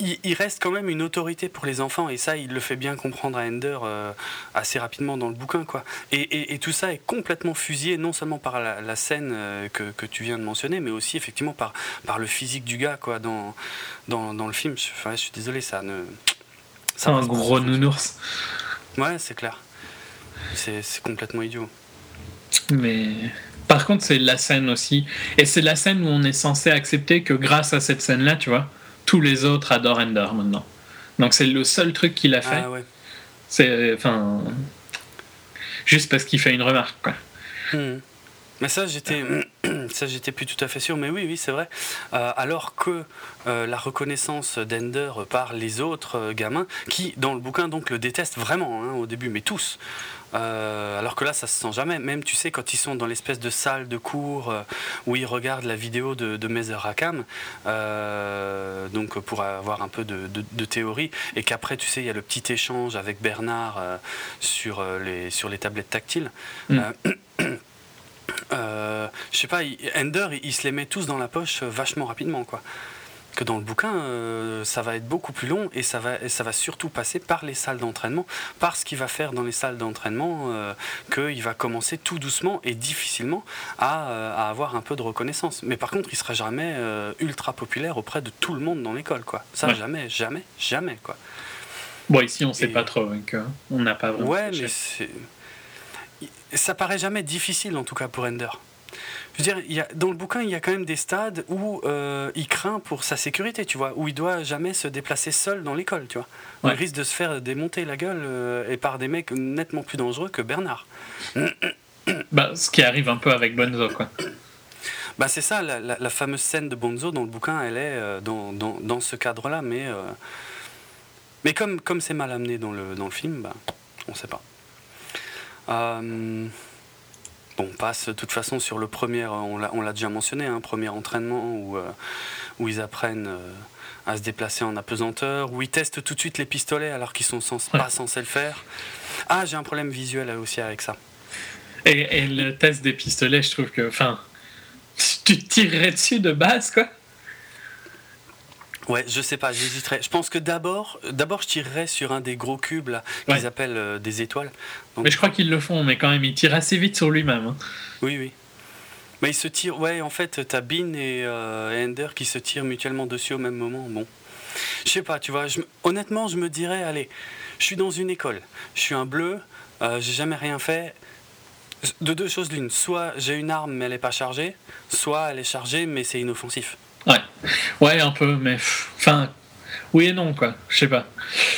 il, reste quand même une autorité pour les enfants et ça, il le fait bien comprendre à Ender euh, assez rapidement dans le bouquin, quoi. Et, et, tout ça est complètement fusillé non seulement par la, scène euh, que, que, tu viens de mentionner, mais aussi effectivement par, par le physique du gars, quoi, dans, dans, dans le film. Je, enfin, je suis désolé, ça ne. Ça un gros nounours. Ouais, c'est clair. C'est complètement idiot. Mais par contre, c'est la scène aussi. Et c'est la scène où on est censé accepter que grâce à cette scène-là, tu vois, tous les autres adorent Ender maintenant. Donc c'est le seul truc qu'il a fait. Ah, ouais. C'est. Enfin. Juste parce qu'il fait une remarque, quoi. Hmm. Mais ça, j'étais, ça, j'étais plus tout à fait sûr. Mais oui, oui, c'est vrai. Euh, alors que euh, la reconnaissance d'Ender par les autres euh, gamins, qui dans le bouquin donc le détestent vraiment hein, au début, mais tous. alors que là, ça se sent jamais. Même, tu sais, quand ils sont dans l'espèce de salle de cours où ils regardent la vidéo de, de Mezer Hakam, donc pour avoir un peu de, de, théorie, et qu'après, tu sais, il y a le petit échange avec Bernard sur, les, sur les tablettes tactiles. Mm. Euh, je sais pas, Ender, il, se les met tous dans la poche euh, vachement rapidement, quoi. que dans le bouquin, euh, ça va être beaucoup plus long et ça va, et ça va surtout passer par les salles d'entraînement, par ce qu'il va faire dans les salles d'entraînement, qu'il va commencer tout doucement et difficilement à, à, avoir un peu de reconnaissance. Mais par contre, il sera jamais ultra populaire auprès de tout le monde dans l'école, quoi. Ça, jamais, jamais, jamais, quoi. Bon, ici, on sait pas trop, hein, on n'a pas vraiment. Ouais, mais c'est. Ça paraît jamais difficile, en tout cas, pour Ender. Je veux dire, il y a, dans le bouquin, il y a quand même des stades où euh, il craint pour sa sécurité, tu vois, où il doit jamais se déplacer seul dans l'école, tu vois. Il risque de se faire démonter la gueule euh, et par des mecs nettement plus dangereux que Bernard. Bah, ce qui arrive un peu avec Bonzo, quoi. Bah, c'est ça, la, fameuse scène de Bonzo dans le bouquin, elle est euh, dans, dans, dans, ce cadre-là, mais, mais comme comme c'est mal amené dans le, dans le film, bah, on ne sait pas. Bon, on passe de toute façon sur le premier, on l'a déjà mentionné, un hein, premier entraînement où, euh, où ils apprennent euh, à se déplacer en apesanteur, où ils testent tout de suite les pistolets alors qu'ils sont pas censés le faire. Ah, j'ai un problème visuel aussi avec ça. Et, et, le test des pistolets, je trouve que, enfin, tu tirerais dessus de base, quoi? Ouais, je sais pas, j'hésiterais. Je pense que d'abord, d'abord, je tirerais sur un des gros cubes là, qu'ils appellent euh, des étoiles. Mais je crois qu'ils le font, mais quand même, ils tirent assez vite sur lui-même. Hein. Oui, oui. Mais ils se tirent, ouais, en fait, t'as Bean et, euh, Ender qui se tirent mutuellement dessus au même moment. Bon, je sais pas, tu vois, honnêtement, je me dirais, allez, je suis dans une école, je suis un bleu, euh, j'ai jamais rien fait. De deux choses l'une, soit j'ai une arme mais elle est pas chargée, soit elle est chargée mais c'est inoffensif. Ouais, ouais, un peu, mais enfin, oui et non, quoi. Je sais pas.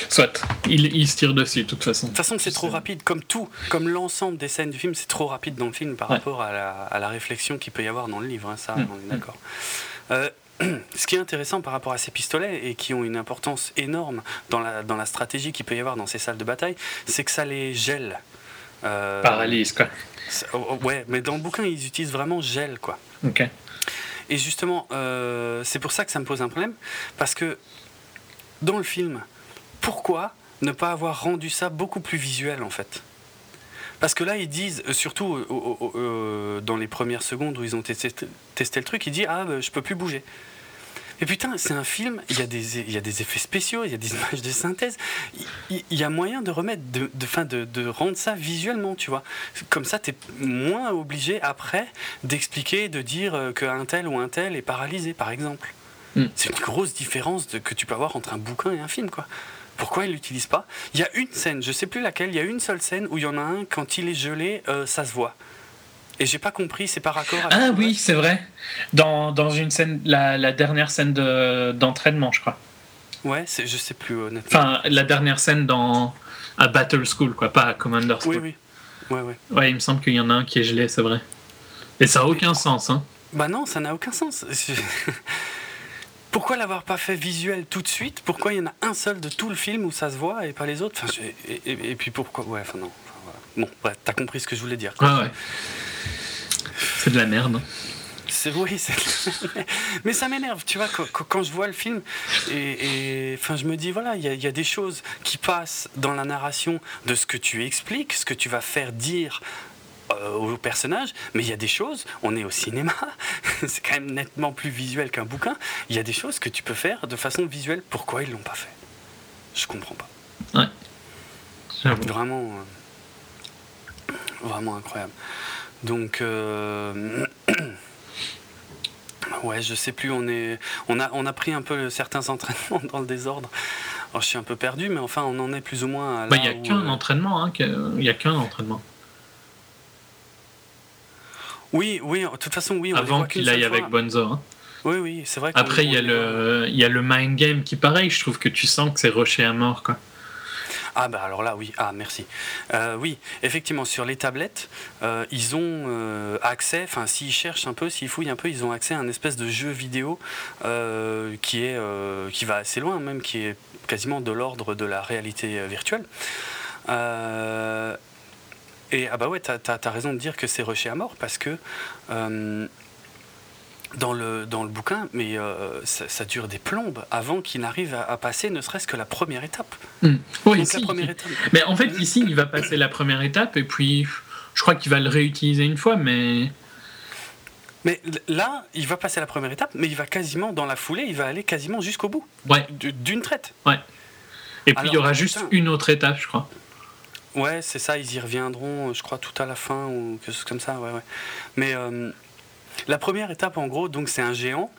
Soit, il, il, se tire dessus, de toute façon. De toute façon, c'est trop rapide, comme tout, comme l'ensemble des scènes du film, c'est trop rapide dans le film par rapport à la, à la réflexion qu'il peut y avoir dans le livre, hein, ça, mm. on est d'accord. Euh, ce qui est intéressant par rapport à ces pistolets et qui ont une importance énorme dans la, dans la stratégie qu'il peut y avoir dans ces salles de bataille, c'est que ça les gèle. Euh, Paralyse, quoi. Oh, oh, ouais, mais dans le bouquin, ils utilisent vraiment gel, quoi. Ok. Et justement, euh, c'est pour ça que ça me pose un problème, parce que dans le film, pourquoi ne pas avoir rendu ça beaucoup plus visuel en fait? Parce que là, ils disent, euh, surtout euh, dans les premières secondes où ils ont testé, le truc, ils disent Ah, bah, je peux plus bouger. Et putain, c'est un film, il y, a des, il y a des effets spéciaux, il y a des images de synthèse. Il, y a moyen de remettre, de, de, fin, de, de rendre ça visuellement, tu vois. Comme ça, tu es moins obligé après d'expliquer, de dire euh, qu'un tel ou un tel est paralysé, par exemple. Hmm. C'est une grosse différence de, que tu peux avoir entre un bouquin et un film, quoi. Pourquoi il l'utilise pas? Il y a une scène, je sais plus laquelle, il y a une seule scène où il y en a un, quand il est gelé, euh, ça se voit. Et j'ai pas compris, c'est par accord avec. Ah oui, c'est vrai. Dans, dans, une scène, la, la dernière scène d'entraînement, je crois. Ouais, je sais plus honnêtement. Enfin, la dernière scène dans à Battle School, quoi, pas à Commander School. Oui, oui. Ouais, ouais. Ouais, il me semble qu'il y en a un qui est gelé, c'est vrai. Et ça a aucun sens, hein. Bah non, ça n'a aucun sens. Pourquoi l'avoir pas fait visuel tout de suite? Pourquoi il y en a un seul de tout le film où ça se voit et pas les autres? Enfin, et, et, puis pourquoi? Ouais, enfin non. Bon, bref, t'as compris ce que je voulais dire. Ah ouais. C'est de la merde. C'est oui, mais ça m'énerve, tu vois, quand, je vois le film et, enfin, je me dis voilà, il y, a des choses qui passent dans la narration de ce que tu expliques, ce que tu vas faire dire euh, au personnage, mais il y a des choses, on est au cinéma, c'est quand même nettement plus visuel qu'un bouquin, il y a des choses que tu peux faire de façon visuelle. Pourquoi ils l'ont pas fait? Je comprends pas. Ouais. Vraiment, euh, vraiment incroyable. Donc, euh, ouais, je sais plus, on, est, on, a, on a pris un peu certains entraînements dans le désordre. Alors, je suis un peu perdu, mais enfin, on en est plus ou moins à bah, Il n'y a qu'un euh, entraînement, hein, il n'y a qu'un entraînement. Oui, oui, de toute façon, oui. Avant qu'il aille avec Bonzo. Hein. Oui, oui, c'est vrai. Après, il y, a le, il y a le mind game qui, pareil, je trouve que tu sens que c'est rushé à mort, quoi. Ah bah alors là oui, ah merci. Euh, oui, effectivement sur les tablettes, euh, ils ont euh, accès, enfin s'ils cherchent un peu, s'ils fouillent un peu, ils ont accès à un espèce de jeu vidéo qui est qui va assez loin même, qui est quasiment de l'ordre de la réalité virtuelle. et ah bah ouais, t'as as, raison de dire que c'est rushé à mort parce que dans le, dans le bouquin, mais euh, ça, dure des plombes avant qu'il n'arrive à, passer ne serait-ce que la première étape. Hmm. Oui, la première étape. Mais en fait, ici, il va passer la première étape et puis je crois qu'il va le réutiliser une fois, mais. Mais là, il va passer la première étape, mais il va quasiment, dans la foulée, il va aller quasiment jusqu'au bout. Ouais. D'une traite. Ouais. Et puis il y aura juste une autre étape, je crois. Ouais, c'est ça, ils y reviendront, je crois, tout à la fin ou quelque chose comme ça. Ouais, ouais. Mais euh, la première étape, en gros, donc c'est un géant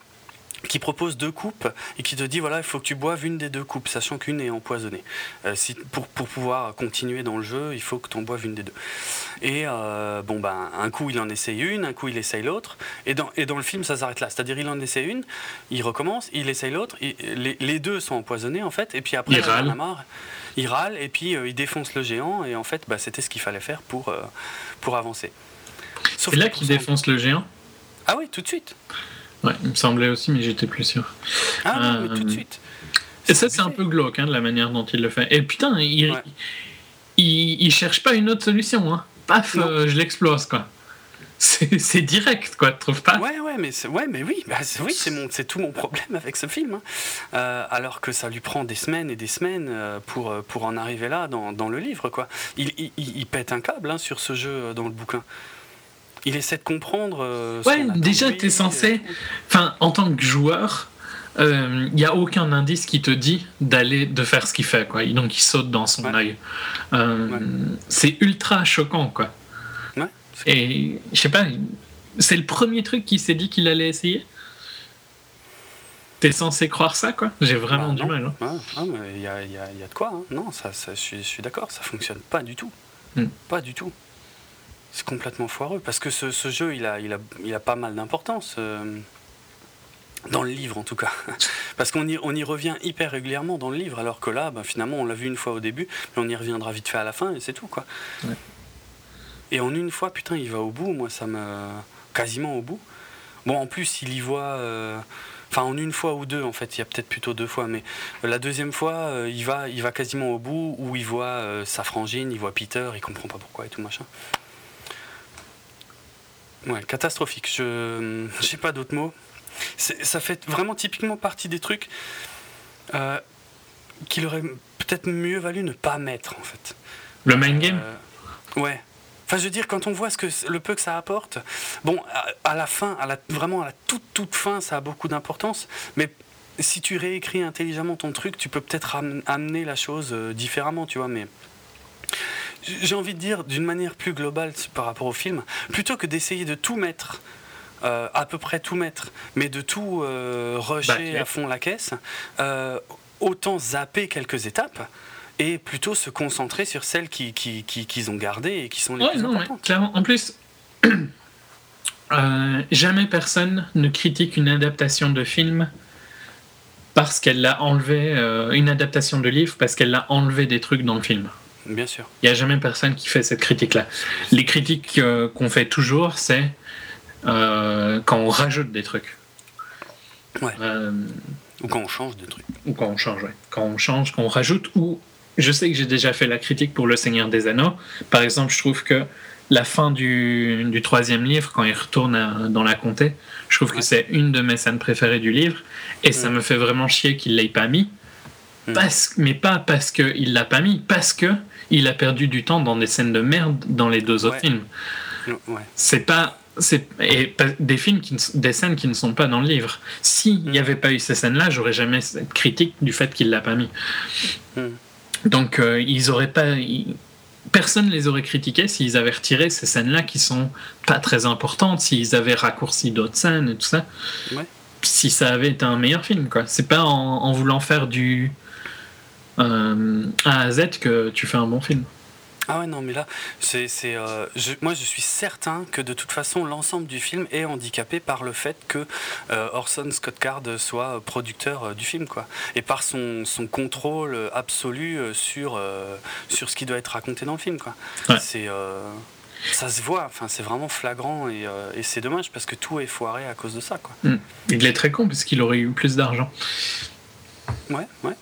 qui propose deux coupes et qui te dit voilà il faut que tu boives une des deux coupes sachant qu'une est empoisonnée. Euh, si, pour, pour, pouvoir continuer dans le jeu il faut que tu en boives une des deux. Et euh, bon ben un coup il en essaye une un coup il essaye l'autre. Et dans, et dans le film ça s'arrête là. C'est à dire il en essaye une il recommence il essaye l'autre les, les, deux sont empoisonnés en fait. Et puis après il râle. il râle et puis euh, il défonce le géant. Et en fait bah, c'était ce qu'il fallait faire pour, pour avancer. C'est là qu'il défonce le géant? Ah oui tout de suite Ouais, il me semblait aussi, mais j'étais plus sûr. Ah non, mais tout de euh, suite. Et ça, c'est un peu glauque, hein, de la manière dont il le fait. Et putain, il, il, cherche pas une autre solution. Hein. Paf, euh, je l'explose, quoi. C'est direct, quoi, tu trouves pas? Ouais, ouais, mais, ouais, mais oui, bah, oui c'est tout mon problème avec ce film. Hein. Euh, alors que ça lui prend des semaines et des semaines pour, pour en arriver là dans, dans le livre, quoi. Il, il, il pète un câble hein, sur ce jeu dans le bouquin il essaie de comprendre. Euh, ouais, déjà, tu es censé. Enfin, en tant que joueur, il euh, n'y a aucun indice qui te dit d'aller de faire ce qu'il fait quoi donc il saute dans son œil euh, c'est ultra choquant quoi ouais, et je sais pas c'est le premier truc qu'il s'est dit qu'il allait essayer? T'es censé croire ça, quoi? J'ai vraiment bah, du mal. Hein. Ah, il y, a, y, y, a, de quoi. Hein. Non, ça, ça, je suis, je suis d'accord, ça fonctionne pas du tout. Hmm. Pas du tout. C'est complètement foireux parce que ce, ce, jeu, il a, il a, il a pas mal d'importance. Euh, dans le livre en tout cas. Parce qu'on y, on y revient hyper régulièrement dans le livre, alors que là, ben, finalement, on l'a vu une fois au début, mais on y reviendra vite fait à la fin, et c'est tout, quoi. Et en une fois, putain, il va au bout, moi, ça me... quasiment au bout. Bon, en plus, il y voit... Euh, enfin, en une fois ou deux, en fait, il y a peut-être plutôt deux fois, mais la deuxième fois, euh, il, va, il va quasiment au bout, où il voit sa frangine, il voit Peter, il comprend pas pourquoi et tout machin. Ouais, catastrophique. Je n'ai pas d'autres mots. Ça fait vraiment typiquement partie des trucs euh, qu'il aurait peut-être mieux valu ne pas mettre en fait. Le main game? Euh, Ouais. Enfin, je veux dire, quand on voit ce que, le peu que ça apporte, bon, à, la fin, à la, vraiment à la toute, toute fin, ça a beaucoup d'importance, mais si tu réécris intelligemment ton truc, tu peux peut-être amener la chose euh, différemment, tu vois, mais j'ai envie de dire d'une manière plus globale par rapport au film, plutôt que d'essayer de tout mettre, euh, à peu près tout mettre, mais de tout euh, rusher bah, à fond la caisse, euh, autant zapper quelques étapes et plutôt se concentrer sur celles qu'ils qui, qui, ont gardées et qui sont les plus importantes. clairement. En plus, jamais personne ne critique une adaptation de film parce qu'elle l'a enlevé, une adaptation de livre parce qu'elle l'a enlevé des trucs dans le film. Bien sûr. Il n'y a jamais personne qui fait cette critique-là. Les critiques euh, qu'on fait toujours, c'est euh, quand on rajoute des trucs. Ouais. Euh, ou quand on change des trucs. Ou quand on change, ouais. Quand on change, quand on rajoute, ou je sais que j'ai déjà fait la critique pour Le Seigneur des Anneaux. Par exemple, je trouve que la fin du, du troisième livre, quand il retourne dans la comté, je trouve que c'est une de mes scènes préférées du livre, et ça me fait vraiment chier qu'il ne l'ait pas mis. Mm. Parce, mais pas parce qu'il l'a pas mis, parce que il a perdu du temps dans des scènes de merde dans les deux autres films. C'est pas c'est et des films qui, des scènes qui ne sont pas dans le livre. S'il n'y mm. avait pas eu ces scènes-là, j'aurais jamais cette critique du fait qu'il l'a pas mis. Mm. Donc euh, ils auraient pas personne les aurait critiqués s'ils avaient retiré ces scènes-là qui sont pas très importantes, s'ils avaient raccourci d'autres scènes et tout ça. Si ça avait été un meilleur film quoi. C'est pas en voulant faire du euh, A à Z que tu fais un bon film. Ah ouais, non, mais là, c'est, euh, moi je suis certain que de toute façon, l'ensemble du film est handicapé par le fait que euh, Orson Scott Card soit producteur du film, quoi. Et par son, son contrôle absolu sur, sur ce qui doit être raconté dans le film, quoi. C'est. ça se voit, enfin, c'est vraiment flagrant et, et c'est dommage parce que tout est foiré à cause de ça. Quoi. Hmm. Il est très con parce qu'il aurait eu plus d'argent. Ouais, ouais.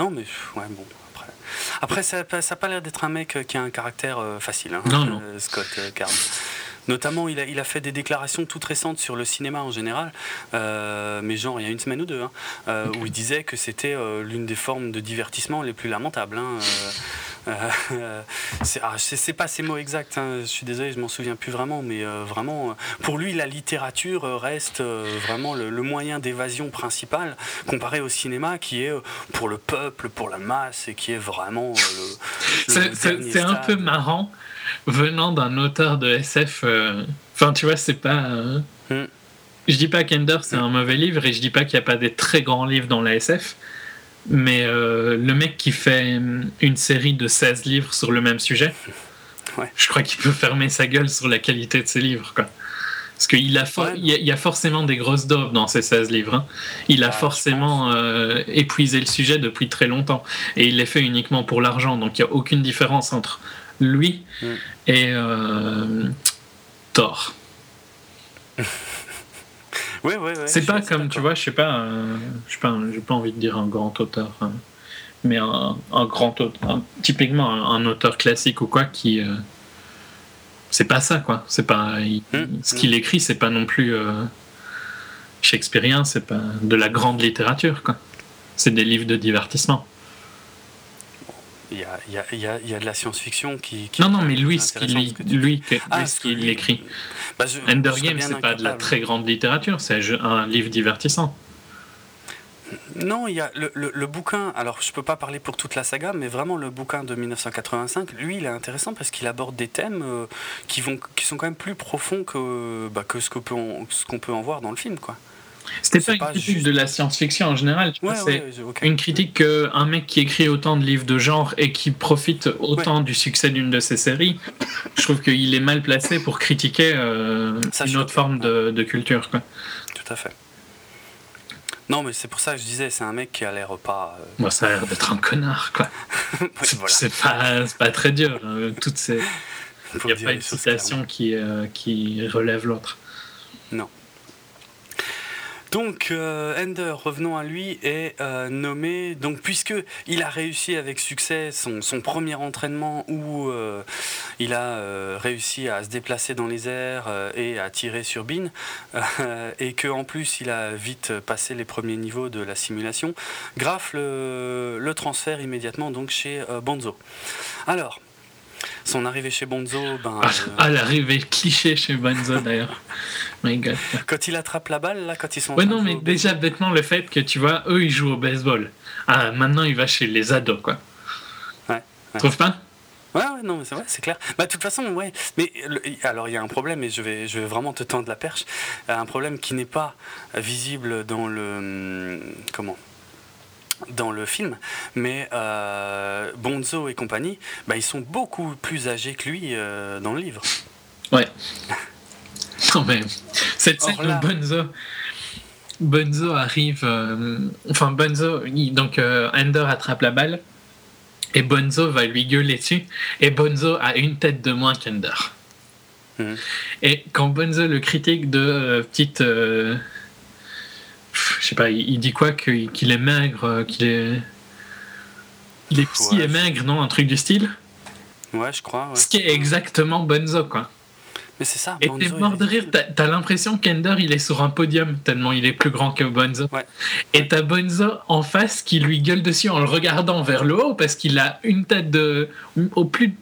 Non, mais ouais, bon. Après, après ça n'a pas l'air d'être un mec qui a un caractère euh, facile, hein, non, non. Euh, Scott euh, Card. Notamment, il a, il a, fait des déclarations toutes récentes sur le cinéma en général, mais genre il y a une semaine ou deux, hein, où il disait que c'était l'une des formes de divertissement les plus lamentables. Hein, Euh, ah, c'est pas ces mots exacts, hein, je suis désolé, je m'en souviens plus vraiment, mais euh, vraiment, pour lui, la littérature reste vraiment le, moyen d'évasion principal comparé au cinéma qui est pour le peuple, pour la masse et qui est vraiment le. c'est un peu marrant venant d'un auteur de SF. Enfin, tu vois, c'est pas. Hmm. Je dis pas qu'Ender c'est un mauvais livre et je dis pas qu'il n'y a pas des très grands livres dans la SF. Mais euh, le mec qui fait une série de 16 livres sur le même sujet, je crois qu'il peut fermer sa gueule sur la qualité de ses livres. Quoi. Parce qu'il a, il y, a, forcément des grosses daubes dans ces 16 livres. Hein. Il a forcément euh, épuisé le sujet depuis très longtemps. Et il les fait uniquement pour l'argent. Donc il n'y a aucune différence entre lui et euh, Thor. C'est pas comme, tu vois, je sais pas, je sais pas, j'ai pas envie de dire un grand auteur, hein, mais un, grand auteur, typiquement un, auteur classique ou quoi qui. Euh, c'est pas ça, quoi. C'est pas. Hmm, ce qu'il hmm. écrit, c'est pas non plus euh, shakespearien, c'est pas de la grande littérature, quoi. C'est des livres de divertissement. Il y a, y, a, y a, de la science-fiction qui, Non, non, mais lui, ce qu'il lui, ah, écrit. Bah, Ender Game, c'est pas de la très grande littérature, c'est un livre divertissant. Non, il y a le, le, bouquin, alors je peux pas parler pour toute la saga, mais vraiment le bouquin de 1985, lui, il est intéressant parce qu'il aborde des thèmes euh, qui, vont, qui sont quand même plus profonds que, bah, que ce qu'on peut, qu'on peut en voir dans le film. quoi. C'était pas une critique de la science-fiction en général. c'est une critique qu'un mec qui écrit autant de livres de genre et qui profite autant du succès d'une de ses séries, je trouve qu'il est mal placé pour critiquer euh, une autre forme de, culture. Quoi. Tout à fait. Non, mais c'est pour ça que je disais, c'est un mec qui a l'air pas. Euh, Moi, ça a l'air d'être un connard, quoi. c'est pas, pas, très dur. Hein. Toutes ces. Il n'y a pas une citation qui, euh, qui relève l'autre. Non. Donc euh, Ender, revenons à lui, est euh, nommé, donc puisque il a réussi avec succès son, premier entraînement où euh, il a réussi à se déplacer dans les airs et à tirer sur Bean, et qu'en plus il a vite passé les premiers niveaux de la simulation, Graf le, le transfère immédiatement donc chez Bonzo. Alors, son arrivée chez Bonzo, ben. Ah, ah, l'arrivée cliché chez Bonzo d'ailleurs. My God. Quand il attrape la balle, là, quand ils sont. Ouais, non, mais déjà, bêtement, le fait que tu vois, eux, ils jouent au baseball. Ah, maintenant, il va chez les ados, quoi. Ouais. Tu trouves pas? Ouais, ouais, non, mais c'est vrai, c'est clair. Bah, de toute façon, ouais. Mais alors, il y a un problème, et je vais, je vais vraiment te tendre la perche. Un problème qui n'est pas visible dans le. Hum, comment? Le film, mais euh, Bonzo et compagnie, bah, ils sont beaucoup plus âgés que lui euh, dans le livre. Ouais. non mais cette scène où Bonzo, Bonzo arrive, euh, enfin Bonzo, donc Ender attrape la balle et Bonzo va lui gueuler dessus et Bonzo a une tête de moins qu'Ender. Mhm. Et quand Bonzo le critique de petite je sais pas, il, dit quoi Qu'il est maigre, euh, qu'il est. Il est psy et maigre, non Un truc du style? Ouais, je crois. Ce qui est exactement Bonzo, quoi. Mais c'est ça. Et t'es mort de rire. T'as l'impression qu'Ender il est sur un podium tellement il est plus grand que Bonzo. Ouais. Et t'as Bonzo en face qui lui gueule dessus en le regardant vers le haut parce qu'il a une tête de au plus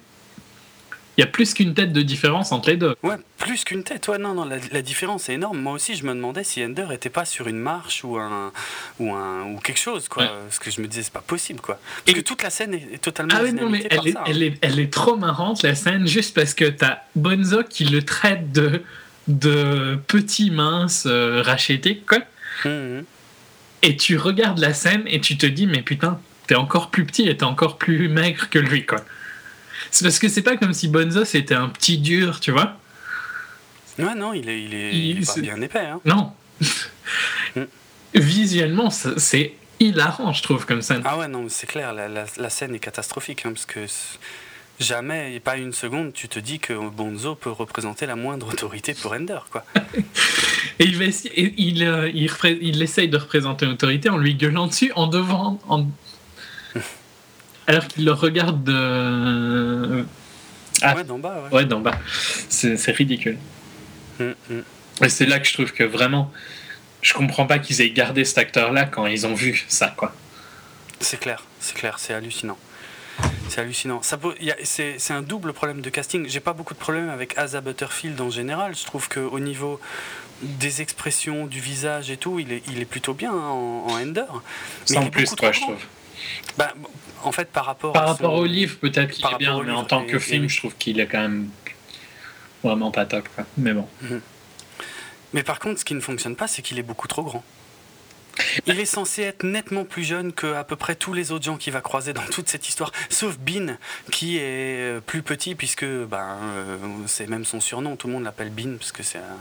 il y a plus qu'une tête de différence entre les deux. Ouais, plus qu'une tête. Ouais, non, non, la, différence est énorme. Moi aussi, je me demandais si Ender était pas sur une marche ou un ou un ou quelque chose, quoi. Parce que je me disais, c'est pas possible, quoi. Parce que toute la scène est, totalement. Ah oui, non, mais elle, est, hein. elle, est, elle est trop marrante la scène, juste parce que t'as Bonzo qui le traite de de petit mince euh, racheté, quoi. Mmh. Et tu regardes la scène et tu te dis, mais putain, t'es encore plus petit et t'es encore plus maigre que lui, quoi. C'est parce que c'est pas comme si Bonzo c'était un petit dur, tu vois. Ouais, non, il est, il est, pas bien épais. Hein. Non. Mm. Visuellement, c'est hilarant, je trouve, comme scène. Ah ouais, non, c'est clair, la, la, scène est catastrophique, hein, parce que jamais, pas une seconde, tu te dis que Bonzo peut représenter la moindre autorité pour Ender, quoi. et il, va essayer, il, euh, il, il, essaye de représenter l'autorité en lui gueulant dessus, en devant, en, alors qu'il le regarde de. Ah. Ouais, d'en bas. Ouais, d'en bas. C'est ridicule. Mm, mm. Et c'est là que je trouve que vraiment, je comprends pas qu'ils aient gardé cet acteur-là quand ils ont vu ça, quoi. C'est clair, c'est clair, c'est hallucinant. C'est hallucinant. C'est un double problème de casting. J'ai pas beaucoup de problèmes avec Asa Butterfield en général. Je trouve qu'au niveau des expressions, du visage et tout, il est, il est plutôt bien hein, en, Ender. Mais Sans plus, toi, je trouve. Bah, en fait, par rapport par rapport au livre, peut-être qu'il est bien, mais en tant que film, je trouve qu'il est quand même vraiment pas top. Mais bon. Mhm. Mais par contre, ce qui ne fonctionne pas, c'est qu'il est beaucoup trop grand. Il est censé être nettement plus jeune que à peu près tous les autres gens qu'il va croiser dans toute cette histoire, sauf Bean, qui est plus petit, puisque ben, euh, c'est même son surnom, tout le monde l'appelle Bean, parce que c'est un,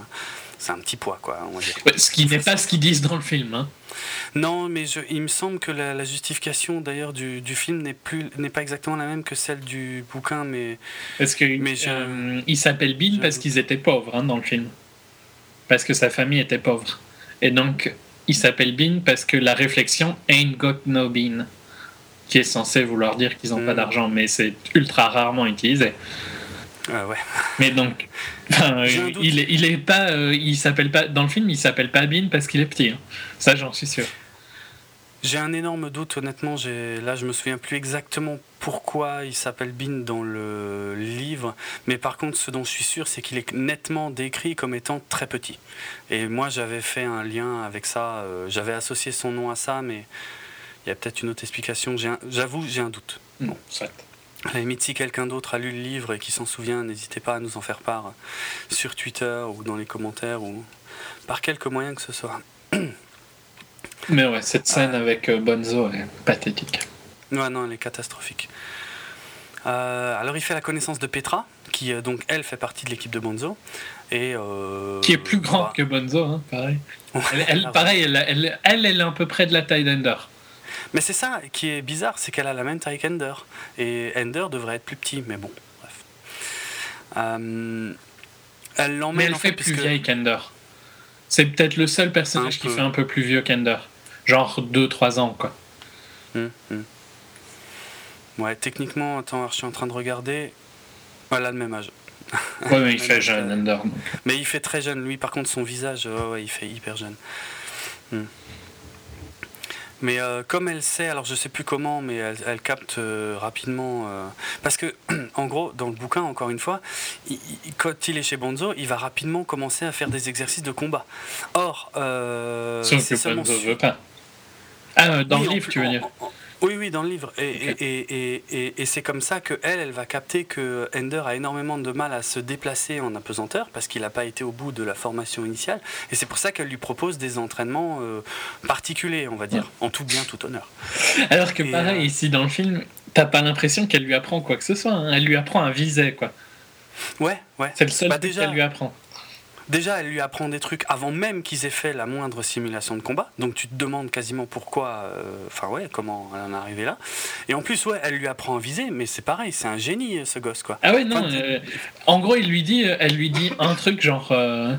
un, petit poids, quoi. On va dire. ce qui n'est pas ce qu'ils disent dans le film. Hein. Non, mais je, il me semble que la, justification d'ailleurs du, du, film n'est plus n'est pas exactement la même que celle du bouquin, mais. Parce que mais euh, il s'appelle Bean parce qu'ils étaient pauvres hein, dans le film, parce que sa famille était pauvre, et donc il s'appelle Bean parce que la réflexion ain't got no bean, qui est censé vouloir dire qu'ils n'ont pas hmm. d'argent, mais c'est ultra rarement utilisé. Ah ouais. Mais donc, il, est, il est pas, euh, il s'appelle pas dans le film, il s'appelle pas Bean parce qu'il est petit. Hein. Ça, j'en suis sûr. J'ai un énorme doute, honnêtement. Là, je me souviens plus exactement pourquoi il s'appelle Bean dans le livre. Mais par contre, ce dont je suis sûr, c'est qu'il est nettement décrit comme étant très petit. Et moi, j'avais fait un lien avec ça. Euh, j'avais associé son nom à ça, mais il y a peut-être une autre explication. J'avoue, j'ai un doute. Bon. À la limite, si quelqu'un d'autre a lu le livre et qui s'en souvient, n'hésitez pas à nous en faire part sur Twitter ou dans les commentaires ou par quelque moyen que ce soit. Mais ouais, cette scène euh. avec euh, Bonzo est pathétique. Ouais, non, elle est catastrophique. Euh, alors il fait la connaissance de Petra, qui donc elle fait partie de l'équipe de Bonzo. Et, qui est plus grande bah. que Bonzo, hein, pareil. elle, pareil, elle, elle, elle, est à peu près de la taille d'Ender. Mais c'est ça qui est bizarre, c'est qu'elle a la même taille qu'Ender. Et Ender devrait être plus petit, mais bon, bref. elle l'emmène. Mais elle fait plus vieille qu'Ender. C'est peut-être le seul personnage qui fait un peu plus vieux qu'Ender. Genre 2-3 ans, quoi. Hum, hum. Ouais, techniquement, attends, je suis en train de regarder. Voilà, le même âge. Ouais, mais il fait jeune, Ender. Mais il fait très jeune. Lui, par contre, son visage, ouais, il fait hyper jeune. Hum. Mais euh, comme elle sait, alors je sais plus comment, mais elle, capte euh, rapidement. Euh, parce que, en gros, dans le bouquin, encore une fois, quand il est chez Bonzo, il va rapidement commencer à faire des exercices de combat. Or, Sauf que Bonzo veut pas. Ah, dans le livre, tu veux dire oui, oui, dans le livre. Et, et, et, et c'est comme ça que elle, elle va capter que Ender a énormément de mal à se déplacer en apesanteur parce qu'il n'a pas été au bout de la formation initiale. Et c'est pour ça qu'elle lui propose des entraînements euh, particuliers, on va dire, en tout bien, tout honneur. Alors que pareil, euh, ici dans le film, t'as pas l'impression qu'elle lui apprend quoi que ce soit. Hein. Elle lui apprend à viser, quoi. Ouais, ouais. C'est le seul bah, qu'elle lui apprend. Déjà, elle lui apprend des trucs avant même qu'ils aient fait la moindre simulation de combat. Donc tu te demandes quasiment pourquoi, euh, enfin ouais, comment elle en est arrivée là. Et en plus, ouais, elle lui apprend à viser, mais c'est pareil, c'est un génie ce gosse quoi. Ah ouais, non. Euh, en gros, il lui dit, elle lui dit un truc genre euh,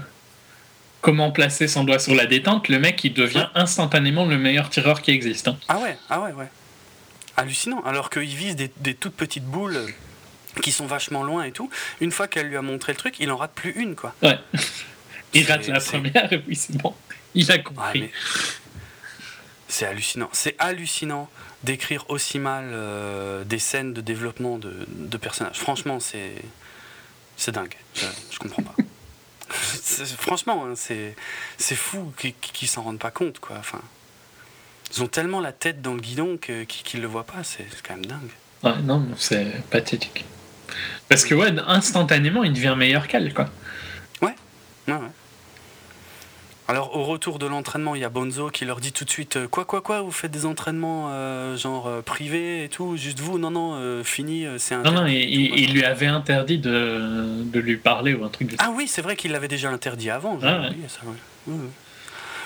comment placer son doigt sur la détente. Le mec, il devient instantanément le meilleur tireur qui existe. Hein. Ah ouais, ah ouais, ouais. Hallucinant. Alors qu'il vise des, des toutes petites boules qui sont vachement loin et tout. Une fois qu'elle lui a montré le truc, il en rate plus une, quoi. Ouais. Il rate la première et puis c'est bon. Il a compris. c'est hallucinant. C'est hallucinant d'écrire aussi mal euh, des scènes de développement de, de personnages. Franchement, c'est c'est dingue. Je, je, comprends pas. franchement, hein, c'est c'est fou qu'ils s'en rendent pas compte, quoi. Enfin, ils ont tellement la tête dans le guidon qu'ils ne le voient pas. C'est quand même dingue. Ouais, non, c'est pathétique. Parce que, ouais, instantanément, il devient meilleur qu'elle, quoi. Ouais, ouais, ouais. Alors au retour de l'entraînement, il y a Bonzo qui leur dit tout de suite euh, quoi quoi quoi, vous faites des entraînements euh, genre euh, privés et tout, juste vous, non non, fini, c'est un. Non non, il, lui avait interdit de, de, lui parler ou un truc de Ah oui, c'est vrai qu'il l'avait déjà interdit avant. Ah, ça,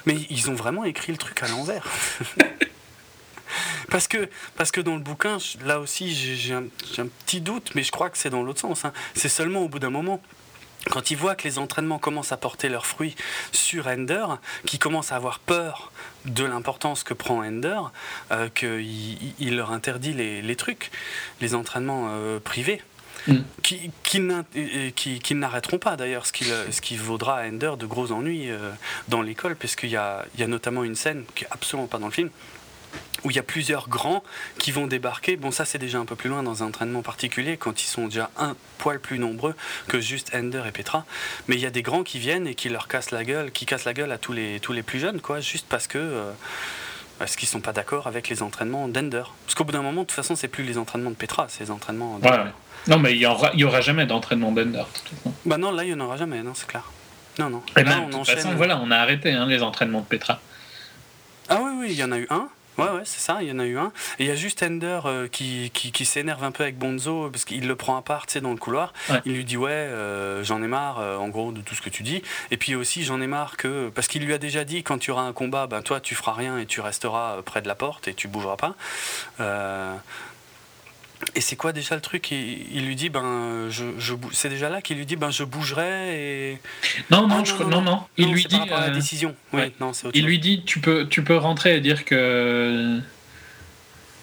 Mais ils ont vraiment écrit le truc à l'envers. Parce que, parce que dans le bouquin, là aussi, j'ai un, petit doute, mais je crois que c'est dans l'autre sens. Hein. C'est seulement au bout d'un moment. Quand il voit que les entraînements commencent à porter leurs fruits sur Ender, qui commence à avoir peur de l'importance que prend Ender, euh, qu'il il leur interdit les, les trucs, les entraînements euh, privés. Mm. qui, qui, qui, n'arrêteront pas d'ailleurs, ce qui, ce qui vaudra à Ender de gros ennuis euh, dans l'école, parce qu'il y a, y a notamment une scène qui est absolument pas dans le film, où il y a plusieurs grands qui vont débarquer. Bon, ça c'est déjà un peu plus loin dans un entraînement particulier, quand ils sont déjà un poil plus nombreux que juste Ender et Petra. Mais il y a des grands qui viennent et qui leur cassent la gueule, qui cassent la gueule à tous les, tous les plus jeunes, quoi, juste parce que... Euh, parce qu'ils sont pas d'accord avec les entraînements d'Ender. Parce qu'au bout d'un moment, de toute façon, c'est plus les entraînements de Petra, c'est les entraînements d'Ender. Non, mais il y aura, aura jamais d'entraînement d'Ender. Bah non, là, il y en aura jamais, non, c'est clair. Non, non. Et eh ben, de toute façon, voilà, on a arrêté hein, les entraînements de Petra. Ah oui, oui, il y en a eu un. Ouais, ouais, c'est ça, il y en a eu un. Et il y a juste Ender euh, qui, qui, s'énerve un peu avec Bonzo, parce qu'il le prend à part, tu sais, dans le couloir. Il lui dit, ouais, euh, j'en ai marre, euh, en gros, de tout ce que tu dis. Et puis aussi, j'en ai marre que. Parce qu'il lui a déjà dit, quand tu auras un combat, ben toi, tu feras rien et tu resteras près de la porte et tu bougeras pas. Et c'est quoi déjà le truc? Il, lui dit ben je, je c'est déjà là qu'il lui dit ben je bougerai et non non ah, non, non, il lui dit la euh, décision. non il lui dit tu peux tu peux rentrer et dire que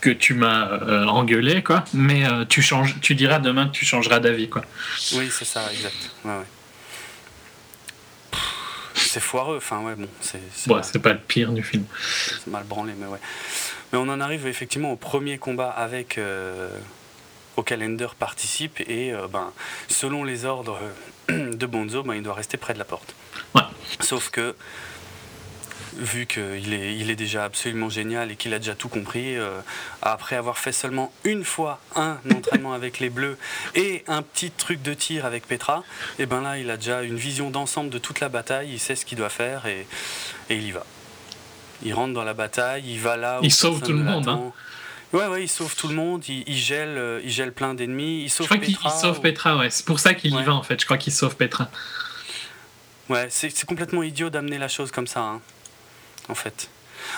que tu m'as euh, engueulé quoi. Mais euh, tu changes tu diras demain que tu changeras d'avis quoi. Oui c'est ça exact. Ouais, ouais. c'est foireux. Enfin ouais bon c'est c'est pas le pire du film. C'est mal branlé mais ouais mais on en arrive effectivement au premier combat avec euh, auquel Ender participe et euh, ben, selon les ordres de Bonzo, ben, il doit rester près de la porte. Sauf que vu qu'il est, il est déjà absolument génial et qu'il a déjà tout compris, euh, après avoir fait seulement une fois un entraînement avec les Bleus et un petit truc de tir avec Petra, et ben là il a déjà une vision d'ensemble de toute la bataille, il sait ce qu'il doit faire et, et il y va. Il rentre dans la bataille, il va là. Il sauve tout le monde. Hein. Ouais, ouais, il sauve tout le monde, il, gèle, euh, il gèle plein d'ennemis, il sauve Je crois qu'il sauve Petra, ouais. C'est pour ça qu'il y va en fait. Je crois qu'il sauve Petra. Ouais, c'est complètement idiot d'amener la chose comme ça, hein, en fait.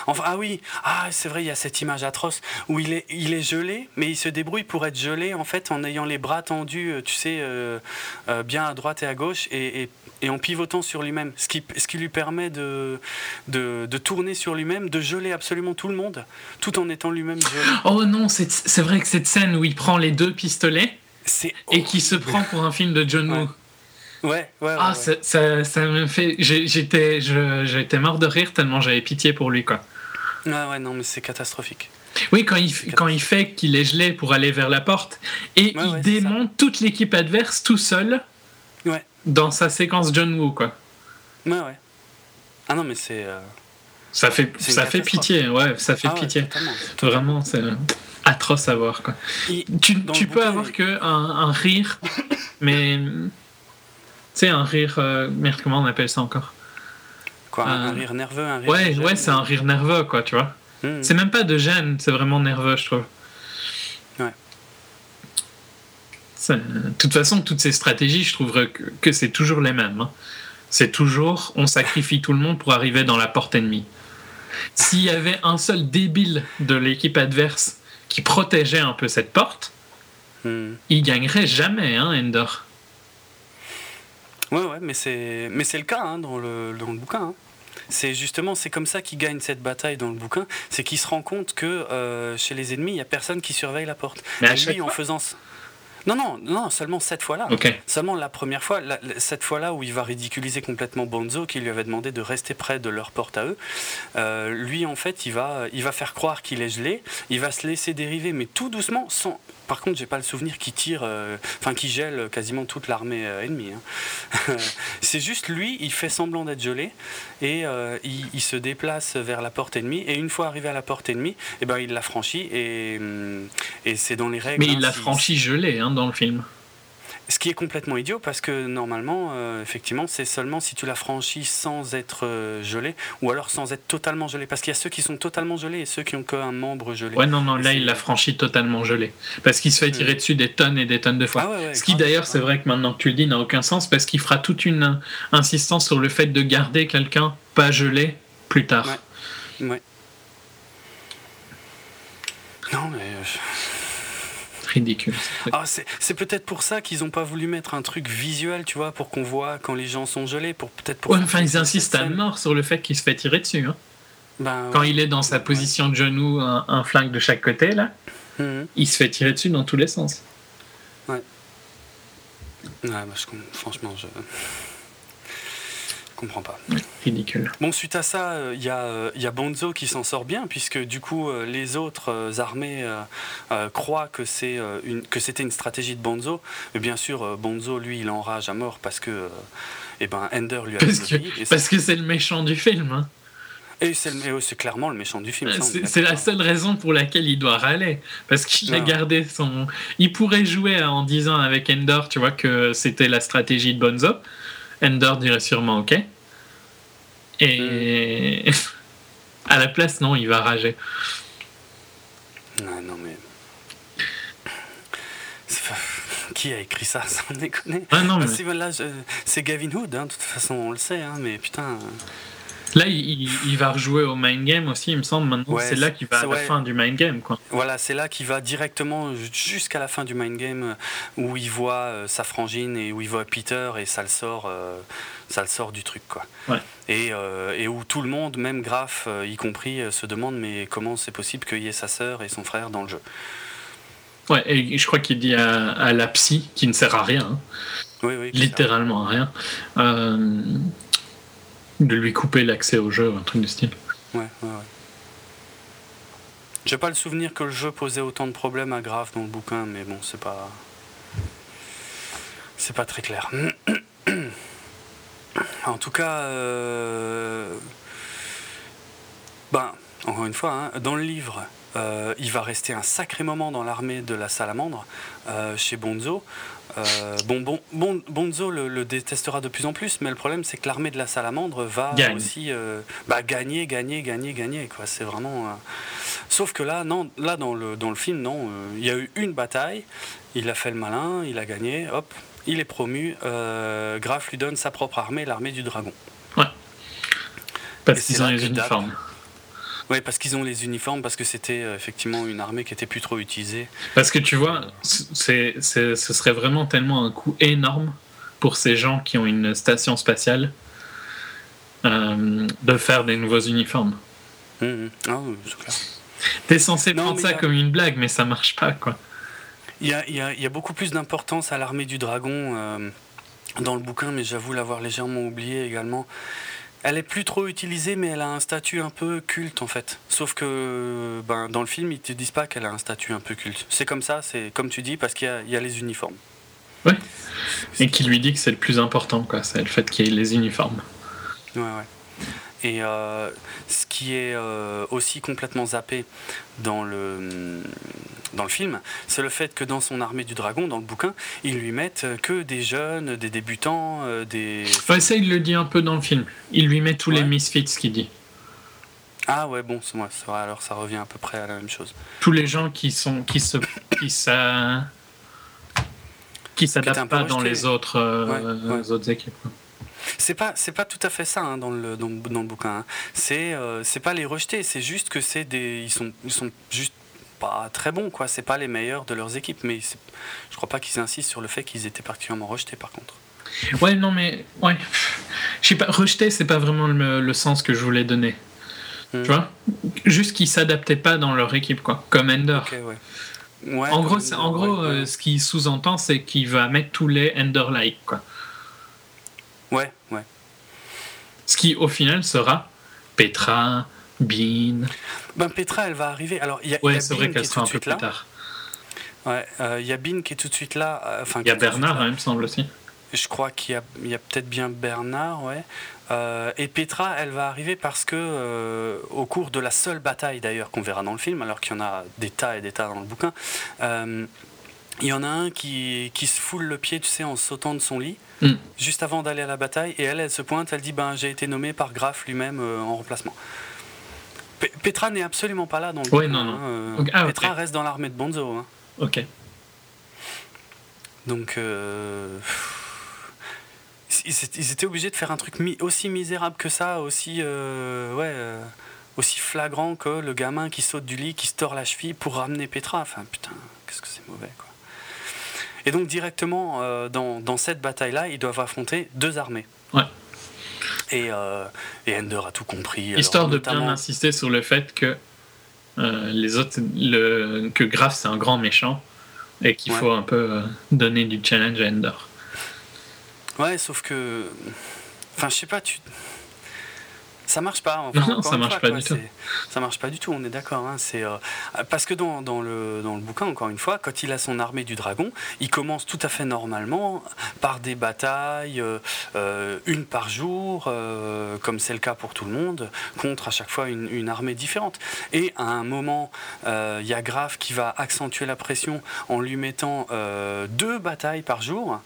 Enfin, ah oui, ah, c'est vrai, il y a cette image atroce où il est, il est gelé, mais il se débrouille pour être gelé en fait en ayant les bras tendus, euh, tu sais, euh, bien à droite et à gauche, et, et et en pivotant sur lui-même, ce qui, ce qui lui permet de, de, de tourner sur lui-même, de geler absolument tout le monde, tout en étant lui-même gelé. Oh non, c'est vrai que cette scène où il prend les deux pistolets et qui se prend pour un film de John Woo. Ouais, ouais, Ah, Ça, ça, ça, me fait. J'étais j'étais mort de rire tellement j'avais pitié pour lui, quoi. Ouais, ouais, non, mais c'est catastrophique. Oui, quand il, quand il fait qu'il est gelé pour aller vers la porte et il démonte toute l'équipe adverse tout seul. Ouais dans sa séquence John Woo, quoi. Ouais, ouais. Ah non, mais c'est. Euh, ça fait, ça fait pitié, ouais, ça fait ah pitié. Vraiment, c'est atroce à voir, quoi. tu, tu peux avoir que un, un, rire, mais. Tu sais, un rire. Euh, merde, comment on appelle ça encore? Quoi, un, euh, rire nerveux un rire Ouais, ouais, c'est un rire nerveux, quoi, tu vois. Hmm. C'est même pas de gêne, c'est vraiment nerveux, je trouve. De toute façon, toutes ces stratégies, je trouverais que, c'est toujours les mêmes. Hein. C'est toujours on sacrifie tout le monde pour arriver dans la porte ennemie. S'il y avait un seul débile de l'équipe adverse qui protégeait un peu cette porte, hmm. il gagnerait jamais, hein, Ender. Ouais, ouais, mais c'est, mais c'est le cas hein, dans, le, dans le bouquin. Hein. C'est justement, c'est comme ça qu'il gagne cette bataille dans le bouquin, c'est qu'il se rend compte que euh, chez les ennemis, il n'y a personne qui surveille la porte. Mais lui, en faisant non, non, non, seulement cette fois-là. Seulement la première fois, cette fois-là où il va ridiculiser complètement Bonzo, qui lui avait demandé de rester près de leur porte à eux. Euh, lui, en fait, il va, il va faire croire qu'il est gelé, il va se laisser dériver, mais tout doucement, sans. Par contre, j'ai pas le souvenir qu'il tire, euh, enfin, qu'il gèle quasiment toute l'armée euh, ennemie. Hein. C'est juste lui, il fait semblant d'être gelé et il, se déplace vers la porte ennemie. Et une fois arrivé à la porte ennemie, eh ben, il la franchit et, hum, et c'est dans les règles. Mais il hein, l'a franchi gelé, hein, dans le film. Ce qui est complètement idiot parce que normalement, euh, effectivement, c'est seulement si tu la franchis sans être euh, gelé ou alors sans être totalement gelé. Parce qu'il y a ceux qui sont totalement gelés et ceux qui ont qu'un membre gelé. Ouais, non, non, là, il l'a franchi totalement gelé. Parce qu'il se fait tirer dessus des tonnes et des tonnes de fois. Ah Ce qui, d'ailleurs, c'est vrai que maintenant que tu le dis, n'a aucun sens parce qu'il fera toute une insistance sur le fait de garder quelqu'un pas gelé plus tard. Ouais. Non, mais. Ridicule. Ah, c'est peut-être pour ça qu'ils n'ont pas voulu mettre un truc visuel, tu vois, pour qu'on voit quand les gens sont gelés, pour peut-être pour. enfin, ils insistent à mort sur le fait qu'il se fait tirer dessus. Hein. Ben, quand il est dans sa position de genou, un, flingue de chaque côté, là, mhm. il se fait tirer dessus dans tous les sens. Ouais. Ouais, bah, franchement, je. Comprends pas. ridicule. Bon, suite à ça, il y, a, y a Bonzo qui s'en sort bien, puisque du coup, les autres armées croient que une, c'était une stratégie de Bonzo. Mais bien sûr, Bonzo, lui, il enrage à mort parce que eh ben, Ender lui a Parce que, parce que c'est le méchant du film. Hein. Et c'est clairement le méchant du film. C'est la seule raison pour laquelle il doit râler. Parce qu'il a gardé son. Il pourrait jouer en disant avec Ender, tu vois, que c'était la stratégie de Bonzo. Ender dirait sûrement OK. Et. À la place, non, il va rager. Non, non, mais. Qui a écrit ça sans déconner? Ah, non, mais... C'est Gavin Hood, hein, de toute façon, on le sait, hein, mais putain. Là, il, va rejouer au mind game aussi, il me semble. Maintenant, c'est là qu'il va à la fin du mind game. Quoi. Voilà, c'est là qu'il va directement jusqu'à la fin du mind game euh, où il voit euh, sa frangine et où il voit Peter et ça le sort, euh, ça le sort du truc. Quoi. Et, et, où tout le monde, même Graf y compris, se demande mais comment c'est possible qu'il y ait sa sœur et son frère dans le jeu? Ouais, et je crois qu'il dit à, la psy, qui ne sert à rien, hein. oui, oui, littéralement à rien, de lui couper l'accès au jeu, un truc de style. Ouais, ouais, ouais. J'ai pas le souvenir que le jeu posait autant de problèmes à Grave dans le bouquin, mais bon, c'est pas. C'est pas très clair. en tout cas, euh... ben, encore une fois, hein, dans le livre, euh, il va rester un sacré moment dans l'armée de la salamandre euh, chez Bonzo. Euh, bon, bon, Bonzo le, détestera de plus en plus, mais le problème c'est que l'armée de la salamandre va aussi bah, gagner, gagner, gagner, gagner. Quoi. C'est vraiment. Sauf que là, non, là dans le, dans le film, non, il y a eu une bataille, il a fait le malin, il a gagné, hop, il est promu. Graf lui donne sa propre armée, l'armée du dragon. Ouais. Parce qu'ils ont les uniformes. Oui, parce qu'ils ont les uniformes, parce que c'était euh, effectivement une armée qui était plus trop utilisée. Parce que tu vois, c'est, ce serait vraiment tellement un coût énorme pour ces gens qui ont une station spatiale euh, de faire des nouveaux uniformes. Mmh, mmh. Ah. T'es censé prendre ça comme une blague, mais ça marche pas, quoi. Il y a, y a, beaucoup plus d'importance à l'armée du dragon euh, dans le bouquin, mais j'avoue l'avoir légèrement oublié également. Elle est plus trop utilisée, mais elle a un statut un peu culte en fait. Sauf que ben, dans le film, ils te disent pas qu'elle a un statut un peu culte. C'est comme ça, c'est comme tu dis, parce qu'il y, a les uniformes. Ouais. Et qui lui dit que c'est le plus important, quoi. C'est le fait qu'il y ait les uniformes. Ouais, ouais. Et euh, ce qui est euh, aussi complètement zappé dans le, dans le film, c'est le fait que dans son armée du dragon, dans le bouquin, ils lui mettent que des jeunes, des débutants, euh, des. Enfin, ça, il le dit un peu dans le film. Il lui met tous les misfits, ce qu'il dit. Ah ouais, bon, c'est moi. Alors ça revient à peu près à la même chose. Tous les gens qui sont qui se qui ça qui s'adaptent pas dans les autres, les autres équipes. C'est pas c'est pas tout à fait ça hein, dans le dans, le bouquin. Hein. C'est euh, c'est pas les rejeter, c'est juste que c'est des ils sont ils sont juste pas très bons quoi. C'est pas les meilleurs de leurs équipes, mais je crois pas qu'ils insistent sur le fait qu'ils étaient particulièrement rejetés par contre. Ouais non mais ouais je sais pas rejeter c'est pas vraiment le, sens que je voulais donner. Hmm. Tu vois? Juste qu'ils s'adaptaient pas dans leur équipe quoi comme Ender. en gros, en gros euh, ce qui sous-entend, c'est qu'il va mettre tous les Ender-like. Quoi. Ouais, ouais. Ce qui, au final, sera Petra, Bean. Ben, Petra, elle va arriver. Alors, il y a, ouais, c'est vrai qu'elle sera un peu plus tard. Ouais, euh, il y a Bean qui est tout de suite là. Euh, enfin, il y a Bernard, hein, il me semble aussi. Je crois qu'il y a, il y a peut-être bien Bernard, ouais. Euh, et Petra, elle va arriver parce que, au cours de la seule bataille d'ailleurs qu'on verra dans le film, alors qu'il y en a des tas et des tas dans le bouquin, il y en a un qui, qui se foule le pied, tu sais, en sautant de son lit. Mm. juste avant d'aller à la bataille. Et elle, elle se pointe, elle dit ben, J'ai été nommé par Graf lui-même euh, en remplacement. Petra n'est absolument pas là dans le Oui, non, non. Hein, euh, ah, Petra reste dans l'armée de Bonzo. Hein. Ok. Donc. Euh, ils étaient obligés de faire un truc aussi misérable que ça, aussi. ouais. aussi flagrant que le gamin qui saute du lit, qui se tord la cheville pour ramener Petra. Enfin, putain, qu'est-ce que c'est mauvais, quoi. Et donc directement euh, dans, dans, cette bataille-là, ils doivent affronter deux armées. Ouais. Et, euh, et Ender a tout compris. Histoire de bien insister sur le fait que euh, les autres, le, que Graf c'est un grand méchant et qu'il faut un peu donner du challenge à Ender. Ouais, sauf que Enfin, je sais pas, tu ça marche pas. non, ça marche pas du tout. Ça marche pas du tout, on est d'accord. Hein, c'est euh, parce que dans, dans, le, dans le bouquin, encore une fois, quand il a son armée du dragon, il commence tout à fait normalement par des batailles, euh, euh, une par jour, comme c'est le cas pour tout le monde, contre à chaque fois une, une armée différente. Et à un moment, il y a Graf qui va accentuer la pression en lui mettant deux batailles par jour.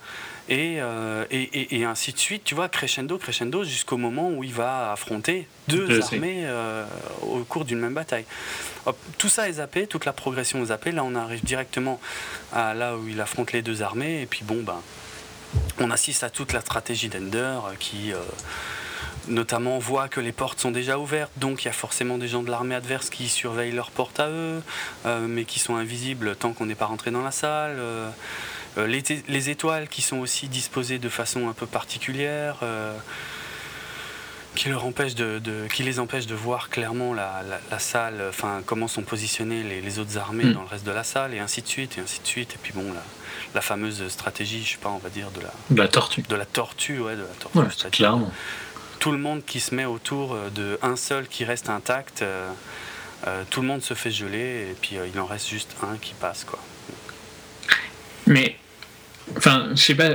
Euh, et, et, et, ainsi de suite, tu vois, crescendo, crescendo, jusqu'au moment où il va affronter deux armées euh, au cours d'une même bataille. tout ça est zappé, toute la progression est zappée. Là, on arrive directement à là où il affronte les deux armées, et puis bon, ben, on assiste à toute la stratégie d'Ender euh, qui. notamment voit que les portes sont déjà ouvertes, donc il y a forcément des gens de l'armée adverse qui surveillent leurs portes à eux, mais qui sont invisibles tant qu'on n'est pas rentré dans la salle. Euh, les, étoiles qui sont aussi disposées de façon un peu particulière, euh, qui, leur de, qui les empêchent de voir clairement la, salle, enfin comment sont positionnées les, autres armées hmm. dans le reste de la salle, et ainsi de suite, et ainsi de suite. Et puis bon, la, fameuse stratégie, je sais pas, on va dire, de la, de la tortue. De la tortue, ouais, de la tortue. clairement. Tout le monde qui se met autour euh, de un seul qui reste intact, tout le monde se fait geler, et puis il en reste juste un qui passe, quoi. Mais Enfin, je sais pas.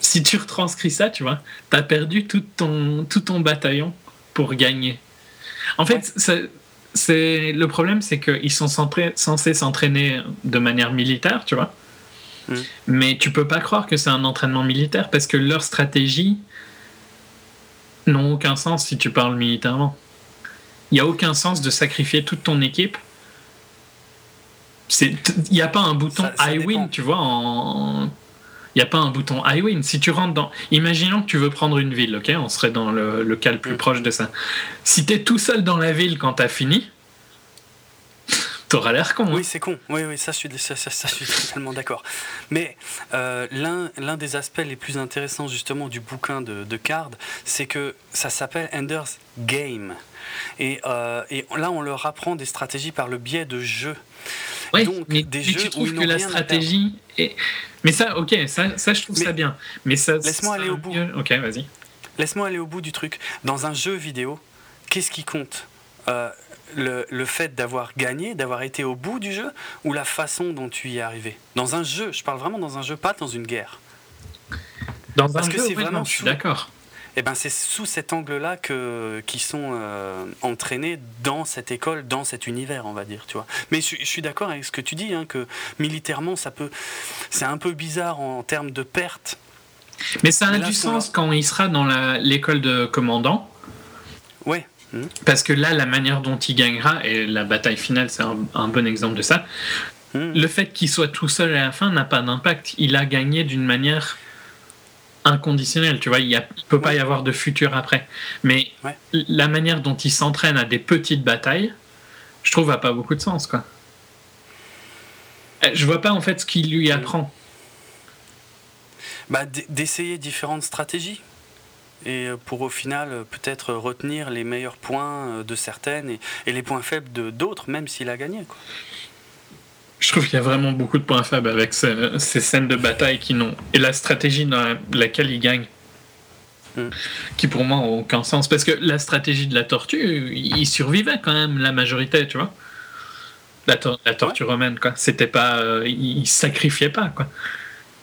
Si tu retranscris ça, tu vois, t'as perdu tout ton, tout ton bataillon pour gagner. En fait, c'est le problème, c'est qu'ils sont censés s'entraîner de manière militaire, tu vois. Mm. Mais tu peux pas croire que c'est un entraînement militaire parce que leur stratégie n'ont aucun sens si tu parles militairement. Il n'y a aucun sens de sacrifier toute ton équipe il n'y a pas un bouton I win, tu vois, en, il n'y a pas un bouton I win. Si tu rentres dans. Imaginons que tu veux prendre une ville, ok On serait dans le, cas le plus mm. proche de ça. Si tu es tout seul dans la ville quand tu as fini, t'auras l'air con. Hein. Oui, c'est con. Oui, oui, ça, je suis, ça, ça, je suis totalement d'accord. Mais euh, l'un des aspects les plus intéressants, justement, du bouquin de, de Card, c'est que ça s'appelle Ender's Game. Et, euh, et, là, on leur apprend des stratégies par le biais de jeux. Oui, Donc, mais, des jeux tu trouves que la stratégie est mais ça, ok, ça, ça je trouve ça bien. Mais ça. Laisse-moi aller au bout. Ok, vas-y. Laisse-moi aller au bout du truc. Dans un jeu vidéo, qu'est-ce qui compte euh, le, le, fait d'avoir gagné, d'avoir été au bout du jeu, ou la façon dont tu y es arrivé? Dans un jeu, je parle vraiment dans un jeu, pas dans une guerre. Dans Parce un que c'est vraiment. je suis d'accord eh ben, c'est sous cet angle-là que qui sont euh, entraînés dans cette école, dans cet univers, on va dire, tu vois. Mais je, suis d'accord avec ce que tu dis, hein, que militairement, ça peut, c'est un peu bizarre en, termes de perte. Mais ça a du sens quand il sera dans l'école de commandant. Ouais. Hmm. Parce que là, la manière dont il gagnera, et la bataille finale, c'est un, bon exemple de ça, hmm. le fait qu'il soit tout seul à la fin n'a pas d'impact. Il a gagné d'une manière inconditionnel, tu vois, il ne peut pas y avoir de futur après. Mais la manière dont il s'entraîne à des petites batailles, je trouve, n'a pas beaucoup de sens, quoi. Euh, je vois pas en fait ce qu'il lui apprend. Bah, d'essayer différentes stratégies et euh, pour au final euh, peut-être retenir les meilleurs points de certaines et, et les points faibles de d'autres, même s'il a gagné. Quoi je trouve qu'il y a vraiment beaucoup de points faibles avec ces, scènes de bataille qui n'ont. Et la stratégie dans laquelle il gagne. Mm. Qui pour moi n'ont aucun sens. Parce que la stratégie de la tortue, il survivait quand même la majorité, tu vois. La, tortue romaine, quoi. C'était pas. Euh, ils sacrifiaient pas, quoi.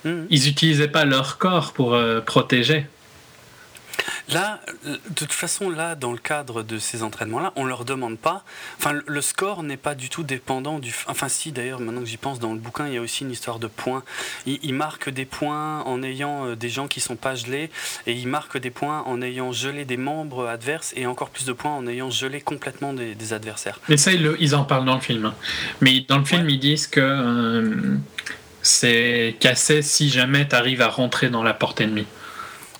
Mm. Ils utilisaient pas leur corps pour euh, protéger. Là, de toute façon, là, dans le cadre de ces entraînements-là, on leur demande pas. Enfin, le score n'est pas du tout dépendant du. Enfin, si, d'ailleurs, maintenant que j'y pense, dans le bouquin, il y a aussi une histoire de points. Il, marque des points en ayant euh, des gens qui sont pas gelés, et il marque des points en ayant gelé des membres adverses, et encore plus de points en ayant gelé complètement des, adversaires. Mais ça, ils, en parlent dans le film. Hein. Mais dans le film, ils disent que. Euh, c'est cassé si jamais tu arrives à rentrer dans la porte ennemie.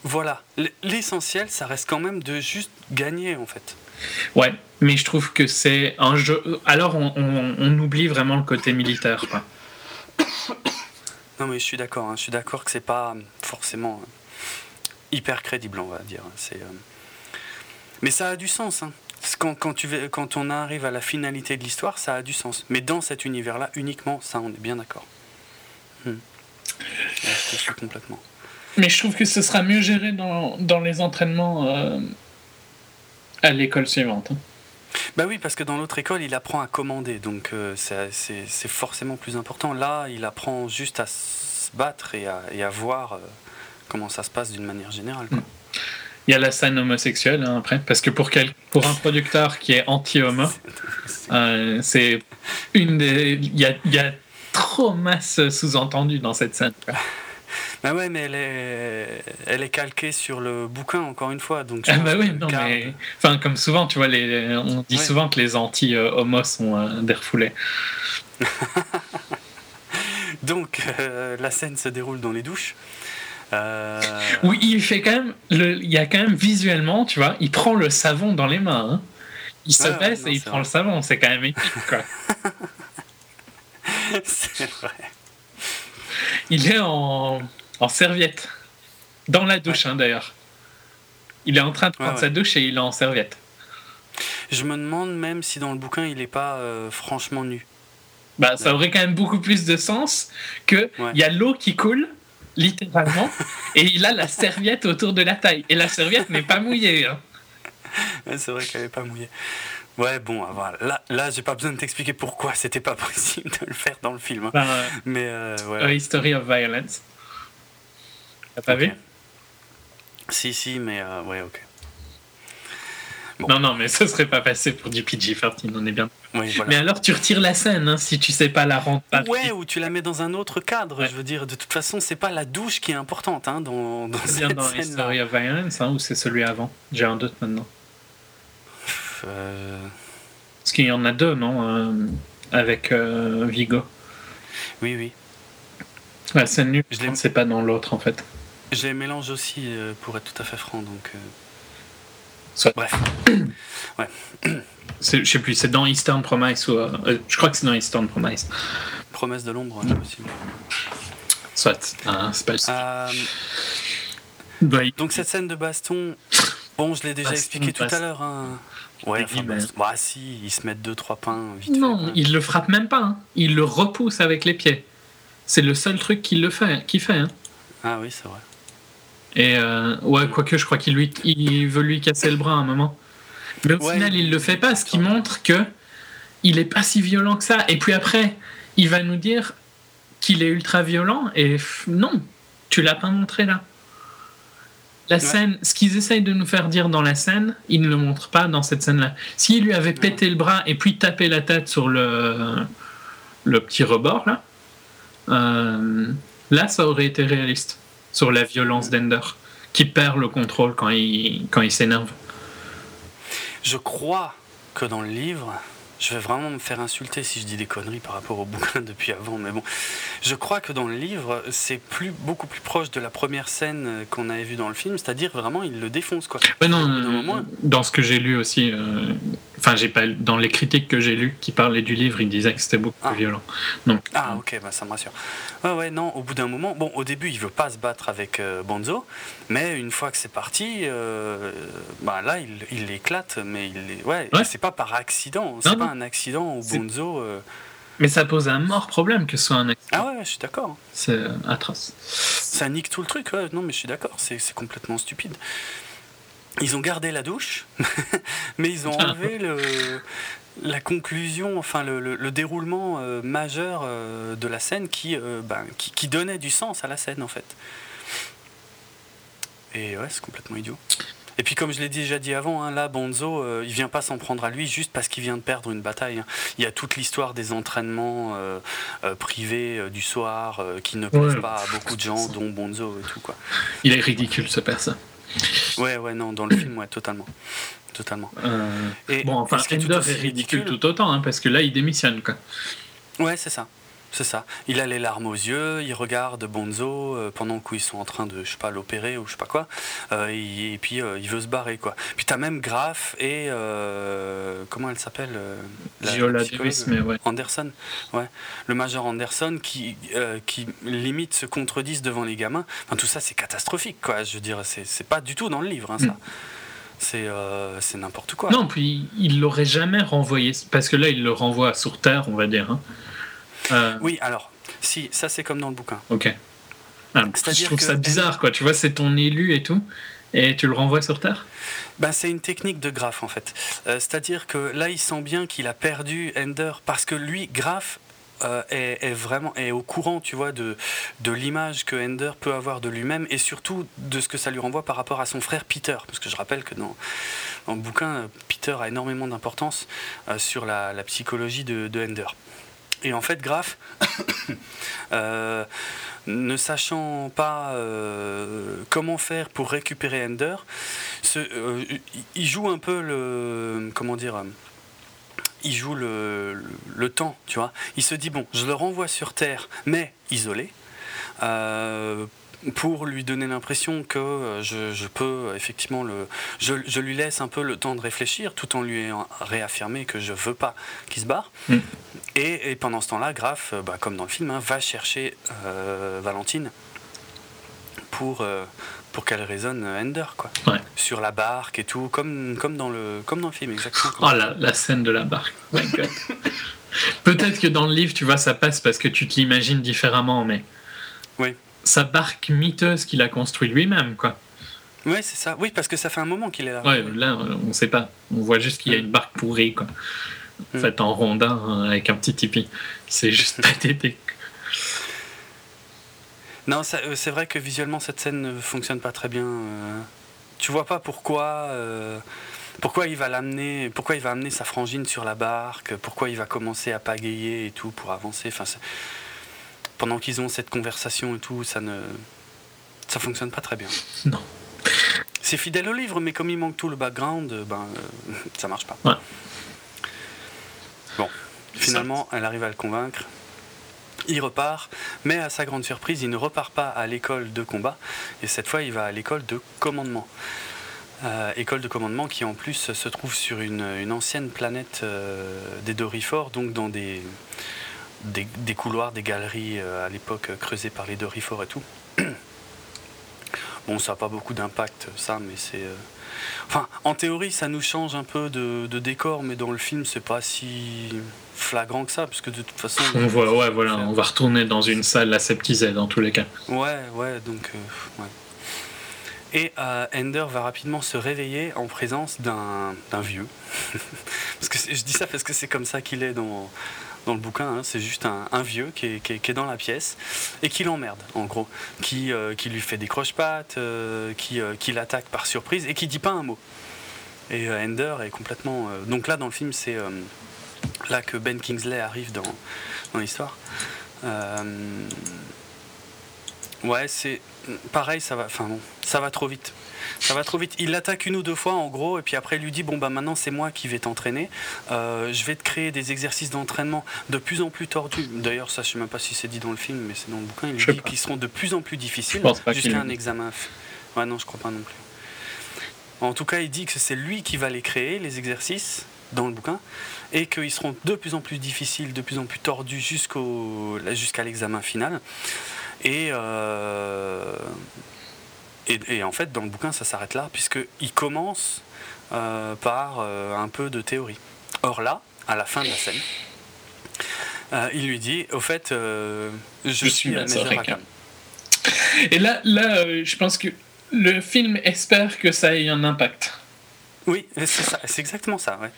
Voilà, l'essentiel, ça reste quand même de juste gagner en fait. Ouais, mais je trouve que c'est un jeu. Alors on, oublie vraiment le côté militaire. non, mais je suis d'accord. Hein. Je suis d'accord que c'est pas forcément hyper crédible, on va dire. C'est. Euh, mais ça a du sens. Hein. Quand, quand, tu, quand on arrive à la finalité de l'histoire, ça a du sens. Mais dans cet univers-là, uniquement, ça, on est bien d'accord. Hmm. je suis complètement. Mais je trouve que ce sera mieux géré dans, dans les entraînements euh, à l'école suivante. Hein. Bah oui, parce que dans l'autre école, il apprend à commander, donc euh, c'est forcément plus important. Là, il apprend juste à se battre et à, et à voir euh, comment ça se passe d'une manière générale. Quoi. Il y a la scène homosexuelle hein, après, parce que pour, quel, pour un producteur qui est anti-homo, euh, c'est une des. Il y a, y a, trop masse sous-entendu dans cette scène. Bah ouais, mais elle est, elle est calquée sur le bouquin, encore une fois. Donc ah bah oui, non, mais. Enfin, comme souvent, tu vois, les, on dit souvent que les anti-homos sont euh, des refoulés. donc, euh, la scène se déroule dans les douches. Euh... Oui, il fait quand même. Le, il y a quand même visuellement, tu vois, il prend le savon dans les mains. Hein. Il se baisse et il prend le savon. C'est quand même épique, quoi. c'est vrai. Il est en, en serviette. Dans la douche, hein, d'ailleurs. Il est en train de prendre sa douche et il est en serviette. Je me demande même si dans le bouquin il n'est pas euh, franchement nu. Bah, ça aurait quand même beaucoup plus de sens que il y a l'eau qui coule littéralement, et il a la serviette autour de la taille. Et la serviette n'est pas mouillée. Hein. c'est vrai qu'elle n'est pas mouillée. Ouais, bon, ah, voilà. Là, là j'ai pas besoin de t'expliquer pourquoi c'était pas possible de le faire dans le film. Hein. Ben, Mais euh, ouais. A History of Violence. T'as pas vu? Si, si, mais euh, ouais, ok. Non, non, mais ce serait pas passé pour du PG-13, on est bien. Mais alors, tu retires la scène hein, si tu sais pas la rendre Ouais, ou tu la mets dans un autre cadre. Je veux dire, de toute façon, c'est pas la douche qui est importante hein, dans, dans cette dans of Violence hein, ou c'est celui avant? J'ai un doute maintenant. Euh... Parce qu'il y en a deux, non euh, Avec euh, Vigo? Oui, oui. La scène nulle, c'est pas dans l'autre en fait. Je les mélange aussi, euh, pour être tout à fait franc, donc. Bref. ouais. Je sais plus, c'est dans Eastern Promise ou. Euh, je crois que c'est dans Eastern Promise. Promesse de l'ombre, ouais, aussi. Soit, hein, c'est pas bah, Donc cette scène de baston, bon, je l'ai déjà expliqué tout à l'heure. Hein. Ouais, enfin, bah, si, ils se mettent deux trois pains vite Non, il le frappe même pas. Hein. Il le repousse avec les pieds. C'est le seul truc qu'il le fait, qu'il fait. Hein. Ah oui, c'est vrai. Et euh, ouais, quoique je crois qu'il lui, il veut lui casser le bras à un moment. Mais au final, il le fait pas, ce qui montre que il est pas si violent que ça. Et puis après, il va nous dire qu'il est ultra violent. Et non, tu l'as pas montré là. La scène, ce qu'ils essayent de nous faire dire dans la scène, ils ne le montrent pas dans cette scène-là. S'il lui avait pété le bras et puis tapé la tête sur le, le petit rebord là, euh, là ça aurait été réaliste sur la violence d'Ender, qui perd le contrôle quand il, quand il s'énerve. Je crois que dans le livre, je vais vraiment me faire insulter si je dis des conneries par rapport au bouquin depuis avant, mais bon, je crois que dans le livre, c'est plus, beaucoup plus proche de la première scène qu'on avait vue dans le film, c'est-à-dire vraiment il le défonce quoi. non, dans ce que j'ai lu aussi, euh, enfin j'ai pas dans les critiques que j'ai lues qui parlaient du livre, ils disaient que c'était beaucoup plus ah. violent. Donc, ah ok, bah, ça me rassure. Ouais ouais non, au bout d'un moment, bon au début il veut pas se battre avec euh, Bonzo, mais une fois que c'est parti, euh, bah, là il l'éclate, mais il ouais, c'est pas par accident, c'est pas un accident où Bonzo. Mais ça pose un mort problème que ce soit un accident. Ah ouais, je suis d'accord. C'est atroce. Ça nique tout le truc, ouais. Non, mais je suis d'accord, c'est complètement stupide. Ils ont gardé la douche, mais ils ont enlevé le, la conclusion, enfin le, déroulement euh, majeur euh, de la scène euh, ben, qui, qui, donnait du sens à la scène en fait. Et ouais, c'est complètement idiot. Et puis comme je l'ai déjà dit avant, hein, là Bonzo, euh, il vient pas s'en prendre à lui juste parce qu'il vient de perdre une bataille. Hein. Il y a toute l'histoire des entraînements euh, euh, privés du soir qui ne plaisent pas à beaucoup de gens, dont Bonzo et tout quoi. Il est ridicule ce perso. Ouais ouais non dans le film ouais totalement. Totalement. Et bon, enfin, Ender est ridicule, tout autant, hein, parce que là, il démissionne, quoi. Ouais, c'est ça. C'est ça. Il a les larmes aux yeux, il regarde Bonzo euh, pendant qu'ils sont en train de, je sais pas, l'opérer ou je sais pas quoi, euh, et, puis euh, il veut se barrer quoi. Puis t'as même Graf et comment elle s'appelle Viola Davis, mais ouais. Anderson, ouais, le major Anderson qui qui limite se contredisent devant les gamins. Enfin tout ça c'est catastrophique quoi. Je veux dire c'est pas du tout dans le livre hein, ça. Mm. C'est n'importe quoi. Non, puis il l'aurait jamais renvoyé, parce que là, il le renvoie sur Terre, on va dire. Hein. Euh, oui, alors, si, ça c'est comme dans le bouquin. Ok. Ah, je trouve ça bizarre, quoi. Tu vois, c'est ton élu et tout, et tu le renvoies sur Terre? Ben, C'est une technique de Graf, en fait. Euh, c'est-à-dire que là, il sent bien qu'il a perdu Ender, parce que lui, Graf, euh, est, vraiment est au courant, tu vois, de, de l'image que Ender peut avoir de lui-même et surtout de ce que ça lui renvoie par rapport à son frère Peter. Parce que je rappelle que dans, dans le bouquin, Peter a énormément d'importance euh, sur la, la, psychologie de, de, Ender. Et en fait, Graf, euh, ne sachant pas comment faire pour récupérer Ender, il joue un peu le. Comment dire il joue le, le, temps, tu vois. Il se dit, bon, je le renvoie sur Terre, mais isolé, euh, pour lui donner l'impression que euh, je, je, peux effectivement le... Je, je, lui laisse un peu le temps de réfléchir, tout en lui réaffirmer que je veux pas qu'il se barre. Mm. Et, et, pendant ce temps-là, Graf, euh, bah, comme dans le film, hein, va chercher Valentine pour pour qu'elle résonne Ender, quoi. Sur la barque et tout, comme, comme, dans, le, comme dans le film, exactement. Oh, la, la, scène de la barque. Peut-être que dans le livre, tu vois, ça passe parce que tu te l'imagines différemment, mais. Oui. Sa barque miteuse qu'il a construite lui-même, quoi. Oui, c'est ça. Oui, parce que ça fait un moment qu'il est là. Ouais, là, on sait pas. On voit juste qu'il y a une barque pourrie, quoi. Mm. Faite en rondin hein, avec un petit tipi. C'est juste pathétique. Non, euh, c'est vrai que visuellement cette scène ne fonctionne pas très bien. Euh. tu vois pas pourquoi, euh, pourquoi il va l'amener, pourquoi il va amener sa frangine sur la barque, pourquoi il va commencer à pagayer et tout pour avancer. Enfin, pendant qu'ils ont cette conversation et tout, ça ne, ça fonctionne pas très bien. Non. C'est fidèle au livre, mais comme il manque tout le background, ben ça marche pas. Ouais. Bon, finalement, elle arrive à le convaincre il repart, mais à sa grande surprise, il ne repart pas à l'école de combat, et cette fois il va à l'école de commandement. Euh, école de commandement qui en plus se trouve sur une, ancienne planète euh, des Dorifores, donc dans des, des, couloirs, des galeries euh, à l'époque creusées par les Dorifores et tout. Bon, ça n'a pas beaucoup d'impact, ça, mais c'est. Enfin, en théorie, ça nous change un peu de, de décor, mais dans le film, c'est pas si flagrant que ça, parce que de toute façon. On voit, ouais, voilà, on va retourner dans une salle aseptisée dans tous les cas. Ouais, ouais, donc. Euh, ouais. Et euh, Ender va rapidement se réveiller en présence d'un vieux. parce que je dis ça parce que c'est comme ça qu'il est dans, dans le bouquin. Hein. C'est juste un, vieux qui est, dans la pièce et qui l'emmerde, en gros. Qui, euh, lui fait des croche-pattes, qui, qui l'attaque par surprise et qui dit pas un mot. Et Ender est complètement. donc là, dans le film, c'est là que Ben Kingsley arrive dans l'histoire. Ouais, c'est pareil, ça va, enfin bon, ça va trop vite. Ça va trop vite. Il l'attaque une ou deux fois en gros, et puis après il lui dit bon bah maintenant c'est moi qui vais t'entraîner. Euh, je vais te créer des exercices d'entraînement de plus en plus tordus. D'ailleurs ça je sais même pas si c'est dit dans le film, mais c'est dans le bouquin. Il dit qu'ils seront de plus en plus difficiles jusqu'à un examen. Ouais non je crois pas non plus. En tout cas il dit que c'est lui qui va les créer les exercices dans le bouquin et qu'ils seront de plus en plus difficiles, de plus en plus tordus jusqu'au, jusqu'à l'examen final. Et, euh, et, en fait, dans le bouquin, ça s'arrête là, puisqu'il commence euh, par euh, un peu de théorie. Or là, à la fin de la scène, il lui dit, au fait, je, je, suis, à Et là, là je pense que le film espère que ça ait un impact. Oui, c'est exactement ça. Ouais.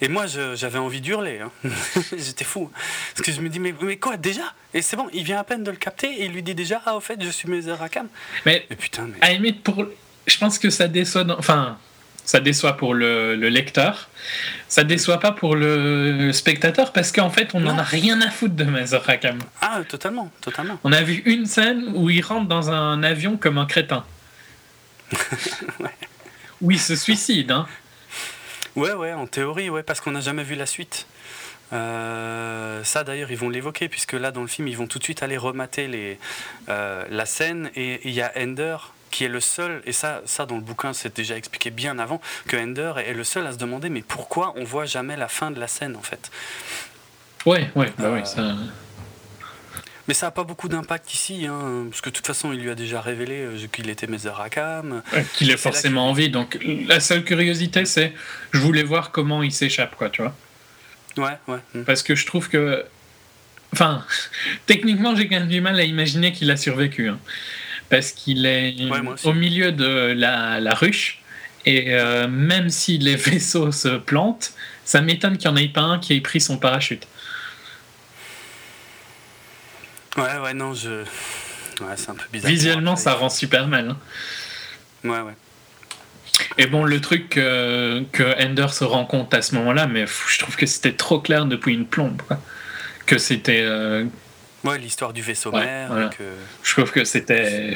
Et moi, j'avais envie d'hurler. Hein. J'étais fou. Parce que je me dis, mais, mais quoi, déjà? Et c'est bon, il vient à peine de le capter et il lui dit déjà, ah, au fait, je suis Rakam. Mais, mais putain, mais... à limite, pour... je pense que ça déçoit. Enfin, ça déçoit pour le, lecteur. Ça déçoit pas pour le spectateur parce qu'en fait, on n'en a rien à foutre de Rakam. Ah, totalement, totalement. On a vu une scène où il rentre dans un avion comme un crétin. ouais. Où il se suicide, hein Ouais, ouais, en théorie, ouais, parce qu'on n'a jamais vu la suite. Euh, ça d'ailleurs ils vont l'évoquer puisque là dans le film ils vont tout de suite aller remater les, euh, la scène et il y a Ender qui est le seul, et ça, ça dans le bouquin c'est déjà expliqué bien avant, que Ender est le seul à se demander mais pourquoi on voit jamais la fin de la scène en fait? Ouais, ouais, bah oui, ça... Mais ça n'a pas beaucoup d'impact ici, hein, parce que de toute façon, il lui a déjà révélé euh, qu'il était Mezarakam. qu'il ait forcément envie. Donc la seule curiosité, c'est je voulais voir comment il s'échappe, quoi, tu vois. Ouais, ouais. Hmm. Parce que je trouve que Enfin, techniquement, j'ai quand même du mal à imaginer qu'il a survécu. Hein. parce qu'il est au milieu de la, la ruche. Et euh, même si les vaisseaux se plantent, ça m'étonne qu'il n'y en ait pas un qui ait pris son parachute. Ouais, ouais, non, je. Ouais, c'est un peu bizarre. Visuellement, ça rend super mal. Hein. Ouais, ouais. Et bon, le truc que, que Ender se rend compte à ce moment-là, mais je trouve que c'était trop clair depuis une plombe. Que c'était. Euh, ouais, l'histoire du vaisseau mère. Je trouve que c'était.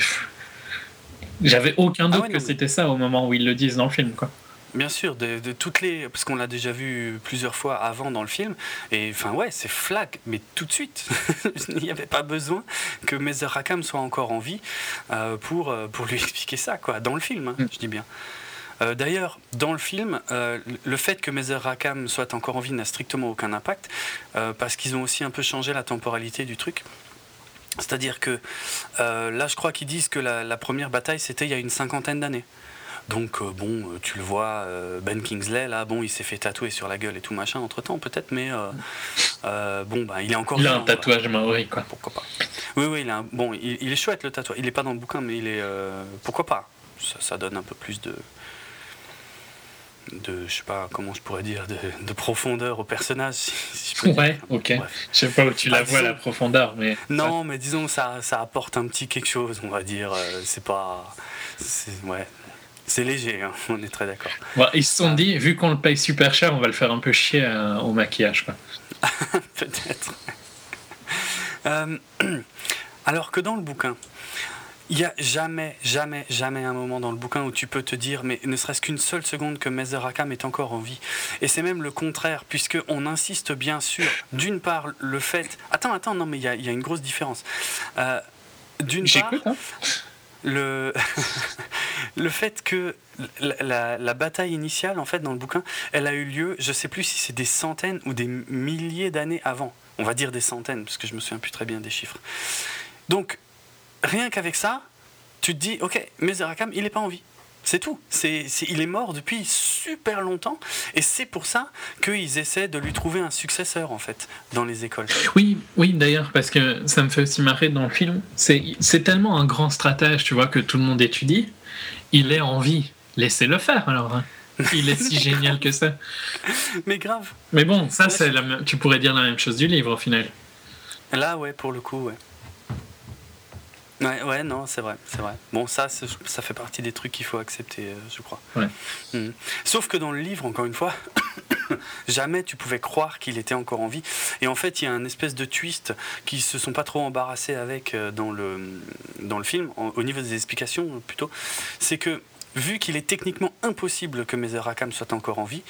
J'avais aucun ah doute que c'était ça au moment où ils le disent dans le film, quoi. Bien sûr, de, toutes les. Parce qu'on l'a déjà vu plusieurs fois avant dans le film. Et enfin, ouais, c'est flag, mais tout de suite. Il n'y avait pas besoin que Mazer Rakam soit encore en vie euh, pour, euh, pour lui expliquer ça, quoi, dans le film, hein, mm. je dis bien. Euh, d'ailleurs, dans le film, le fait que Mazer Rakam soit encore en vie n'a strictement aucun impact, parce qu'ils ont aussi un peu changé la temporalité du truc. C'est-à-dire que là, je crois qu'ils disent que la première bataille, c'était il y a une cinquantaine d'années. Donc euh, bon, euh, tu le vois, euh, Ben Kingsley, là, bon, il s'est fait tatouer sur la gueule et tout machin entre temps, peut-être, mais bon, bah, il est encore. Il a un tatouage maori, quoi. Pourquoi pas Oui, oui, il a bon, il, est chouette le tatouage. Il est pas dans le bouquin, mais il est. pourquoi pas ça, donne un peu plus de. De, je sais pas comment je pourrais dire, de, profondeur au personnage. ouais, ok. Je sais pas où tu la bah, vois la profondeur, mais. Non, mais disons ça, ça apporte un petit quelque chose, on va dire. c'est pas. Ouais, c'est léger, hein, on est très d'accord. ils se sont dit, vu qu'on le paye super cher, on va le faire un peu chier euh, au maquillage. Peut-être. Euh, alors que dans le bouquin, il n'y a jamais, jamais, jamais un moment dans le bouquin où tu peux te dire, mais ne serait-ce qu'une seule seconde que Mezerakam est encore en vie. Et c'est même le contraire, puisqu'on insiste bien sûr, d'une part, le fait. Attends, attends, non, mais il y a, une grosse différence. Euh, d'une part. Hein le, le fait que la, bataille initiale, en fait, dans le bouquin, elle a eu lieu, je sais plus si c'est des centaines ou des milliers d'années avant. On va dire des centaines, parce que je me souviens plus très bien des chiffres. Donc, rien qu'avec ça, tu te dis, ok, Mezerakam, il n'est pas en vie. C'est tout. C'est, il est mort depuis super longtemps et c'est pour ça qu'ils essaient de lui trouver un successeur en fait dans les écoles. Oui, oui d'ailleurs parce que ça me fait aussi marrer dans le film. C'est, c'est tellement un grand stratège, tu vois, que tout le monde étudie. Il est en vie. Laissez-le faire alors. Hein. Il est si génial que ça. Mais grave. Mais bon, ça, c'est tu pourrais dire la même chose du livre au final. Là, ouais, pour le coup, ouais. Ouais, ouais, non, c'est vrai, c'est vrai. Bon, ça, ça fait partie des trucs qu'il faut accepter, euh, je crois. Ouais. Mhm. Sauf que dans le livre, encore une fois, jamais tu pouvais croire qu'il était encore en vie. Et en fait, il y a un espèce de twist qui se sont pas trop embarrassés avec euh, dans le, dans le film, au niveau des explications plutôt. C'est que vu qu'il est techniquement impossible que Mezer Rakam soit encore en vie,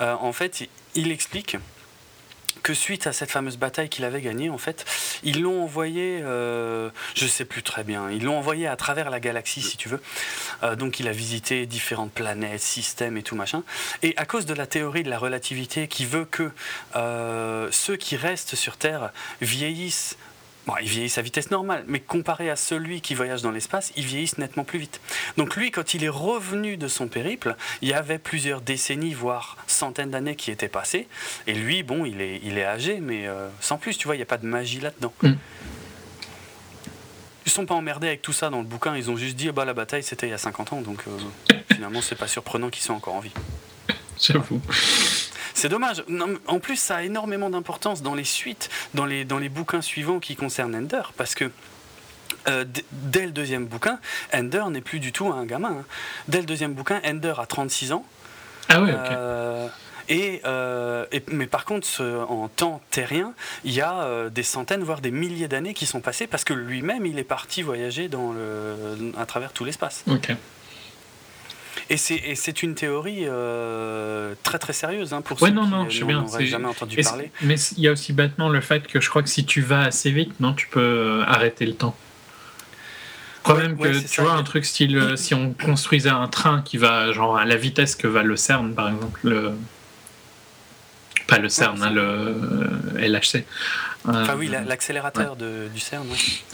euh, en fait, il explique que suite à cette fameuse bataille qu'il avait gagnée, en fait, ils l'ont envoyé, euh, je sais plus très bien, ils l'ont envoyé à travers la galaxie, si tu veux. Euh, donc il a visité différentes planètes, systèmes et tout machin. Et à cause de la théorie de la relativité qui veut que euh, ceux qui restent sur Terre vieillissent Bon, ils vieillissent à vitesse normale, mais comparé à celui qui voyage dans l'espace, ils vieillissent nettement plus vite. Donc lui, quand il est revenu de son périple, il y avait plusieurs décennies, voire centaines d'années qui étaient passées. Et lui, bon, il est, il est âgé, mais euh, sans plus, tu vois, il n'y a pas de magie là-dedans. Mm. Ils sont pas emmerdés avec tout ça dans le bouquin, ils ont juste dit, bah la bataille c'était il y a 50 ans, donc euh, finalement c'est pas surprenant qu'ils soient encore en vie. J'avoue. C'est dommage. en plus, ça a énormément d'importance dans les suites, dans les, dans les bouquins suivants qui concernent Ender, parce que euh, dès le deuxième bouquin, Ender n'est plus du tout un gamin. Hein. Dès le deuxième bouquin, Ender a 36 ans. Ah oui, ok. Euh, euh, et, mais par contre, en temps terrien, il y a des centaines, voire des milliers d'années qui sont passées parce que lui-même, il est parti voyager dans le, à travers tout l'espace. Ok. Et c'est une théorie euh, très très sérieuse hein, pour ouais, ceux non, non, qui n'ont jamais entendu parler. Mais il y a aussi bêtement le fait que je crois que si tu vas assez vite, non, tu peux euh, arrêter le temps. Problème que tu vois un truc style euh, si on construisait un train qui va genre à la vitesse que va le CERN par exemple le pas le CERN hein, le LHC enfin oui l'accélérateur du CERN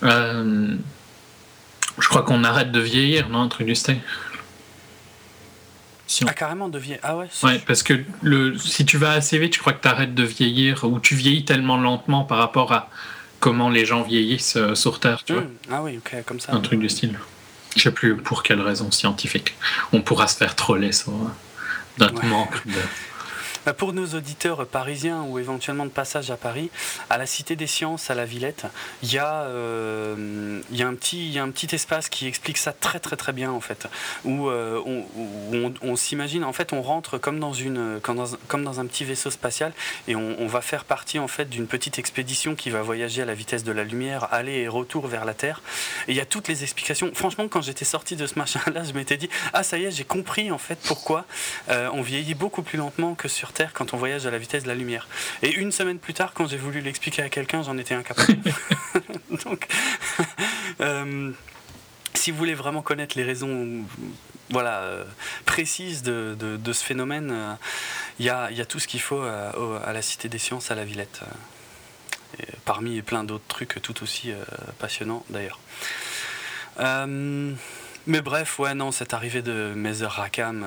je crois qu'on arrête de vieillir non un truc du style Ah, carrément de vieillir. Ah ouais Ouais, parce que le, si tu vas assez vite, je crois que tu arrêtes de vieillir ou tu vieillis tellement lentement par rapport à comment les gens vieillissent euh, sur Terre, tu vois. Hmm. Ah oui, ok, comme ça. Un truc du style. Je sais plus pour quelle raison scientifique. On pourra se faire troller sur notre manque de pour nos auditeurs parisiens ou éventuellement de passage à Paris, à la Cité des Sciences, à la Villette, il y, a, euh, un petit, espace qui explique ça très très très bien en fait, où, euh, on, s'imagine, en fait on rentre comme dans, un petit vaisseau spatial et on, va faire partie en fait d'une petite expédition qui va voyager à la vitesse de la lumière, aller et retour vers la Terre. Il y a toutes les explications. Franchement, quand j'étais sorti de ce machin-là, je m'étais dit, ah ça y est, j'ai compris en fait pourquoi euh, on vieillit beaucoup plus lentement que sur Terre quand on voyage à la vitesse de la lumière. Et une semaine plus tard, quand j'ai voulu l'expliquer à quelqu'un, j'en étais incapable. Donc, euh, si vous voulez vraiment connaître les raisons voilà, euh, précises de, ce phénomène, euh, il y, a, tout ce qu'il faut à, la Cité des Sciences, à la Villette. Et parmi plein d'autres trucs tout aussi passionnants d'ailleurs. mais bref, ouais, non, cette arrivée de Mezer Rakam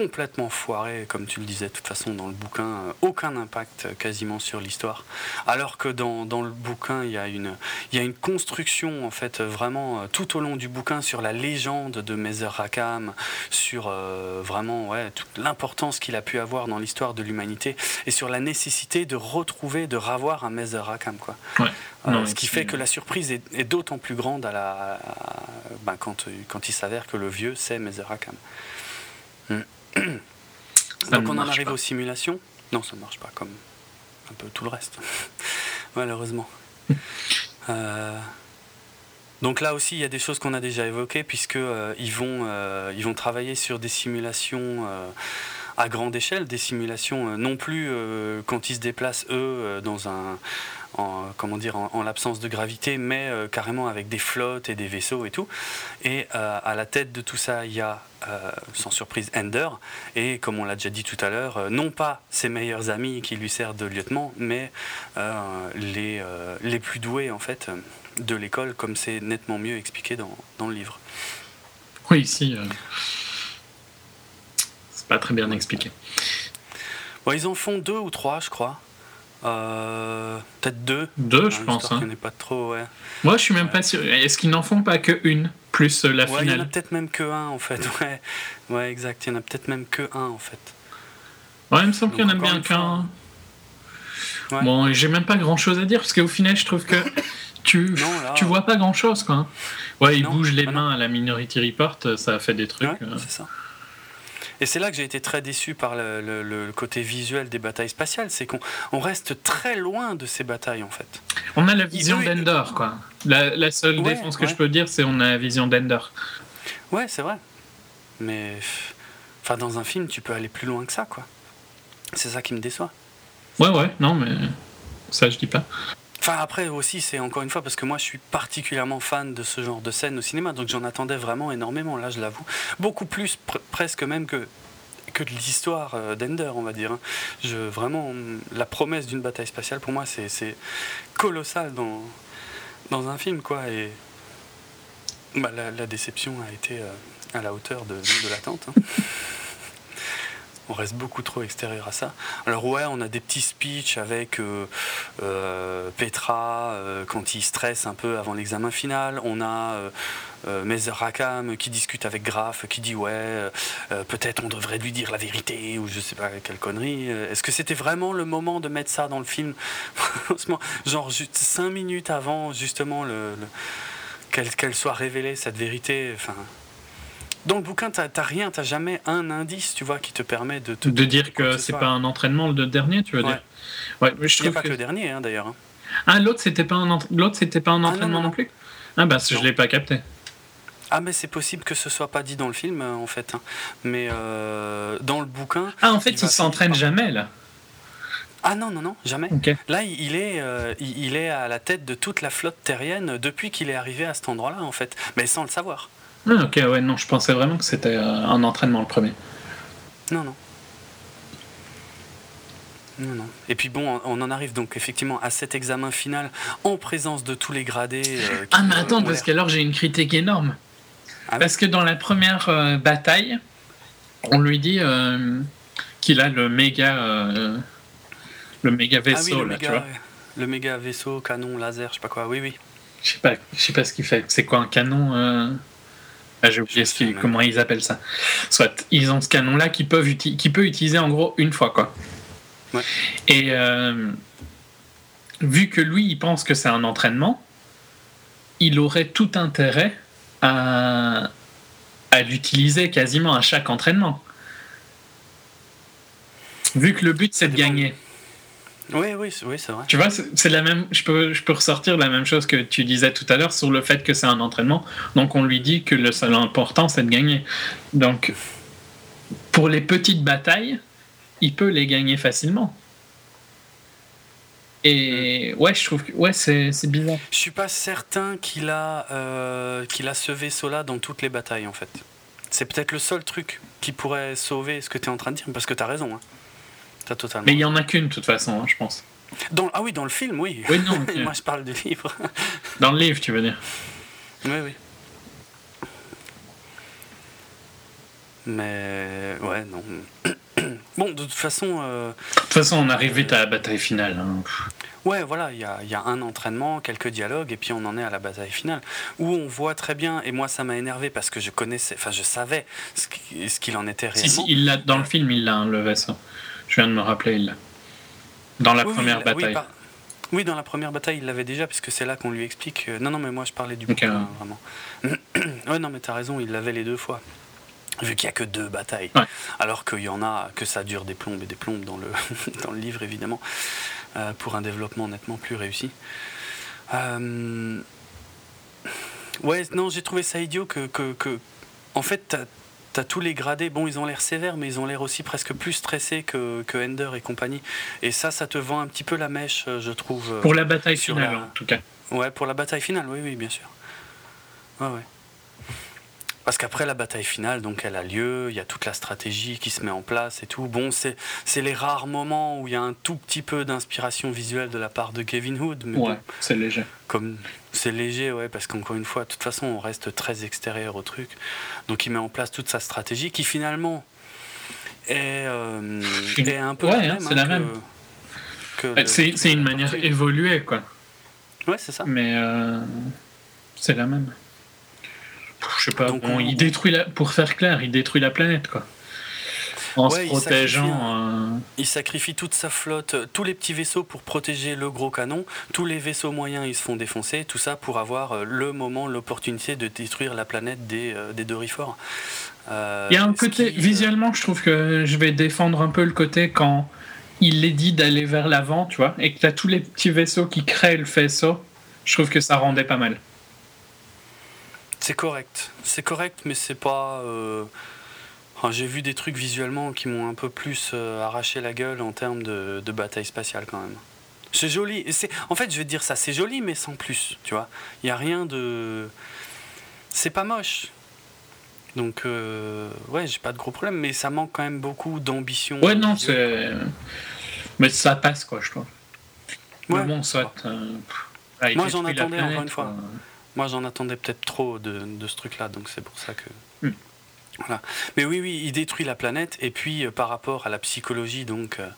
complètement foiré, comme tu le disais, de toute façon, dans le bouquin, euh, aucun impact euh, quasiment sur l'histoire. Alors que dans, dans, le bouquin, il y, a une, il y a une construction, en fait, vraiment euh, tout au long du bouquin sur la légende de Mezer Rakam, sur vraiment ouais, toute l'importance qu'il a pu avoir dans l'histoire de l'humanité et sur la nécessité de retrouver, de ravoir un Mezer Rakam. Quoi. ce qui fait que la surprise est, d'autant plus grande à la, ben, quand, quand il s'avère que le vieux, c'est Mezer Rakam. Hmm. Donc on en arrive aux simulations. Non, ça ne marche pas comme un peu tout le reste, malheureusement. Euh, donc là aussi, il y a des choses qu'on a déjà évoquées, puisqu'ils euh, vont, euh, ils vont travailler sur des simulations à grande échelle, des simulations non plus quand ils se déplacent, eux, dans un, en, comment dire, en, l'absence de gravité, mais euh, carrément avec des flottes et des vaisseaux et tout. Et euh, à la tête de tout ça, il y a, euh, sans surprise, Ender. Et comme on l'a déjà dit tout à l'heure, non pas ses meilleurs amis qui lui servent de lieutenant, mais les, les plus doués en fait de l'école, comme c'est nettement mieux expliqué dans, dans le livre. Oui, ici, c'est pas très bien expliqué. Bon, ils en font deux ou trois, je crois. Euh, peut-être deux. Deux, je pense. Hein. pas trop, ouais. Moi, je suis même pas sûr. Est-ce qu'ils n'en font pas que une plus euh, la ouais, finale Il y en a peut-être même que un en fait. Ouais, ouais exact. Il y en a peut-être même que un en fait. Ouais, il me semble qu'il y en a bien qu'un. Bon, j'ai même pas grand chose à dire parce qu'au final, je trouve que tu, tu vois pas grand chose quoi. Ouais, il bouge les mains à la Minority Report, ça a fait des trucs. Euh. c'est ça. Et c'est là que j'ai été très déçu par le, côté visuel des batailles spatiales, c'est qu'on reste très loin de ces batailles en fait. On a la vision d'Ender, quoi. La, seule défense que je peux dire, c'est on a la vision d'Ender. Ouais, c'est vrai. Mais enfin, dans un film, tu peux aller plus loin que ça, quoi. C'est ça qui me déçoit. Ouais, ouais, non, mais ça, je dis pas. Enfin, après aussi, c'est encore une fois parce que moi je suis particulièrement fan de ce genre de scène au cinéma, donc j'en attendais vraiment énormément, là je l'avoue. Beaucoup plus, presque même que, que de l'histoire euh, d'Ender, on va dire. Hein. Je, vraiment, la promesse d'une bataille spatiale, pour moi, c'est colossal dans, dans un film, quoi. Et bah, la, déception a été euh, à la hauteur de, l'attente. Hein on reste beaucoup trop extérieur à ça. Alors ouais, on a des petits speeches avec euh, euh, Petra euh, quand il stresse un peu avant l'examen final. On a Mezer Rakam qui discute avec Graf, qui dit ouais, peut-être on devrait lui dire la vérité ou je sais pas quelle connerie. Est-ce que c'était vraiment le moment de mettre ça dans le film? Genre juste cinq minutes avant justement le, qu'elle soit révélée cette vérité. Enfin, dans le bouquin, tu n'as rien, tu jamais un indice, tu vois, qui te permet de te. De dire que c'est pas un entraînement le dernier, tu veux dire? Ouais, je trouve pas que, le dernier, hein, d'ailleurs. Hein. Ah, l'autre, c'était pas un, l'autre, c'était pas un ah, entraînement non, plus? Ah, bah, je l'ai pas capté. Ah, mais c'est possible que ce soit pas dit dans le film, euh, en fait. Hein. Mais euh, dans le bouquin. Ah, en fait, il, s'entraîne jamais, là. Ah non, non, non, jamais. Là, il est, euh, il est à la tête de toute la flotte terrienne depuis qu'il est arrivé à cet endroit-là, en fait. Mais sans le savoir. Ah, ok, ouais, non, je pensais vraiment que c'était euh, un entraînement le premier. Non, non. Non, non. Et puis bon, on en arrive donc effectivement à cet examen final en présence de tous les gradés. Euh, ah, mais attends, parce qu'alors j'ai une critique énorme. Ah parce que dans la première euh, bataille, On lui dit qu'il a le méga, le méga ah vaisseau, là, tu vois. Le méga vaisseau, canon, laser, je sais pas quoi. Oui, oui. Je sais pas, je sais pas ce qu'il fait. C'est quoi un canon ah, J'ai oublié comment ils appellent ça. Soit ils ont ce canon-là qui, peuvent qui peut utiliser en gros une fois, quoi. Ouais. Et vu que lui, il pense que c'est un entraînement, il aurait tout intérêt à, à l'utiliser quasiment à chaque entraînement. Vu que le but, c'est de gagner. Oui, oui, oui c'est vrai. Tu vois, c'est la même. Je peux, je peux ressortir la même chose que tu disais tout à l'heure sur le fait que c'est un entraînement. Donc, on lui dit que le seul important, c'est de gagner. Donc, pour les petites batailles, il peut les gagner facilement. Et ouais, je trouve que ouais, c'est, bizarre. Je suis pas certain qu'il a, euh, qu'il a ce vaisseau-là dans toutes les batailles, en fait. C'est peut-être le seul truc qui pourrait sauver ce que tu es en train de dire, parce que tu as raison. Hein. Totalement Mais il y en a qu'une, de toute façon, hein, je pense. Dans, ah oui, dans le film, oui. Oui, non. Moi, je parle du livre. dans le livre, tu veux dire Oui, oui. Mais ouais, non. Bon, de toute façon. Euh, de toute façon, on arrive vite à la bataille finale. Hein. Ouais, voilà, il y a, y a, un entraînement, quelques dialogues, et puis on en est à la bataille finale, où on voit très bien, et moi ça m'a énervé parce que je connaissais, enfin je savais ce qu'il en était réellement. Si, si, il l'a, dans le film, il l'a, hein, le vaisseau. Je viens de me rappeler, il l'a. Dans la première bataille. Oui, dans la première bataille, il l'avait déjà, puisque c'est là qu'on lui explique. Non, non, mais moi je parlais du bouquin, vraiment. ouais, non, mais t'as raison, il l'avait les deux fois vu qu'il n'y a que deux batailles. Alors qu'il y en a, que ça dure des plombes et des plombes dans le, dans le livre, évidemment, euh, pour un développement nettement plus réussi. Euh, ouais, non, j'ai trouvé ça idiot que, que, que en fait, t'as as tous les gradés, bon, ils ont l'air sévères, mais ils ont l'air aussi presque plus stressés que, que Ender et compagnie. Et ça, ça te vend un petit peu la mèche, euh, je trouve. Pour la bataille finale, en tout cas. Ouais, pour la bataille finale, oui, oui, bien sûr. Ouais, ouais. Parce qu'après la bataille finale, donc elle a lieu, il y a toute la stratégie qui se met en place et tout. Bon, c'est, les rares moments où il y a un tout petit peu d'inspiration visuelle de la part de Kevin Hood. Mais ouais, c'est léger. Comme, c'est léger, ouais, parce qu'encore une fois, de toute façon, on reste très extérieur au truc. Donc il met en place toute sa stratégie qui finalement est, euh, un peu ouais, la hein, même. C'est la même. c'est, c'est une manière évoluée, quoi. Ouais, c'est ça. Mais euh, c'est la même. Je sais pas, il détruit la, pour faire clair, il détruit la planète, quoi. En se protégeant. Euh, il sacrifie, toute sa flotte, tous les petits vaisseaux pour protéger le gros canon, tous les vaisseaux moyens ils se font défoncer, tout ça pour avoir euh, le moment, l'opportunité de détruire la planète des, euh, des il y a un côté, visuellement, je trouve que je vais défendre un peu le côté quand il est dit d'aller vers l'avant, tu vois, et que tu as tous les petits vaisseaux qui créent le vaisseau, je trouve que ça rendait pas mal. C'est correct. C'est correct, mais c'est pas. Euh, j'ai vu des trucs visuellement qui m'ont un peu plus euh, arraché la gueule en termes de, bataille spatiale quand même. C'est joli. En fait, je vais te dire ça, c'est joli, mais sans plus, tu vois. Il n'y a rien de. C'est pas moche. Donc, euh, ouais, j'ai pas de gros problème, mais ça manque quand même beaucoup d'ambition. Ouais, non, c'est. Mais ça passe, quoi, je trouve. Ouais. bon, soit. Moi, j'en attendais encore une fois. Moi, j'en attendais peut-être trop de, ce truc-là, donc c'est pour ça que. Hmm. Voilà. Mais oui, oui, il détruit la planète, et puis euh, par rapport à la psychologie, donc, euh,